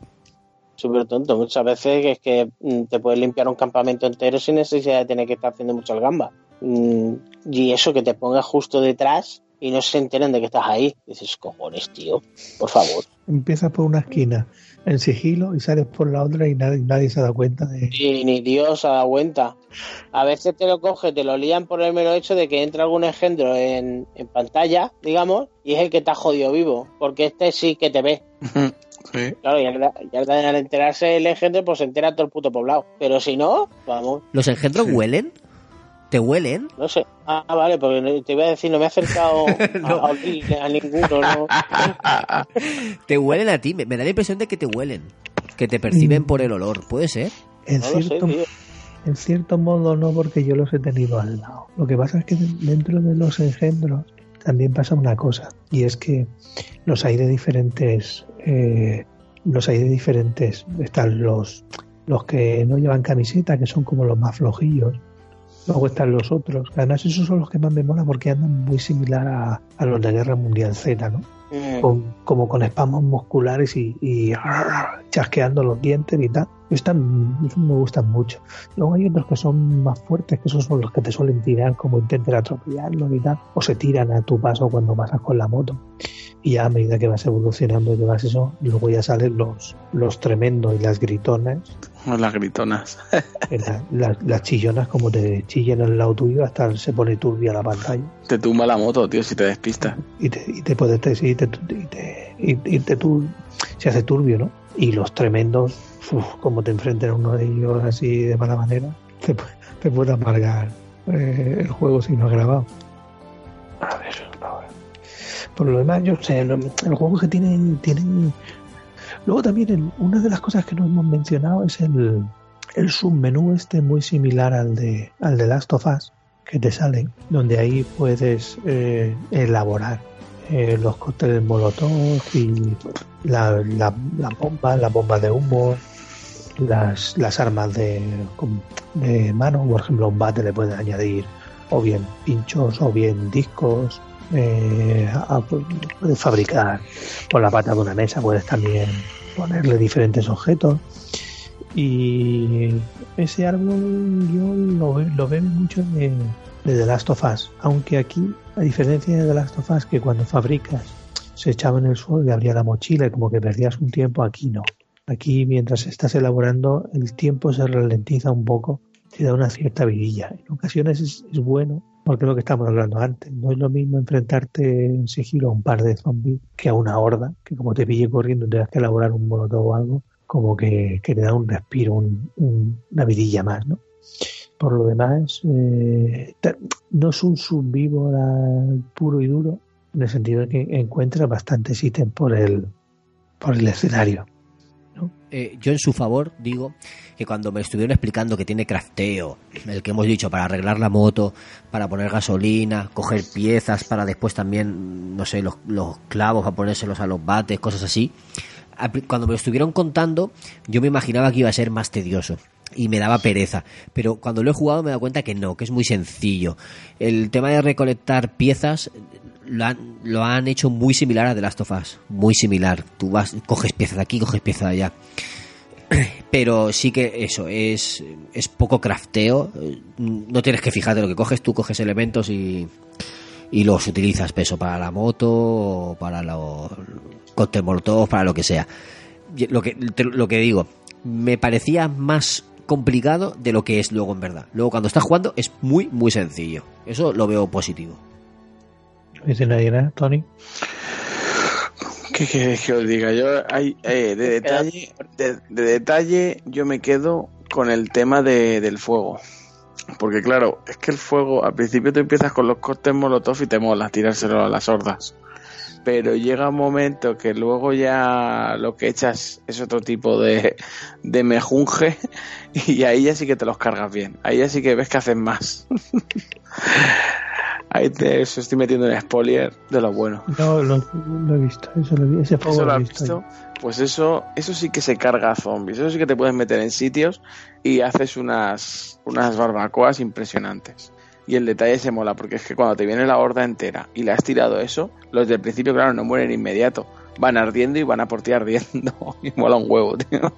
Súper tonto. Muchas veces es que mm, te puedes limpiar un campamento entero sin necesidad de tener que estar haciendo mucho el gamba. Mm, y eso que te pongas justo detrás y no se enteren de que estás ahí. Dices, cojones, tío, por favor.
Empiezas por una esquina en sigilo y sales por la otra y nadie, nadie se da cuenta de...
Y ni Dios se da cuenta. A veces te lo coge, te lo lían por el mero hecho de que entra algún engendro en, en pantalla, digamos, y es el que te ha jodido vivo. Porque este sí que te ve.
Sí.
Claro, y al, y al- al enterarse el engendro, pues se entera todo el puto poblado. Pero si no, vamos,
¿Los engendros huelen? ¿Te huelen?
no sé. Ah, vale, porque te iba a decir, no me he acercado a, a olerle a ninguno, ¿no?
¿Te huelen a ti? Me, me da la impresión de que te huelen. Que te perciben por el olor. ¿Puede ser?
En,
No lo sé,
cierto, en cierto modo no, porque yo los he tenido al lado. Lo que pasa es que dentro de los engendros también pasa una cosa, y es que los hay de diferentes... eh, los hay de diferentes... Están los, los que no llevan camiseta, que son como los más flojillos. Luego están los otros. Además, esos son los que más me mola porque andan muy similar a, a los de Guerra Mundial Z, ¿no?
Mm.
con- como con espasmos musculares y, y chasqueando los dientes y tal. Están, esos me gustan mucho. Luego hay otros que son más fuertes, que esos son los que te suelen tirar como intenten atropellarlos y tal, o se tiran a tu paso cuando pasas con la moto. Y a medida que vas evolucionando y que vas eso, luego ya salen los, los tremendos y las gritonas,
Las gritonas.
las chillonas como te chillan al lado tuyo hasta se pone turbia la pantalla.
Te tumba la moto, tío, si te despistas.
y te, y te puede te, sí, te, y te, y- y te tur- se hace turbio, ¿no? Y los tremendos, uf, como te enfrenten a uno de ellos así de mala manera, te, te puede amargar eh, el juego si no has grabado. A ver. Por lo demás, yo sé, lo- el juego que tienen, tienen... Luego también el- una de las cosas que no hemos mencionado es el, el submenú este muy similar al de, al de Last of Us que te salen, donde ahí puedes eh, elaborar eh, los cócteles molotov y la, la, la bomba, la bomba de humo, las, las armas de, de mano, por ejemplo, un bate le puedes añadir o bien pinchos o bien discos. Eh, a- puedes fabricar con la pata de una mesa, puedes también ponerle diferentes objetos. Y ese árbol yo lo, lo veo mucho de, de The Last of Us. Aunque aquí, a diferencia de The Last of Us, que cuando fabricas se echaba en el suelo y abría la mochila y como que perdías un tiempo, aquí no. Aquí, mientras estás elaborando, el tiempo se ralentiza un poco, te da una cierta vidilla. En ocasiones es, bueno, porque es lo que estamos hablando antes. No es lo mismo enfrentarte en sigilo a un par de zombies que a una horda, que como te pille corriendo tengas que elaborar un molotov o algo, como que, te da un respiro, un- un- una vidilla más, ¿no? Por lo demás, eh, no es un subvíbora puro y duro, en el sentido de que encuentras bastantes ítems por el, por el escenario.
Eh, yo en su favor digo que cuando me estuvieron explicando que tiene crafteo, el que hemos dicho para arreglar la moto, para poner gasolina, coger piezas para después también, no sé, los, clavos para ponérselos a los bates, cosas así, cuando me lo estuvieron contando, yo me imaginaba que iba a ser más tedioso y me daba pereza. Pero cuando lo he jugado me he dado cuenta que no, que es muy sencillo. El tema de recolectar piezas lo han, lo han hecho muy similar a The Last of Us. Muy similar. Tú vas, coges piezas de aquí, coges piezas de allá. Pero sí que eso, es, es poco crafteo. No tienes que fijarte lo que coges, tú coges elementos y, y los utilizas peso para la moto o para los cóctel molotov, para lo que sea. Y Lo que, lo que digo, me parecía más complicado de lo que es luego en verdad. Luego cuando estás jugando es muy, muy sencillo. Eso lo veo positivo.
¿No dice nadie nada, Tony?
¿Qué queréis que os diga? Yo, hay, eh, de, detalle, de, de detalle, yo me quedo con el tema de, del fuego. Porque claro, es que el fuego, al principio tú empiezas con los cortes molotov y te mola tirárselo a las hordas. Pero llega un momento que luego ya lo que echas es otro tipo de, de mejunje y ahí ya sí que te los cargas bien. Ahí ya sí que ves que hacen más. ahí te os estoy metiendo en spoiler de lo bueno.
No, lo, lo he visto, eso lo vi, ese
¿Eso lo
lo he
visto? Pues eso, eso sí que se carga a zombies. Eso sí que te puedes meter en sitios y haces unas, unas barbacoas impresionantes. Y el detalle se mola, porque es que cuando te viene la horda entera y le has tirado eso, los del principio, claro, no mueren inmediato. Van ardiendo y van a por ti ardiendo. Y mola un huevo, tío.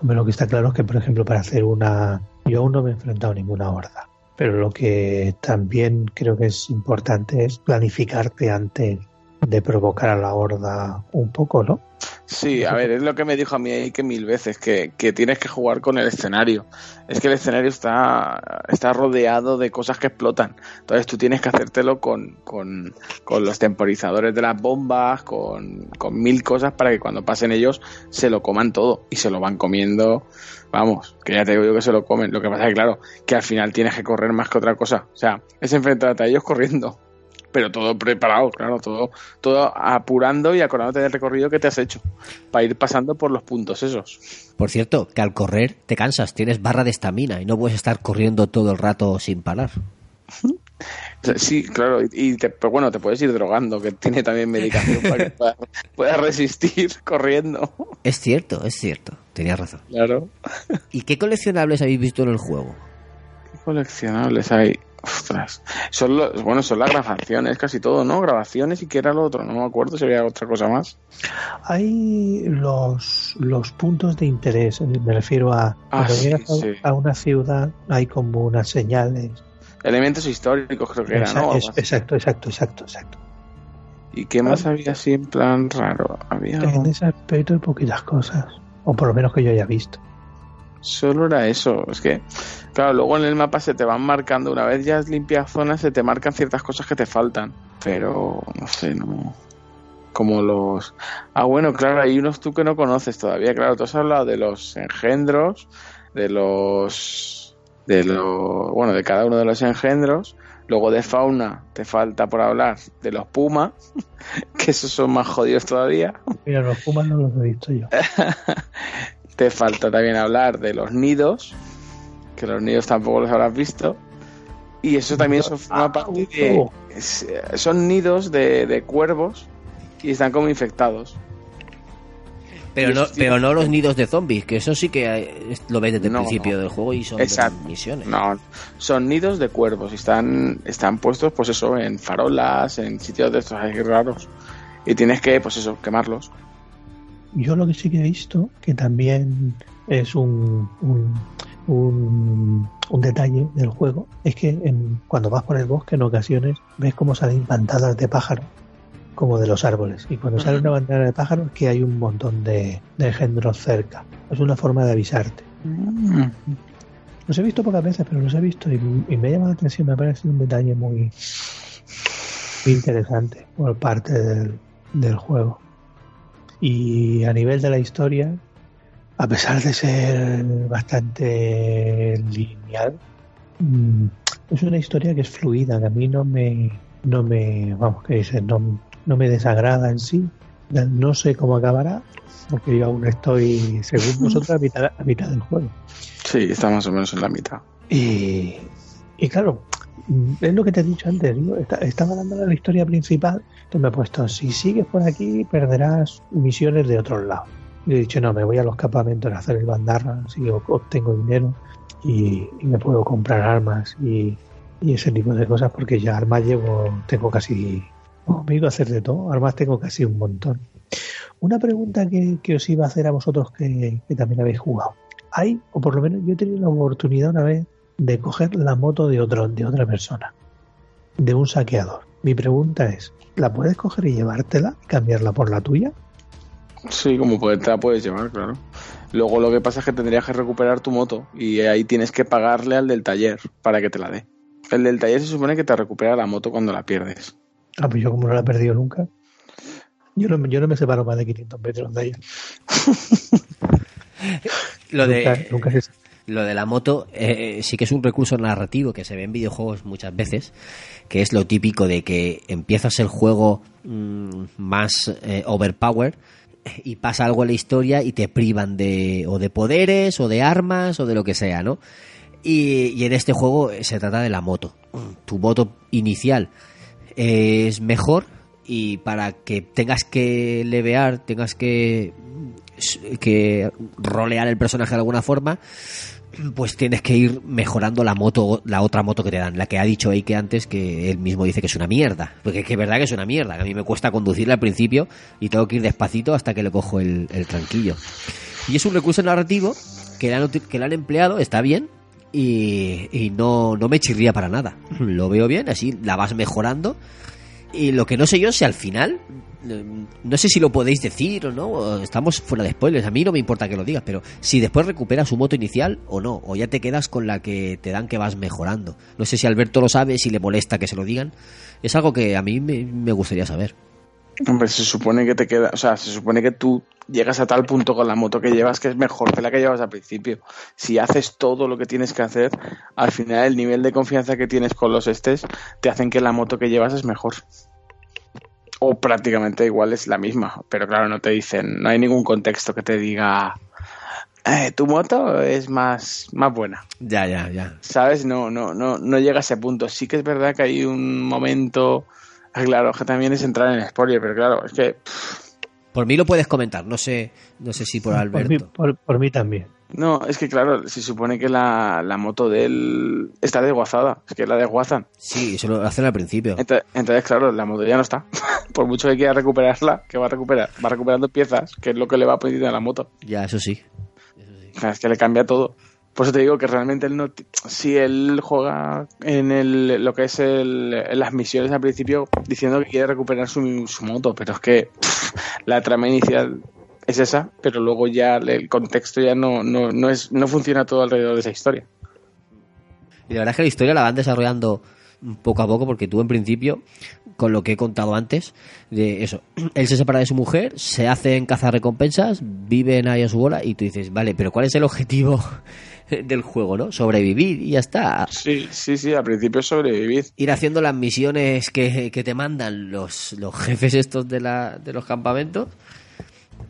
Hombre, lo que está claro es que, por ejemplo, para hacer una... Yo aún no me he enfrentado a ninguna horda, pero lo que también creo que es importante es planificarte antes de provocar a la horda un poco, ¿no?
Sí, a ver, es lo que me dijo a mí ahí que mil veces, que, que tienes que jugar con el escenario. Es que el escenario está, está rodeado de cosas que explotan. Entonces tú tienes que hacértelo con, con, con los temporizadores de las bombas, con, con mil cosas para que cuando pasen ellos se lo coman todo y se lo van comiendo. Vamos, que ya te digo yo que se lo comen. Lo que pasa es que, claro, que al final tienes que correr más que otra cosa. O sea, es enfrentarte a ellos corriendo pero todo preparado, claro, todo, todo apurando y acordándote del recorrido que te has hecho para ir pasando por los puntos esos.
Por cierto, que al correr te cansas, tienes barra de estamina y no puedes estar corriendo todo el rato sin parar.
Sí, claro, y- te, pero bueno, te puedes ir drogando, que tiene también medicación para que puedas, puedas resistir corriendo.
Es cierto, es cierto, tenías razón.
Claro.
¿Y qué coleccionables habéis visto en el juego?
¿Qué coleccionables hay? Ostras. Son los, bueno, son las grabaciones, casi todo, ¿no? Grabaciones y qué era lo otro, no me acuerdo si había otra cosa más.
Hay los, los puntos de interés, me refiero a cuando
sí,
llegas a,
sí.
a una ciudad hay como unas señales.
Elementos históricos creo que era, ¿no?
es- exacto, exacto, exacto, exacto.
¿Y qué más había así en plan raro? Había...
En ese aspecto hay poquitas cosas, o por lo menos que yo haya visto.
Solo era eso. Es que, claro, luego en el mapa se te van marcando. Una vez ya has limpiado zonas, se te marcan ciertas cosas que te faltan. Pero, no sé, no. Como los. Ah, bueno, claro, hay unos tú que no conoces todavía. Claro, tú has hablado de los engendros, de los. De los. Bueno, de cada uno de los engendros. Luego de fauna te falta por hablar de los pumas, que esos son más jodidos todavía.
Mira, los pumas no los he visto yo.
Te falta también hablar de los nidos, que los nidos tampoco los habrás visto. Y eso también son, forma parte de. es- son nidos de, de cuervos y están como infectados.
Pero no, pero no los nidos de zombies, que eso sí que eh, lo ves desde el principio
no.
del juego y son misiones.
No, son nidos de cuervos y están, están puestos, pues eso, en farolas, en sitios de estos raros. Y tienes que, pues eso, quemarlos.
Yo lo que sí que he visto, que también es un, un, un, un detalle del juego, es que en- cuando vas por el bosque en ocasiones ves cómo salen bandadas de pájaros, como de los árboles. Y cuando sale una bandada de pájaros, que hay un montón de, de engendros cerca. Es una forma de avisarte. Los he visto pocas veces, pero los he visto y, y me llama la atención, me parece un detalle muy, muy interesante por parte del, del juego. Y a nivel de la historia, a pesar de ser bastante lineal, mm, es una historia que es fluida, que a mí no me, no me, vamos, que dice, no, no me desagrada en sí. No sé cómo acabará, porque yo aún estoy, según vosotros, a mitad, a mitad del juego.
Sí, está más o menos en la mitad.
Y, y claro, es lo que te he dicho antes, digo, está- estaba dando la historia principal, entonces me he puesto, si sigues por aquí perderás misiones de otros lados. Y he dicho, no, me voy a los campamentos a hacer el bandarra, así obtengo dinero y, me puedo comprar armas y, y ese tipo de cosas porque ya armas llevo, tengo casi, oh, me hacer de todo, armas tengo casi un montón. Una pregunta que, que os iba a hacer a vosotros que, que también habéis jugado. Hay, o por lo menos yo he tenido la oportunidad una vez de coger la moto de otro, de otra persona, de un saqueador. Mi pregunta es, ¿la puedes coger y llevártela y cambiarla por la tuya?
Sí, como puedes, te la puedes llevar, claro. Luego lo que pasa es que tendrías que recuperar tu moto y ahí tienes que pagarle al del taller para que te la dé. El del taller se supone que te recupera la moto cuando la pierdes.
Ah, pues yo como no la he perdido nunca. Yo no, yo no me separo más de 500 metros de ella.
Lo de,
Nunca- nunca se-
lo de la moto eh, sí que es un recurso narrativo que se ve en videojuegos muchas veces, que es lo típico de que empiezas el juego mm, más eh, overpower y pasa algo en la historia y te privan de o de poderes o de armas o de lo que sea, ¿no? Y, en este juego se trata de la moto. Tu moto inicial es mejor y para que tengas que levear, tengas que rolear el personaje de alguna forma, pues tienes que ir mejorando la moto, la otra moto que te dan, la que ha dicho Eike antes que él mismo dice que es una mierda, porque que es verdad que es una mierda, que a mí me cuesta conducirla al principio y tengo que ir despacito hasta que le cojo el, el tranquillo. Y es un recurso narrativo que le han, que le han empleado, está bien, y, y no, no me chirría para nada. Lo veo bien, así la vas mejorando. Y lo que no sé yo si al final, no sé si lo podéis decir o no, estamos fuera de spoilers, a mí no me importa que lo digas, pero si después recuperas su moto inicial o no, o ya te quedas con la que te dan que vas mejorando. No sé si Alberto lo sabe, si le molesta que se lo digan, es algo que a mí me gustaría saber.
Hombre, se supone que te queda, o sea, se supone que tú llegas a tal punto con la moto que llevas que es mejor que la que llevas al principio. Si haces todo lo que tienes que hacer, al final el nivel de confianza que tienes con los estés te hacen que la moto que llevas es mejor. O prácticamente igual es la misma, pero claro, no te dicen, no hay ningún contexto que te diga, "Eh, tu moto es más, más buena.
Ya, ya, ya.
¿Sabes? No, no, no, no llega a ese punto. Sí que es verdad que hay un momento, claro, que también es entrar en spoiler, pero claro, es que
Por mí lo puedes comentar, no sé, no sé si por
Por
Alberto.
mí, por- por mí también.
No, es que claro, se supone que la, la moto de él está desguazada, es que la desguazan.
Sí, eso lo hacen al principio.
Entonces, entonces, claro, la moto ya no está. Por mucho que quiera recuperarla, que va a recuperar? Va recuperando piezas, que es lo que le va poniendo a la moto.
Ya, eso sí.
Claro, Es que le cambia todo. Por eso te digo que realmente él no. Si él juega en el, lo que es el, en las misiones al principio diciendo que quiere recuperar su, su moto, pero es que la trama inicial es esa, pero luego ya el contexto ya no, no, no, es, no funciona todo alrededor de esa historia.
Y la verdad es que la historia la van desarrollando poco a poco porque tú en principio, con lo que he contado antes, de eso, él se separa de su mujer, se hace en cazar recompensas, viven ahí a su bola y tú dices, vale, pero ¿cuál es el objetivo del juego, no? Sobrevivir y ya está.
Sí, sí, sí, al principio sobrevivir.
Ir haciendo las misiones que, que te mandan los, los jefes estos de, la, de los campamentos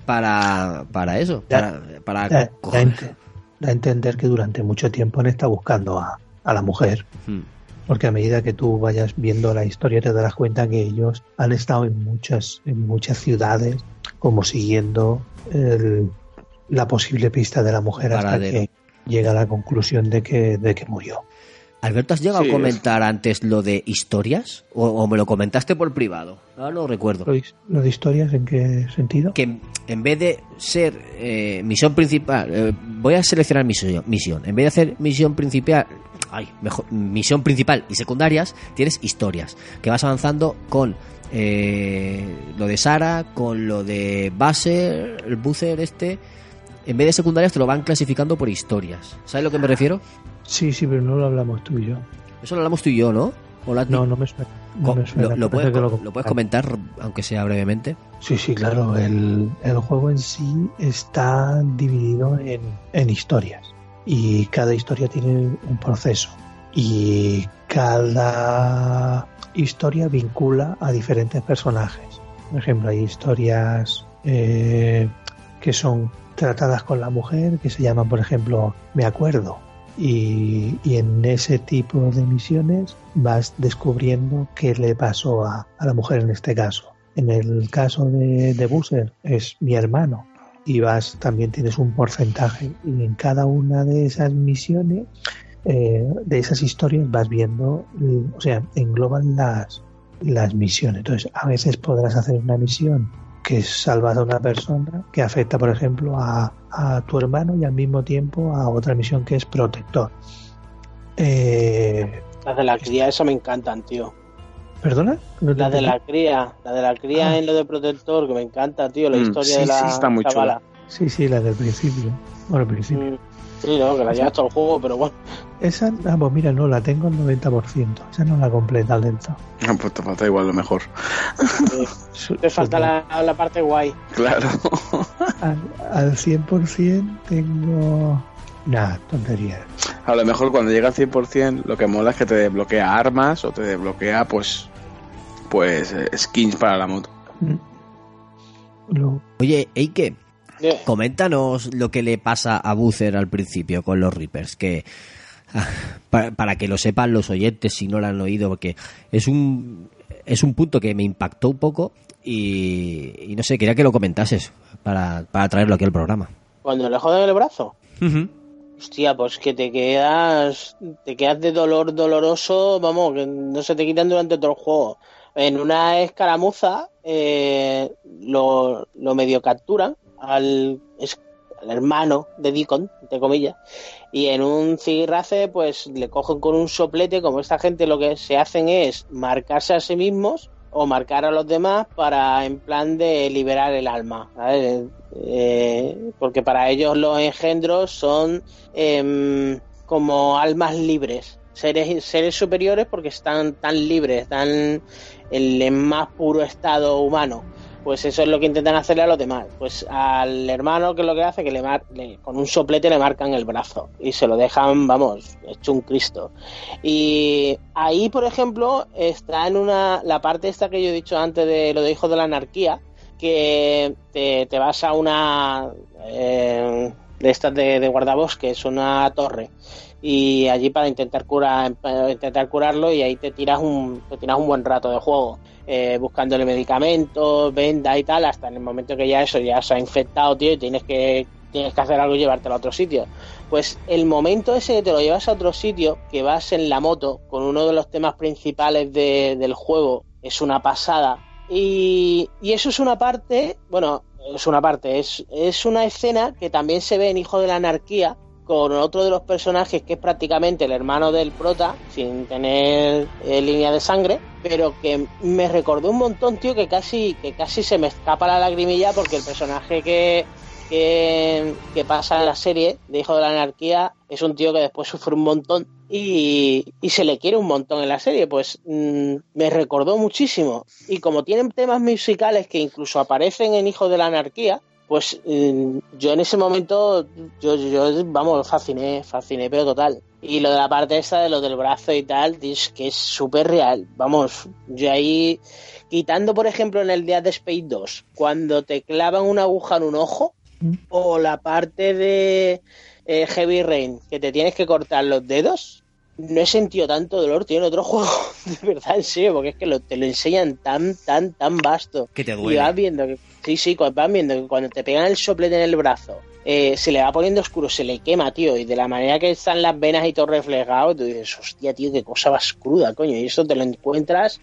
para, para eso, para, para
Da, da
coger-
ent- da a entender que durante mucho tiempo han estado buscando a, a la mujer.
Hmm.
Porque a medida que tú vayas viendo la historia te darás cuenta que ellos han estado en muchas, en muchas ciudades como siguiendo el- la posible pista de la mujer hasta que llega a la conclusión de que, de que murió.
Alberto, ¿has llegado
Sí,
a comentar antes lo de historias? ¿O, o me lo comentaste por privado? Ahora no recuerdo.
¿Lo de, lo de historias en qué sentido?
Que en- en vez de ser eh, misión principal, eh, voy a seleccionar misión, misión. En vez de hacer misión principal, ay, mejor, misión principal y secundarias, tienes historias que vas avanzando con eh, lo de Sara, con lo de Basser, el Buzzer este. En vez de secundarias te lo van clasificando por historias. ¿Sabes a lo que me refiero?
Sí, sí, pero no lo hablamos tú y yo.
Eso lo hablamos tú y yo, ¿no? ¿O lo has
No, no me suena. no me suena.
lo, lo
Parece
puedes,
que
lo puedes comentar, aunque sea brevemente.
Sí, sí, claro. El, el juego en sí está dividido en, en historias. Y cada historia tiene un proceso. Y cada historia vincula a diferentes personajes. Por ejemplo, hay historias eh, que son tratadas con la mujer, que se llaman, por ejemplo, Me acuerdo. Y, y en ese tipo de misiones vas descubriendo qué le pasó a, a la mujer en este caso. En el caso de, de Busser es mi hermano. y vas también tienes un porcentaje y en cada una de esas misiones eh, de esas historias vas viendo o sea engloban las las misiones entonces a veces podrás hacer una misión que salvas a una persona que afecta por ejemplo a, a tu hermano y al mismo tiempo a otra misión que es protector eh,
Las de la cría, eso me encantan, tío.
¿Perdona? No
La de la cría, la de la cría
Ah.
en lo de protector, que me encanta, tío, la
Mm,
historia
sí,
de la
sí, está muy
chavala.
Sí, sí, la del principio. Bueno, al principio.
Mm, Sí, no, que la llevas todo el juego, pero bueno.
Esa, ah, pues mira, no, la tengo al 90%. Esa no la completa al dentro.
No, pues te falta igual lo mejor.
Te falta la, la parte guay.
Claro.
Al, al 100% tengo... Nada, tonterías.
A lo mejor cuando llega al 100% lo que mola es que te desbloquea armas o te desbloquea pues pues eh, skins para la moto.
Oye, Eike, Coméntanos lo que le pasa a Boozer al principio con los Reapers, que ah, para, para que lo sepan los oyentes si no lo han oído, porque es un es un punto que me impactó un poco y, y no sé, quería que lo comentases para, para traerlo aquí al programa.
Cuando le joden el brazo, hostia, pues que te quedas, te quedas de dolor doloroso, vamos, que no se te quitan durante todo el juego. En una escaramuza eh, lo, lo medio capturan al, es- al hermano de Deacon, entre comillas, y en un cigirrace pues le cogen con un soplete, como esta gente lo que se hacen es marcarse a sí mismos o marcar a los demás para en plan de liberar el alma. Eh, porque para ellos los engendros son em, como almas libres, seres, seres superiores porque están tan libres, están en el más puro estado humano. Pues eso es lo que intentan hacerle a los demás. Pues al hermano, que es lo que hace? Que le, mar- con un soplete le marcan el brazo y se lo dejan, vamos, hecho un Cristo. Y ahí, por ejemplo, está en una la parte esta que yo he dicho antes de lo de hijos de la anarquía, que te, te vas a una eh, de estas de, de guardabosques, una torre, y allí para intentar curar intentar curarlo y ahí te tiras un te tiras un buen rato de juego eh, buscándole medicamentos venda y tal hasta en el momento que ya eso ya se ha infectado tío y tienes que tienes que hacer algo y llevártelo a otro sitio. Pues el momento ese que te lo llevas a otro sitio que vas en la moto con uno de los temas principales de- del juego es una pasada. Y, y eso es una parte bueno es una parte es, es una escena que también se ve en Hijo de la Anarquía con otro de los personajes que es prácticamente el hermano del prota, sin tener eh, línea de sangre, pero que me recordó un montón, tío, que casi, que casi se me escapa la lagrimilla porque el personaje que, que, pasa en la serie de Hijo de la Anarquía es un tío que después sufre un montón y, y se le quiere un montón en la serie, pues mm, me recordó muchísimo. Y como tienen temas musicales que incluso aparecen en Hijo de la Anarquía, pues mm, yo en ese momento, yo, yo, vamos, fasciné, fasciné, pero total. Y lo de la parte esta de lo del brazo y tal, es que es súper real. Vamos, yo ahí, quitando por ejemplo en el Dead Space 2, cuando te clavan una aguja en un ojo, o la parte de eh, Heavy Rain, que te tienes que cortar los dedos, no he sentido tanto dolor, tío, en otro juego, de verdad, en serio, porque es que lo- te lo enseñan tan, tan, tan vasto.
Que te
Y
duele.
vas viendo que, sí, sí, vas viendo que cuando te pegan el soplete en el brazo, eh, se le va poniendo oscuro, se le quema, tío, y de la manera que están las venas y todo reflejado, tú dices, hostia, tío, qué cosa más cruda, coño, y eso te lo encuentras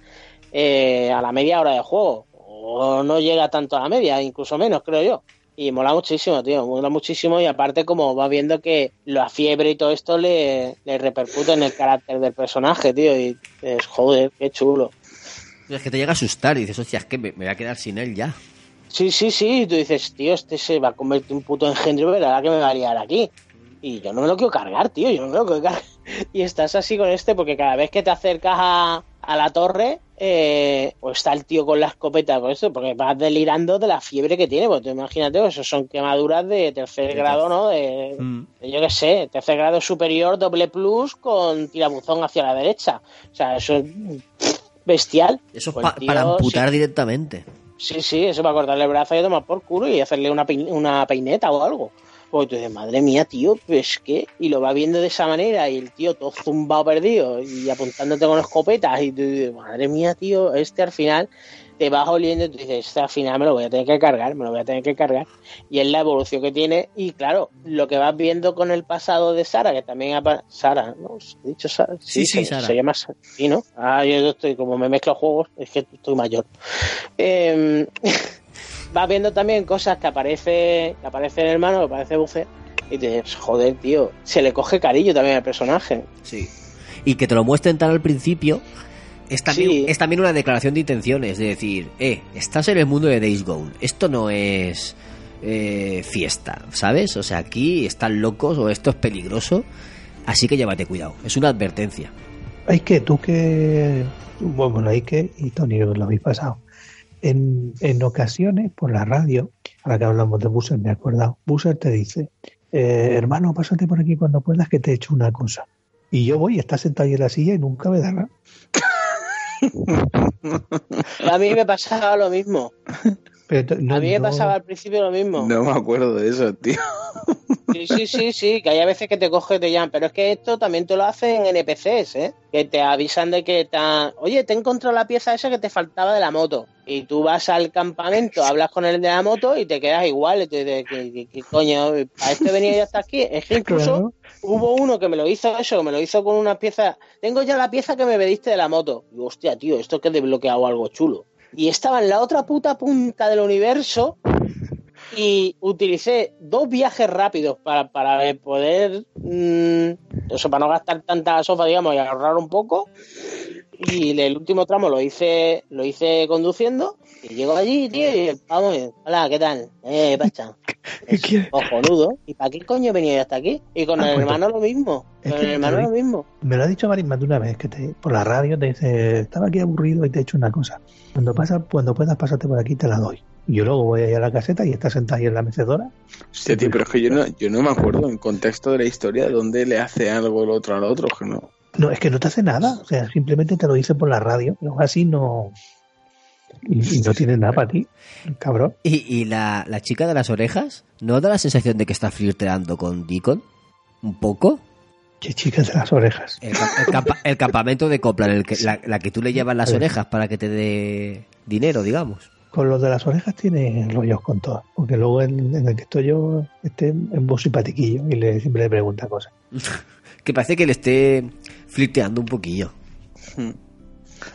eh, a la media hora de juego, o no llega tanto a la media, incluso menos, creo yo. Y mola muchísimo, tío, mola muchísimo y aparte como va viendo que la fiebre y todo esto le, repercute en el carácter del personaje, tío, y es joder, qué chulo.
Es que te llega a asustar y dices, hostia, es que me voy a quedar sin él ya.
Sí, sí, sí, y tú dices, tío, este se va a convertir en un puto engendro, ¿verdad? que me va a liar aquí? Y yo no me lo quiero cargar, tío, yo no me lo quiero cargar. Y estás así con este porque cada vez que te acercas a, a la torre, eh, pues está el tío con la escopeta, con esto, porque vas delirando de la fiebre que tiene, pues tú imagínate, pues eso son quemaduras de tercer grado, ¿no? De, de yo qué sé, tercer grado superior, doble plus, con tirabuzón hacia la derecha. O sea, eso es bestial.
Eso es
Pues
pa-
el tío,
para amputar
sí.
directamente.
Sí, sí, eso para cortarle el brazo y tomar por culo y hacerle una, una peineta o algo. Porque tú dices, madre mía, tío, pues qué. Y lo va viendo de esa manera y el tío todo zumbado perdido y apuntándote con escopetas y tú dices, madre mía, tío, este al final te vas oliendo y tú dices, "Este, al final me lo voy a tener que cargar, me lo voy a tener que cargar. Y es la evolución que tiene. Y claro, lo que vas viendo con el pasado de Sara, que también ha Sara, ¿no? ¿He dicho Sara?
Sí, sí,
se,
Sara.
Se llama Sara, sí, ¿no? Ah, yo estoy, como me mezclo juegos, es que estoy mayor. Eh, vas viendo también cosas que aparece, que aparece el hermano, que aparece Buffet, y te dices, joder, tío, se le coge cariño también al personaje.
Sí. Y que te lo muestren tan al principio es también,
Sí.
es también una declaración de intenciones, de decir, eh, estás en el mundo de Days Gone, esto no es eh, fiesta, ¿sabes? O sea, aquí están locos o esto es peligroso, así que llévate cuidado, es una advertencia.
Hay que, tú que. Bueno, hay que, y Tony, lo habéis pasado. En, en ocasiones, por la radio, ahora que hablamos de Busser, me he acordado, Busser te dice: eh, Hermano, pásate por aquí cuando puedas que te he hecho una cosa. Y yo voy, estás sentado ahí en la silla y nunca me da nada.
A mí me pasaba lo mismo.
Pero no-
A mí me
no-
pasaba al principio lo mismo.
No me acuerdo de eso, tío.
Sí, sí, sí, sí, que hay veces que te coge y te llaman, pero es que esto también te lo hacen en NPCs, ¿eh? Que te avisan de que te han- Oye, te he encontrado la pieza esa que te faltaba de la moto. Y tú vas al campamento, hablas con el de la moto y te quedas igual. Y te dices, ¿qué, qué- qué coño? ¿A este venía ya hasta aquí? Es que incluso
Claro.
hubo uno que me lo hizo eso, que me lo hizo con una pieza. Tengo ya la pieza que me pediste de la moto. Y hostia, tío, esto que he desbloqueado algo chulo. Y estaba en la otra puta punta del universo y utilicé dos viajes rápidos para, para poder mm, eso para no gastar tanta sofa digamos y ahorrar un poco. Y el último tramo lo hice lo hice conduciendo. Y llego allí tío y vamos hola qué tal eh pacha cojonudo. Y para qué coño he venido hasta aquí y con
Ah,
el
pues
hermano lo mismo
Es
con el hermano
lo
mismo.
Me lo ha dicho Marín más de una vez, que te, por la radio te dice, estaba aquí aburrido y te he hecho una cosa. Cuando pasa, cuando puedas, pásate por aquí te la doy. Y yo luego voy allá a la caseta y está sentado ahí en la mecedora.
Tío, pero es que yo no, yo no me acuerdo en contexto de la historia dónde le hace algo el otro al otro, que no.
No, es que no te hace nada. O sea, simplemente te lo dice por la radio. Pero así no... Y, y no tiene nada para ti, cabrón.
¿Y, y la, la chica de las orejas no da la sensación de que está flirteando con Deacon? ¿Un poco?
Qué chica de las orejas.
El, ca- el campa- el campamento de Copland, el que, la, la que tú le llevas las
Sí.
orejas para que te dé dinero, digamos.
Con los de las orejas tiene rollos con todo. Porque luego en, en el que estoy yo, esté en voz simpatiquillo y le, siempre le pregunta cosas.
Que parece que le esté flirteando un poquillo.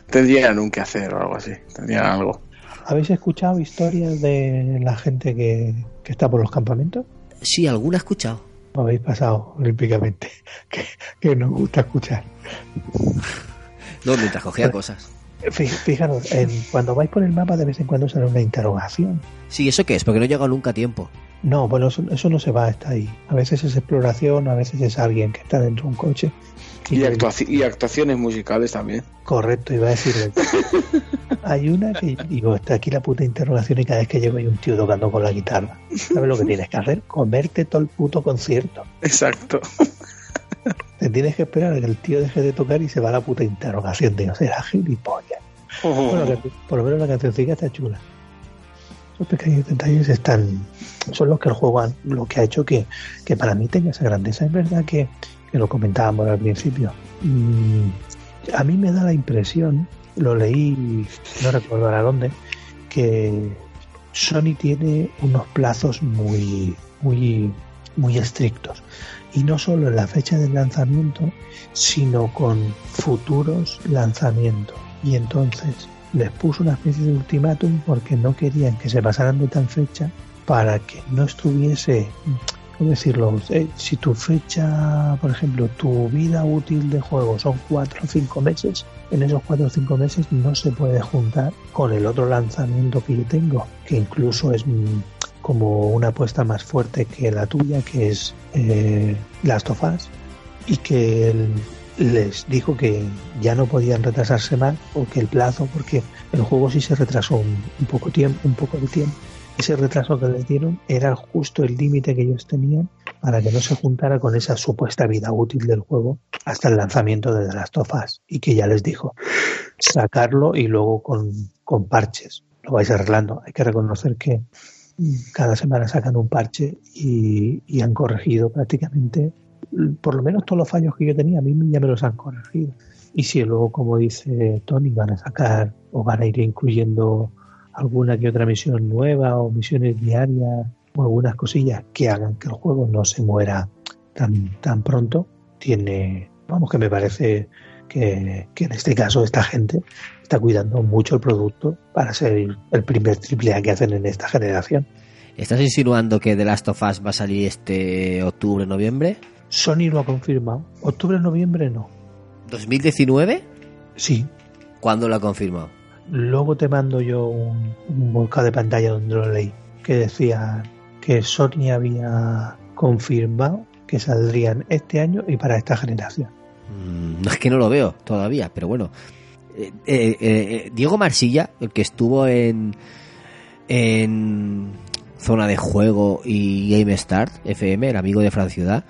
Tendrían un que hacer o algo así. Tendrían algo.
¿Habéis escuchado historias de la gente que, que está por los campamentos?
Sí, alguna he escuchado.
¿O habéis pasado olímpicamente? Que, que nos gusta escuchar.
No, mientras cogía cosas.
Fijaros, en- cuando vais por el mapa de vez en cuando sale una interrogación.
Sí, ¿eso qué es? Porque no he llegado nunca a tiempo.
No, bueno, eso, eso no se va, está ahí. A veces es exploración, a veces es alguien que está dentro de un coche.
Y, actuaci- y actuaciones musicales también.
Correcto, iba a decir. hay una que digo, está aquí la puta interrogación y cada vez que llego hay un tío tocando con la guitarra. ¿Sabes lo que tienes que hacer? Comerte todo el puto concierto.
Exacto.
Te tienes que esperar a que el tío deje de tocar y se va a la puta interrogación. Digo, será gilipollas. Bueno, que- por lo menos la cancioncita está chula. Esos pequeños detalles están son los que el juego han- lo que ha hecho que, que para mí tenga esa grandeza. Es verdad que, que lo comentábamos al principio. Mm, a mí me da la impresión, lo leí, no recuerdo ahora dónde, que Sony tiene unos plazos muy, muy, muy estrictos. Y no solo en la fecha del lanzamiento, sino con futuros lanzamientos. Y entonces les puso una especie de ultimátum porque no querían que se pasaran de tal fecha para que no estuviese, ¿cómo decirlo? Eh, si tu fecha, por ejemplo, tu vida útil de juego son cuatro o cinco meses, en esos cuatro o cinco meses no se puede juntar con el otro lanzamiento que yo tengo, que incluso es mm, como una apuesta más fuerte que la tuya, que es eh, Last of Us, y que él les dijo que ya no podían retrasarse más porque el plazo, porque el juego sí se retrasó un, poco tiempo, un poco de tiempo. Ese retraso que les dieron era justo el límite que ellos tenían para que no se juntara con esa supuesta vida útil del juego hasta el lanzamiento de of Us. Y que ya les dijo, sacarlo y luego con, con parches. Lo vais arreglando. Hay que reconocer que cada semana sacan un parche y, han corregido prácticamente, por lo menos todos los fallos que yo tenía, a mí ya me los han corregido. y si luego, como dice Tony, van a sacar o van a ir incluyendo alguna que otra misión nueva o misiones diarias o algunas cosillas que hagan que el juego no se muera tan, tan pronto, tiene, vamos, que me parece que en este caso esta gente está cuidando mucho el producto para ser el primer triple A que hacen en esta generación.
¿Estás insinuando que The Last of Us va a salir este octubre, noviembre?
Sony lo ha confirmado. Octubre, noviembre no.
¿2019?
Sí.
¿Cuándo lo ha confirmado?
Luego te mando yo un, un volcán de pantalla donde lo leí, que decía que Sony había confirmado que saldrían este año y para esta generación.
Mm, es que no lo veo todavía, pero bueno. Eh, eh, eh, Diego Marsilla, el que estuvo en, en Zona de Juego y Game Start FM, el amigo de Fran Ciudad,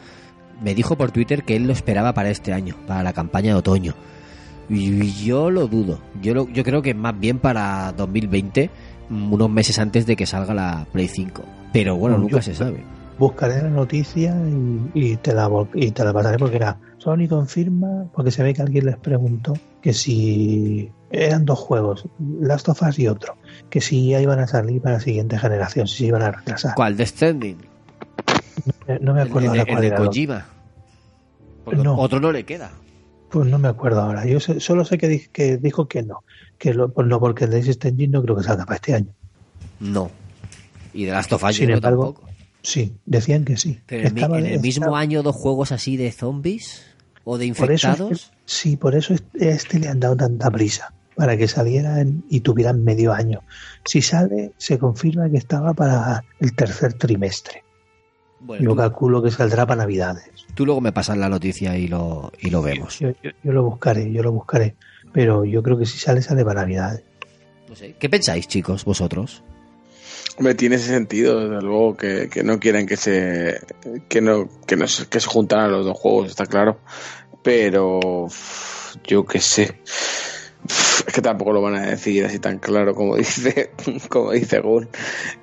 me dijo por Twitter que él lo esperaba para este año, para la campaña de otoño. Y yo lo dudo. Yo, lo, yo creo que más bien para 2020, unos meses antes de que salga la Play 5. Pero bueno,
Yo
nunca se sabe.
Buscaré la noticia y, y te la y te la pasaré porque era Sony confirma porque se ve que alguien les preguntó que si eran dos juegos, Last of Us y otro, que si ya iban a salir para la siguiente generación, si se iban a retrasar.
¿Cuál? ¿The Stranding?
Eh, No me acuerdo
el,
ahora
el de
era.
Kojima.
No.
Otro no le queda.
Pues no me acuerdo ahora. Yo sé- solo sé que, di- que dijo que no. Que lo- pues no, porque el de no creo que salga para este año.
No. Y The Last of Us
Sin embargo,
tampoco.
sí, decían que sí.
Pero en, mi-
Estaba-
en el mismo
estaba-
año dos juegos así de zombies o de infectados.
Sí, por eso es- a este le han dado tanta prisa, para que salieran y tuvieran medio año. Si sale, se confirma que estaba para el tercer trimestre.
Bueno,
Yo
tú,
calculo que saldrá para Navidades.
tú luego me pasas la noticia y lo, y lo vemos.
Yo, yo- yo lo buscaré, yo lo buscaré. Pero yo creo que si sale, sale para Navidades.
No sé. ¿Qué pensáis, chicos, vosotros?
Hombre, tiene ese sentido, desde luego, que, que no quieren que se que no, que no se, que se juntaran los dos juegos, está claro. Pero yo qué sé. Es que tampoco lo van a decir así tan claro como dice, como dice Gun.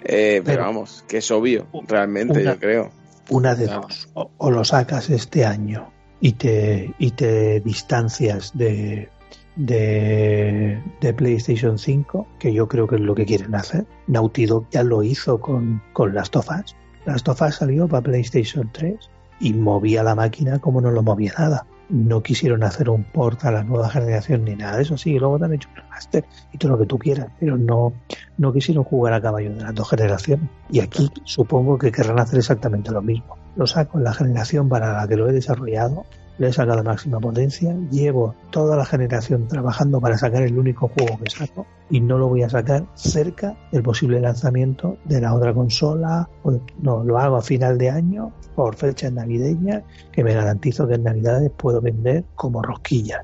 Eh, pero,
Pero-
vamos, que es obvio, realmente,
Una-
yo creo.
Una de
Claro.
dos. O, o lo sacas este año y te, y te distancias de, de, de PlayStation 5, que yo creo que es lo que quieren hacer. Naughty Dog ya lo hizo con, con Last of Us. Last of Us salió para PlayStation 3 y movía la máquina como no lo movía nada. No quisieron hacer un port a la nueva generación ni nada de eso. Sí, luego te han hecho un remaster y todo lo que tú quieras, pero no, no quisieron jugar a caballo de las dos generaciones. Y aquí supongo que querrán hacer exactamente lo mismo. Lo saco en la generación para la que lo he desarrollado, le he sacado la máxima potencia, llevo toda la generación trabajando para sacar el único juego que saco y no lo voy a sacar cerca del posible lanzamiento de la otra consola. o- No, lo hago a final de año por fecha navideña que me garantizo que en Navidades puedo vender como rosquillas.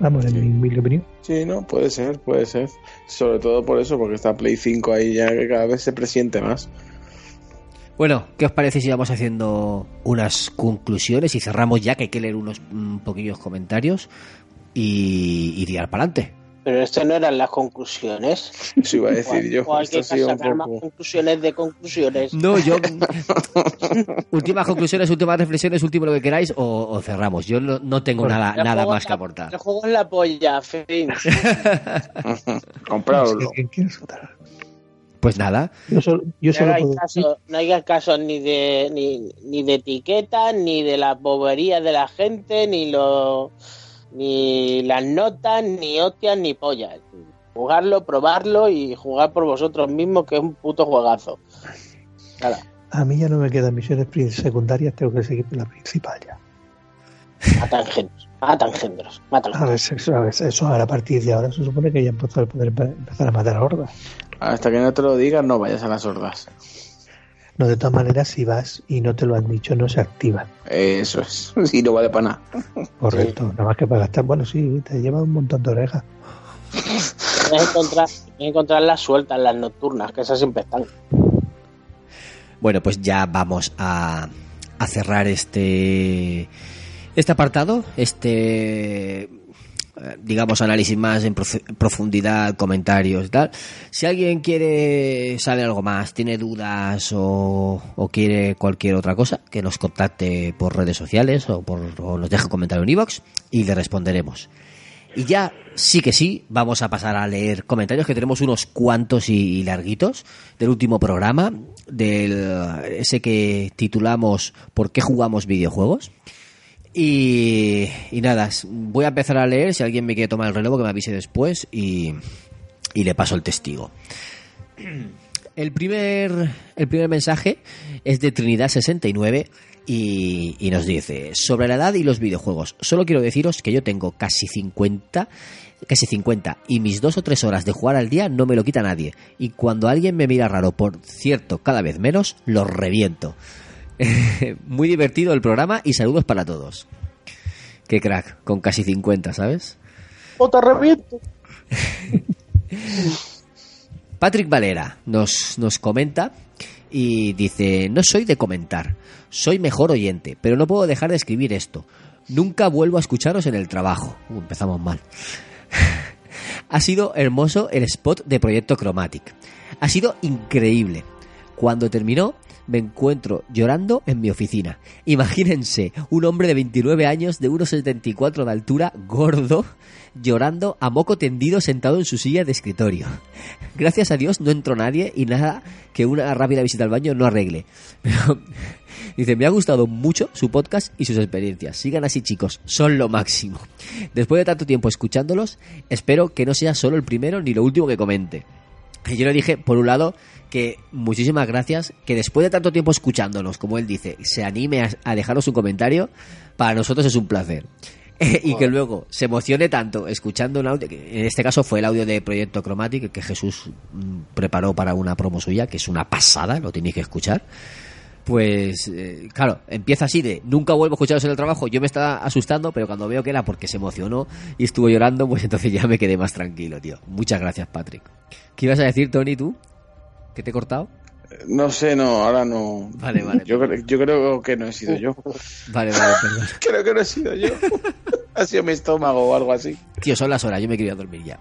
Vamos, en mi humilde opinión.
Sí, no, puede ser, puede ser. Sobre todo por eso, porque está Play 5 ahí ya que cada vez se presiente más.
Bueno, ¿qué os parece si vamos haciendo unas conclusiones y cerramos ya que hay que leer unos mm, poquillos comentarios y, y tirar para adelante?
Pero esto no eran las conclusiones.
Eso iba a decir yo.
O
Esto
que
un
sacar más conclusiones de conclusiones.
No, yo. últimas conclusiones, últimas reflexiones, último lo que queráis o, o cerramos. Yo no, no tengo
Bueno,
nada, nada más que aportar.
El juego es la polla, fin.
Comprarlo.
Pues nada,
Yo solo, yo
No
solo
hagáis
puedo decir-
caso, no hagáis caso ni de ni, ni de etiquetas, ni de las boberías de la gente, ni lo ni las notas, ni hostias, ni pollas. Jugarlo, probarlo y jugar por vosotros mismos, que es un puto juegazo. Nada,
A mí ya no me quedan misiones secundarias, tengo que seguir la principal ya.
matan engendros, matan engendros, matan
A ver, eso, a ver, eso ahora a partir de ahora se supone que ya empezó a poder empe- empezar a matar a hordas.
Hasta que no te lo digas, no vayas a las hordas.
No, de todas maneras, si vas y no te lo han dicho, no se activa.
Eso es. Y no vale para nada.
Correcto, nada más que para gastar. Bueno, sí, te lleva un montón de orejas.
Tienes que encontrar, encontrar las sueltas, las nocturnas, que esas siempre están.
bueno, pues ya vamos a, a cerrar este este apartado, este digamos, análisis más en prof- profundidad, comentarios y tal. Si alguien quiere saber algo más, tiene dudas o, o quiere cualquier otra cosa, que nos contacte por redes sociales o, por, o nos deje un comentario en iVoox y le responderemos. Y ya sí que sí, vamos a pasar a leer comentarios, que tenemos unos cuantos y, y larguitos del último programa, del ese que titulamos ¿Por qué jugamos videojuegos? Y, nada, voy a empezar a leer, si alguien me quiere tomar el relevo que me avise después y, y le paso el testigo. El primer, el primer mensaje es de Trinidad69 y, y nos dice, sobre la edad y los videojuegos, solo quiero deciros que yo tengo casi 50, casi 50 y mis dos o tres horas de jugar al día no me lo quita nadie. Y cuando alguien me mira raro, por cierto, cada vez menos, lo reviento. Muy divertido el programa y saludos para todos. Qué crack, con casi 50, ¿sabes?
¡O te reviento!
Patrick Valera nos, nos comenta y dice, no soy de comentar, soy mejor oyente, pero no puedo dejar de escribir esto. Nunca vuelvo a escucharos en el trabajo. Uh, empezamos mal. ha sido hermoso el spot de Proyecto Chromatic. Ha sido increíble. Cuando terminó, me encuentro llorando en mi oficina. Imagínense, un hombre de 29 años, de 1,74 de altura, gordo, llorando a moco tendido sentado en su silla de escritorio. Gracias a Dios no entró nadie y nada que una rápida visita al baño no arregle. Pero dice, me ha gustado mucho su podcast y sus experiencias. Sigan así chicos, son lo máximo. Después de tanto tiempo escuchándolos, espero que no sea solo el primero ni lo último que comente. Y Yo le dije, por un lado, que muchísimas gracias, que después de tanto tiempo escuchándonos, como él dice, se anime a, a dejarnos un comentario, para nosotros es un placer. y que luego se emocione tanto escuchando un audio, que en este caso fue el audio de Proyecto Chromatic que Jesús mm, preparó para una promo suya, que es una pasada, lo tenéis que escuchar. Pues, eh, claro, empieza así de nunca vuelvo a escucharos en el trabajo. Yo me estaba asustando, pero cuando veo que era porque se emocionó y estuvo llorando, pues entonces ya me quedé más tranquilo, tío. Muchas gracias, Patrick. ¿Qué ibas a decir, Tony, tú? ¿Que te he cortado?
No sé, no, ahora no.
Vale, vale.
Yo, cre- yo creo que no he sido yo.
Vale, vale, perdón.
Creo que no he sido yo. ha sido mi estómago o algo así.
Tío, son las horas, yo me quería dormir ya.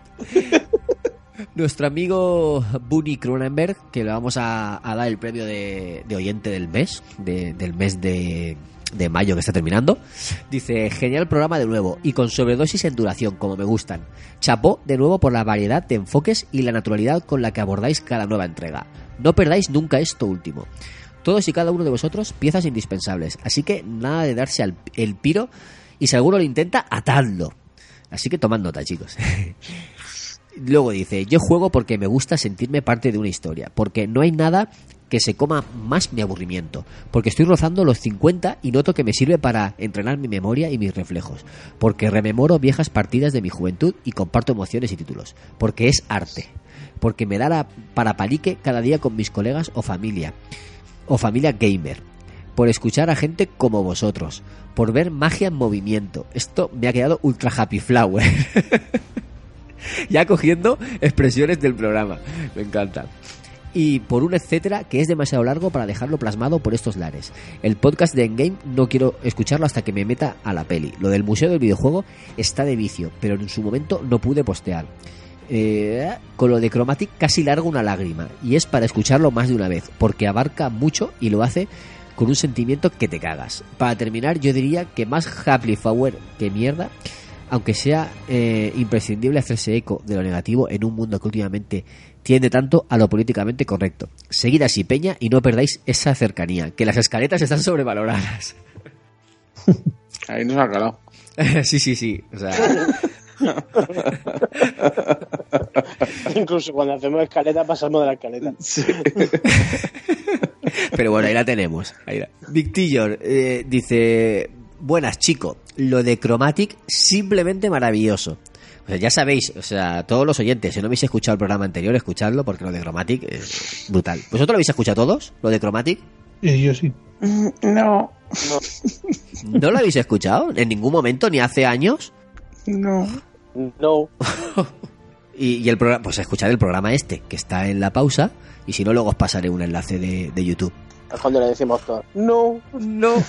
Nuestro amigo Bunny Cronenberg, que le vamos a, a dar el premio de, de oyente del mes, de- del mes de, de mayo que está terminando, dice, genial programa de nuevo y con sobredosis en duración, como me gustan. Chapó de nuevo por la variedad de enfoques y la naturalidad con la que abordáis cada nueva entrega. No perdáis nunca esto último. Todos y cada uno de vosotros piezas indispensables, así que nada de darse al, el piro y si alguno lo intenta, atadlo. Así que tomad nota, chicos. Luego dice, yo juego porque me gusta sentirme parte de una historia, porque no hay nada que se coma más mi aburrimiento, porque estoy rozando los 50 y noto que me sirve para entrenar mi memoria y mis reflejos, porque rememoro viejas partidas de mi juventud y comparto emociones y títulos, porque es arte, porque me da la para palique cada día con mis colegas o familia, o familia gamer, por escuchar a gente como vosotros, por ver magia en movimiento. Esto me ha quedado ultra happy flower. ya cogiendo expresiones del programa. Me encanta. Y por un etcétera que es demasiado largo para dejarlo plasmado por estos lares. El podcast de Endgame no quiero escucharlo hasta que me meta a la peli. Lo del Museo del Videojuego está de vicio, pero en su momento no pude postear. Eh, con lo de Chromatic casi largo una lágrima y es para escucharlo más de una vez porque abarca mucho y lo hace con un sentimiento que te cagas. Para terminar yo diría que más Happy Flower que mierda aunque sea eh, imprescindible hacerse eco de lo negativo en un mundo que últimamente tiende tanto a lo políticamente correcto. Seguid así, Peña, y no perdáis esa cercanía, que las escaletas están sobrevaloradas.
Ahí nos ha calado.
sí, sí, sí. O sea,
Incluso cuando hacemos escaleta pasamos de la escaleta.
pero bueno, ahí la tenemos. Ahí la- Big Tillor eh, dice: Buenas, chico. Lo de Chromatic, simplemente maravilloso. O sea, ya sabéis, o sea, todos los oyentes, si no habéis escuchado el programa anterior, escuchadlo porque lo de Chromatic es brutal. ¿Vosotros lo habéis escuchado todos? ¿Lo de Chromatic?
Eh, yo sí.
No,
¿No lo habéis escuchado? ¿En ningún momento? ¿Ni hace años?
no.
No.
Y, y el programa, pues escuchad el programa este, que está en la pausa, y si no, luego os pasaré un enlace de, de YouTube.
Es cuando le decimos todo. No.
No.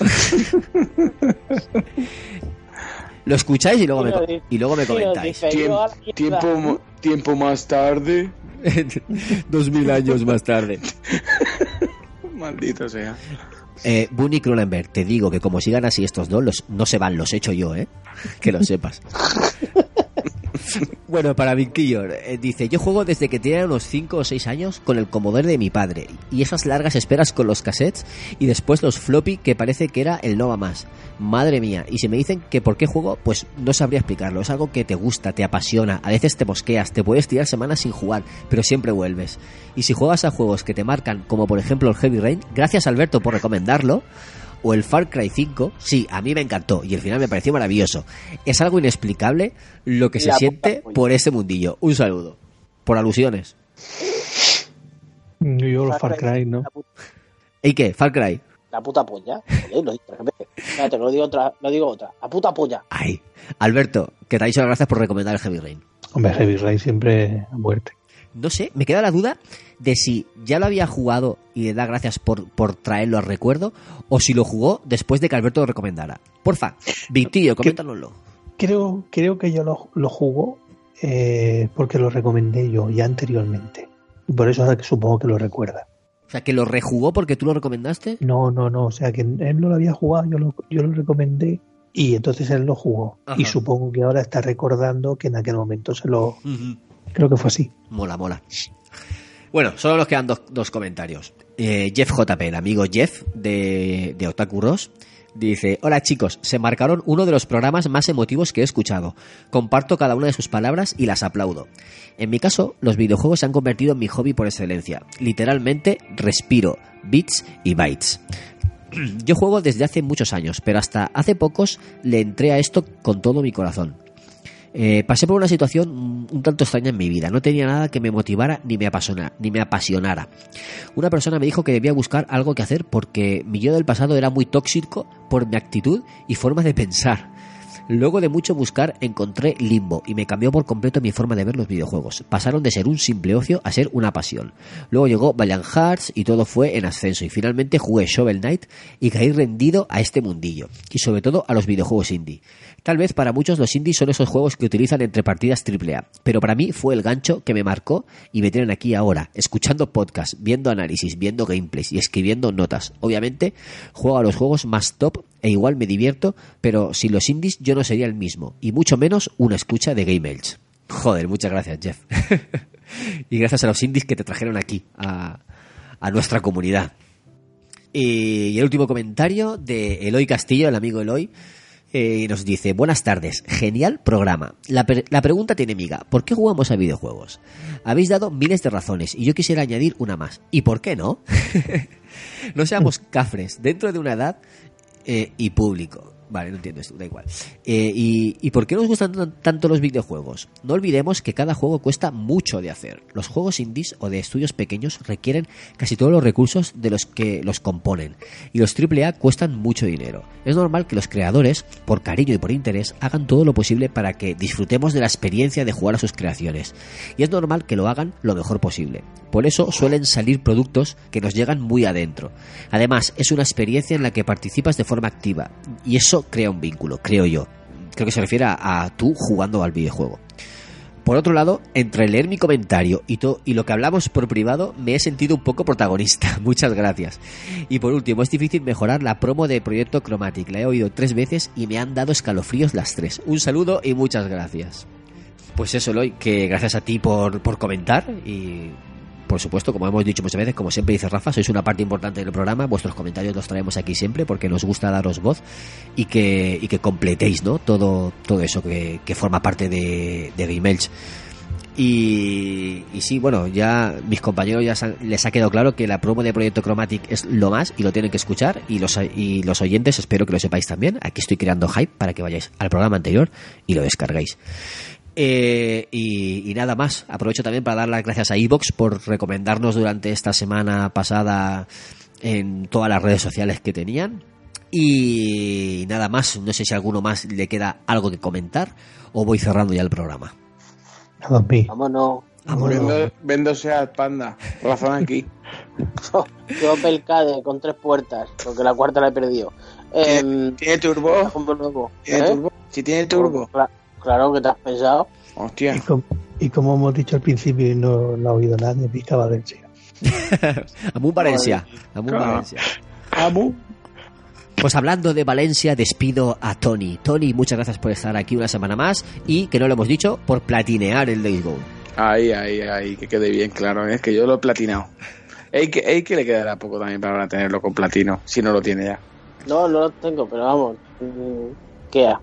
Lo escucháis y luego me, y luego me comentáis.
tiempo, tiempo más tarde.
Dos mil años más tarde.
Maldito sea.
Eh, Bunny Cronenberg, te digo que como sigan así estos dos, los, no se van, los echo yo, ¿eh? Que lo sepas. Bueno, para Vinquillo, eh, dice, yo juego desde que tenía unos 5 o 6 años con el Commodore de mi padre y esas largas esperas con los cassettes y después los floppy que parece que era el no va más. Madre mía, y si me dicen que por qué juego, pues no sabría explicarlo. Es algo que te gusta, te apasiona, a veces te mosqueas, te puedes tirar semanas sin jugar, pero siempre vuelves. Y si juegas a juegos que te marcan, como por ejemplo el Heavy Rain, gracias Alberto por recomendarlo, o el Far Cry 5, sí, a mí me encantó y el final me pareció maravilloso. Es algo inexplicable lo que se
La
siente
polla.
por ese mundillo. Un saludo. Por alusiones.
Yo los Far Cry, ¿no?
¿Y qué? Far Cry.
la puta polla. Espérate, lo digo otra, lo digo otra. La puta polla.
Ay. Alberto, que te ha dicho las gracias por recomendar el Heavy Rain.
Hombre, Heavy Rain siempre a muerte.
No sé, me queda la duda de si ya lo había jugado y le da gracias por, por traerlo al recuerdo o si lo jugó después de que Alberto lo recomendara. Porfa, Vitillo, coméntanoslo.
Creo, creo que yo lo, lo jugo eh, porque lo recomendé yo ya anteriormente. Y por eso supongo que lo recuerda.
O sea, que lo rejugó porque tú lo recomendaste.
No, no, no. O sea, que él no lo había jugado, yo lo, yo lo recomendé y entonces él lo jugó.
Ajá.
Y supongo que ahora está recordando que en aquel momento se lo... Creo que fue así.
Mola, mola. Bueno, solo nos quedan dos, dos comentarios. Eh, Jeff JP, el amigo Jeff de, de Otaku Ross, dice: Hola chicos, se marcaron uno de los programas más emotivos que he escuchado. Comparto cada una de sus palabras y las aplaudo. En mi caso, los videojuegos se han convertido en mi hobby por excelencia. Literalmente, respiro, bits y bytes. Yo juego desde hace muchos años, pero hasta hace pocos le entré a esto con todo mi corazón. Eh, pasé por una situación un tanto extraña en mi vida. No tenía nada que me motivara ni me apasionara. Ni me apasionara. Una persona me dijo que debía buscar algo que hacer porque mi yo del pasado era muy tóxico por mi actitud y forma de pensar. Luego de mucho buscar encontré Limbo y me cambió por completo mi forma de ver los videojuegos. Pasaron de ser un simple ocio a ser una pasión. Luego llegó Valiant Hearts y todo fue en ascenso y finalmente jugué Shovel Knight y caí rendido a este mundillo y sobre todo a los videojuegos indie. Tal vez para muchos los indies son esos juegos que utilizan entre partidas AAA, pero para mí fue el gancho que me marcó y me tienen aquí ahora, escuchando podcasts, viendo análisis, viendo gameplays y escribiendo notas. Obviamente, juego a los juegos más top e igual me divierto, pero sin los indies yo no sería el mismo, y mucho menos una escucha de Game. Joder, muchas gracias, Jeff. y gracias a los indies que te trajeron aquí, a, a nuestra comunidad. Y el último comentario de Eloy Castillo, el amigo Eloy, eh, nos dice, buenas tardes, genial programa. La, pre- la pregunta tiene miga, ¿por qué jugamos a videojuegos? Habéis dado miles de razones y yo quisiera añadir una más. ¿Y por qué no? no seamos cafres, dentro de una edad eh, y público. Vale, no entiendo esto, da igual. Eh, y, ¿Y por qué nos gustan tan- tanto los videojuegos? No olvidemos que cada juego cuesta mucho de hacer. Los juegos indies o de estudios pequeños requieren casi todos los recursos de los que los componen. Y los AAA cuestan mucho dinero. Es normal que los creadores, por cariño y por interés, hagan todo lo posible para que disfrutemos de la experiencia de jugar a sus creaciones. Y es normal que lo hagan lo mejor posible. Por eso suelen salir productos que nos llegan muy adentro. Además, es una experiencia en la que participas de forma activa. Y eso crea un vínculo, creo yo. Creo que se refiere a, tú jugando al videojuego. Por otro lado, entre leer mi comentario y, to- y lo que hablamos por privado, me he sentido un poco protagonista. Muchas gracias. Y por último, es difícil mejorar la promo de Proyecto Chromatic. La he oído tres veces y me han dado escalofríos las tres. Un saludo y muchas gracias. Pues eso, Eloy, que gracias a ti por, por comentar y por supuesto, como hemos dicho muchas veces, como siempre dice Rafa, sois una parte importante del programa, vuestros comentarios los traemos aquí siempre porque nos gusta daros voz y que, y que completéis ¿no? todo, todo eso que, que forma parte de, de Game Elch. Y, y sí, bueno, ya mis compañeros ya les ha quedado claro que la promo de Proyecto Chromatic es lo más y lo tienen que escuchar y los, y los oyentes espero que lo sepáis también. Aquí estoy creando hype para que vayáis al programa anterior y lo descarguéis. Eh, y, y nada más, aprovecho también para dar las gracias a Evox por recomendarnos durante esta semana pasada en todas las redes sociales que tenían. Y nada más, no sé si a alguno más le queda algo que comentar o voy cerrando ya el programa.
Vámonos.
Vendo, vendo Seat Panda. Razón aquí.
Yo Opel Cade con tres puertas, porque la cuarta la he perdido. Em,
¿Tiene turbo?
como nuevo.
¿Tiene
¿Eh?
turbo? Si tiene turbo.
Claro que te has pensado.
Hostia.
Y, com- y como hemos dicho al principio y no lo ha oído nadie, Pica Valencia.
Amun Valencia. Amun
Claro.
Valencia. Pues hablando de Valencia, despido a Tony. Tony, muchas gracias por estar aquí una semana más y, que no lo hemos dicho, por platinear el Days Gone.
Ahí, ahí, ahí, que quede bien claro. Es que yo lo he platinado. Ey, que, ey, que le quedará poco también para tenerlo con platino, si no lo tiene ya.
No, no lo tengo, pero vamos. mm, ¿Qué ha?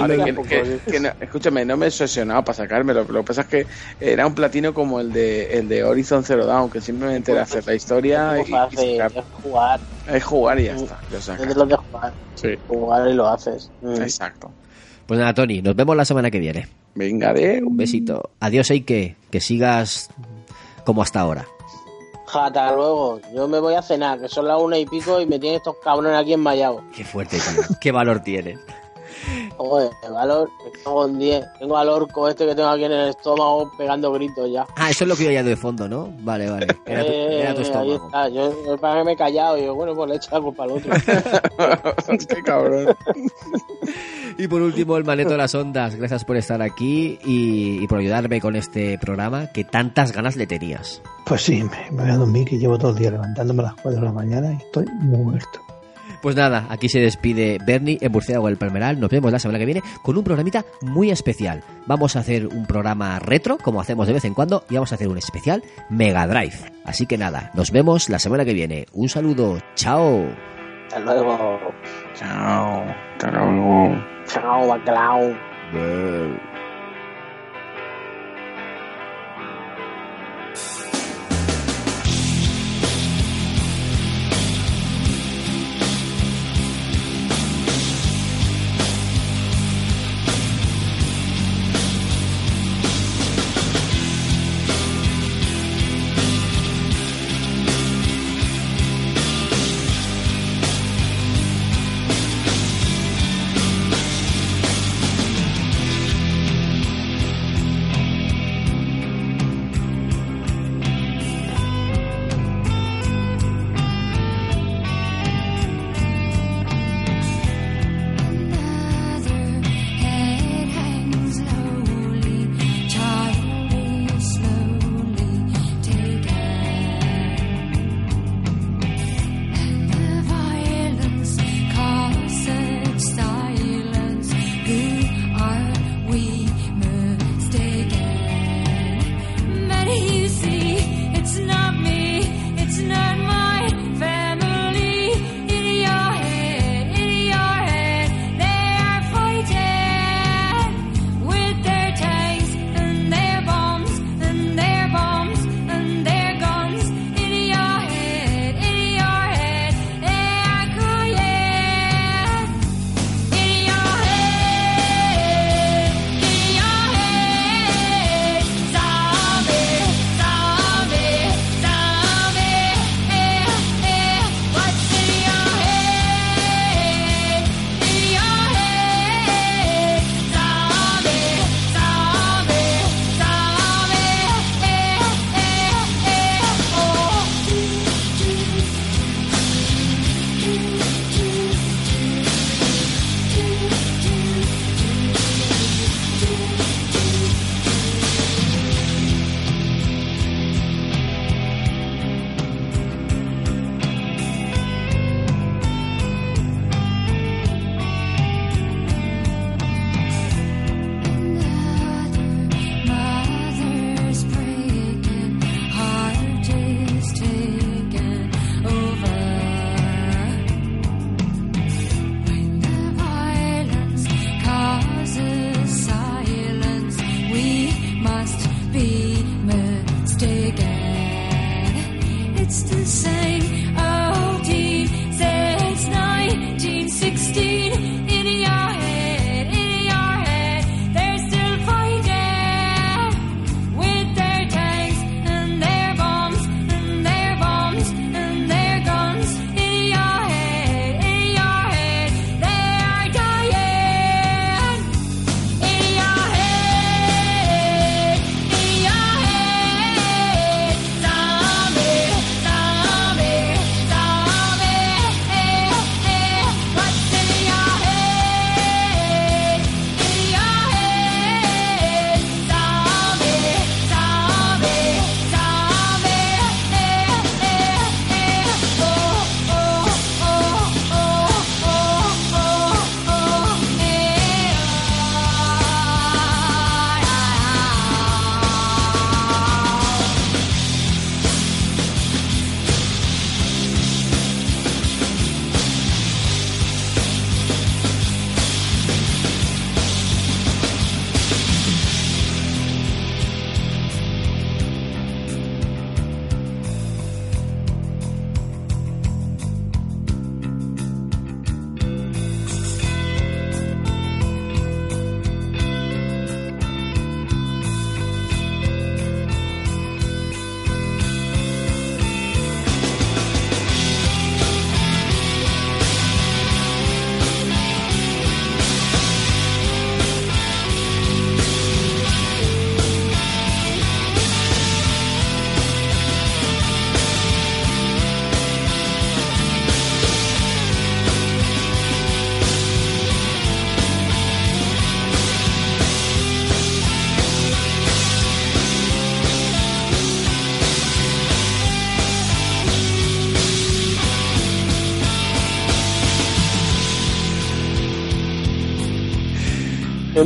A ver, que, que- que no- escúchame, no me he obsesionado para sacármelo. Lo que pasa es que era un platino como el de el de Horizon Zero Dawn, que simplemente era hacer la historia y, sacar-
es jugar.
es jugar y ya está. Lo
Es
sacas.
los de jugar.
Sí.
Jugar y lo haces. Mm.
Exacto.
Pues nada, Tony, nos vemos la semana que viene.
Venga, de
Un besito. Adiós, Eike. Que sigas como hasta ahora.
Hasta luego. Yo me voy a cenar, que son las una y pico y me tienen estos cabrones aquí enmayados.
Qué fuerte, tío. Qué valor tienes.
Joder, el valor, me cago en 10. Tengo al orco este que tengo aquí en el estómago pegando gritos ya.
Ah, eso es lo que yo oía de fondo, ¿no? Vale, vale. Era tu,
Eh,
era tu
ahí
estómago.
está. Yo, yo para que me he callado y yo, bueno, pues le he echado la culpa al otro.
Qué cabrón.
Y por último, el maneto de las ondas. Gracias por estar aquí y, y por ayudarme con este programa que tantas ganas le tenías.
Pues sí, me, me voy a dormir que llevo todo el día levantándome a las 4 de la mañana y estoy muerto.
Pues nada, aquí se despide Bernie en Burciago el Palmeral. Nos vemos la semana que viene con un programita muy especial. Vamos a hacer un programa retro, como hacemos de vez en cuando, y vamos a hacer un especial Mega Drive. Así que nada, nos vemos la semana que viene. Un saludo, chao.
Hasta luego.
Chao. Hasta.
Chao,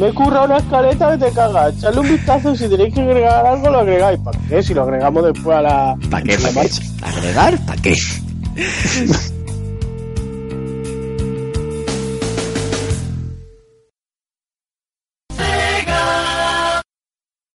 Yo me curra una escaleta que te cagas. Echarle un vistazo si tenéis que agregar algo, lo agregáis. ¿Para qué? Si lo agregamos después a la.
¿Para qué? ¿Para qué? ¿Agregar? ¿Para qué?